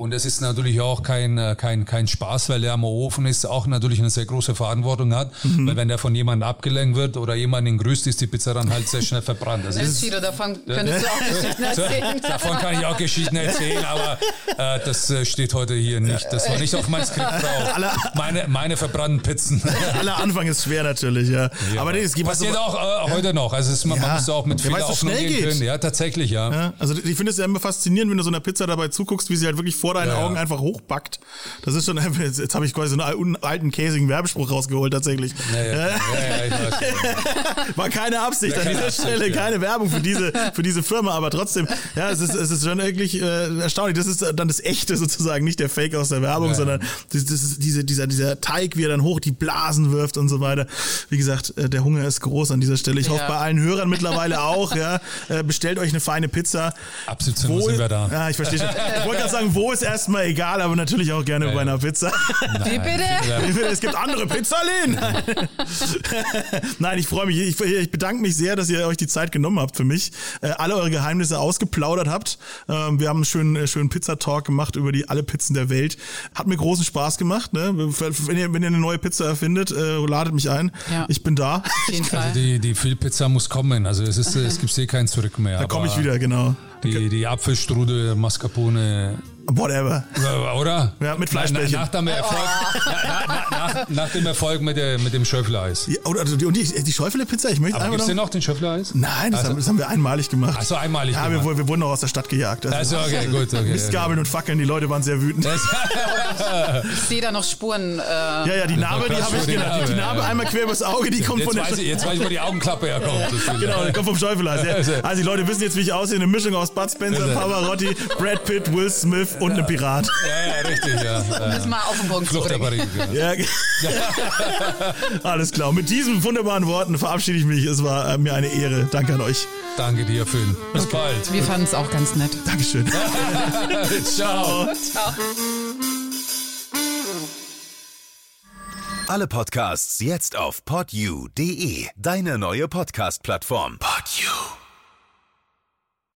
Und es ist natürlich auch kein, äh, kein, kein Spaß, weil der am Ofen ist, auch natürlich eine sehr große Verantwortung hat. Mhm. Weil wenn der von jemandem abgelenkt wird oder jemanden grüßt, ist die Pizza dann halt sehr schnell verbrannt. Das ist, Elfschieder, davon könntest du auch Geschichten (laughs) erzählen. Davon kann ich auch Geschichten erzählen, aber äh, das äh, steht heute hier nicht. Das war nicht auf mein Skript drauf. Meine, meine verbrannten Pizzen. (laughs) Aller Anfang ist schwer natürlich, ja. Aber nee, es gibt Passiert also, auch äh, heute noch. Also es, man, Ja. man muss auch mit Ja, viel weil es so Hoffnung schnell gehen geht. können. Ja, tatsächlich, ja. Ja, also ich finde es ja immer faszinierend, wenn du so einer Pizza dabei zuguckst, wie sie halt wirklich vor deinen Ja, ja. Augen einfach hochbackt. Das ist schon, jetzt, (laughs) jetzt habe ich quasi so einen alten käsigen Werbespruch rausgeholt tatsächlich. Ja, ja, ja, ja, ich weiß schon. (laughs) War keine Absicht Ja, an dieser Absicht, Stelle, ja. keine Werbung für diese, für diese Firma, aber trotzdem, ja, es ist, es ist schon wirklich äh, erstaunlich. Das ist dann das Echte sozusagen, nicht der Fake aus der Werbung, Ja. sondern das, das ist diese, dieser, dieser Teig, wie er dann hoch die Blasen wirft und so weiter. Wie gesagt, äh, der Hunger ist groß an dieser Stelle. Ich Ja. hoffe bei allen Hörern mittlerweile auch, ja. Äh, bestellt euch eine feine Pizza. Ab 17 Uhr sind wir da. Ja, ich verstehe schon. Ich wollte gerade sagen, wo ist erstmal egal, aber natürlich auch gerne bei einer Pizza. (laughs) Wie bitte? Es gibt andere Pizzaläden. (laughs) Nein, ich freue mich. Ich, ich bedanke mich sehr, dass ihr euch die Zeit genommen habt für mich. Äh, alle eure Geheimnisse ausgeplaudert habt. Ähm, wir haben einen schönen, äh, schönen Pizzatalk gemacht über die alle Pizzen der Welt. Hat mir großen Spaß gemacht. Ne? Wenn, ihr, wenn ihr eine neue Pizza erfindet, äh, ladet mich ein. Ja. Ich bin da. Auf jeden Also Fall. die, die Phil-Pizza muss kommen. Also es, ist, es gibt eh kein Zurück mehr. Da komme ich wieder, genau. Die, die Apfelstrudel, Mascarpone, Whatever. oder? Ja, mit Na- Fleischbällchen. Nach, nach, dem Erfolg, (laughs) na, na, na, nach, nach dem Erfolg mit, der, mit dem Schöffeleis. Ja, oder, und die, die Schäufele-Pizza, ich möchte Aber gibt's noch... denn noch den Schöffeleis? Nein, das, Also- haben, das haben wir einmalig gemacht. Ach so, einmalig Ja, wir, gemacht. wurden- wir wurden auch aus der Stadt gejagt. Also, okay, gut, okay. Mistgabeln und Fackeln, die Leute waren sehr wütend. (laughs) Ich sehe da noch Spuren. Äh, Ja, ja, die Narbe, die habe ich die genannt. Die, die Narbe, einmal quer übers Auge, die kommt jetzt, von der weiß ich, jetzt weiß ich, wo die Augenklappe herkommt. Genau, die kommt vom Schäufeleis. Ja. (laughs) Also die Leute wissen jetzt, wie ich aussehe. Eine Mischung aus Bud Spencer, Pavarotti, Brad Pitt, Will Smith und einem Pirat. Ja, ja, richtig, ja. Äh, müssen wir auf den Punkt Flucht der. Paris, ja. Ja. (laughs) Alles klar. Mit diesen wunderbaren Worten verabschiede ich mich. Es war äh, mir eine Ehre. Danke an euch. Danke dir, Phil. Bis bald. Wir fanden es auch ganz nett. Dankeschön. (laughs) Ciao. Alle Podcasts jetzt auf podyou.de, deine neue Podcast-Plattform. Podyou.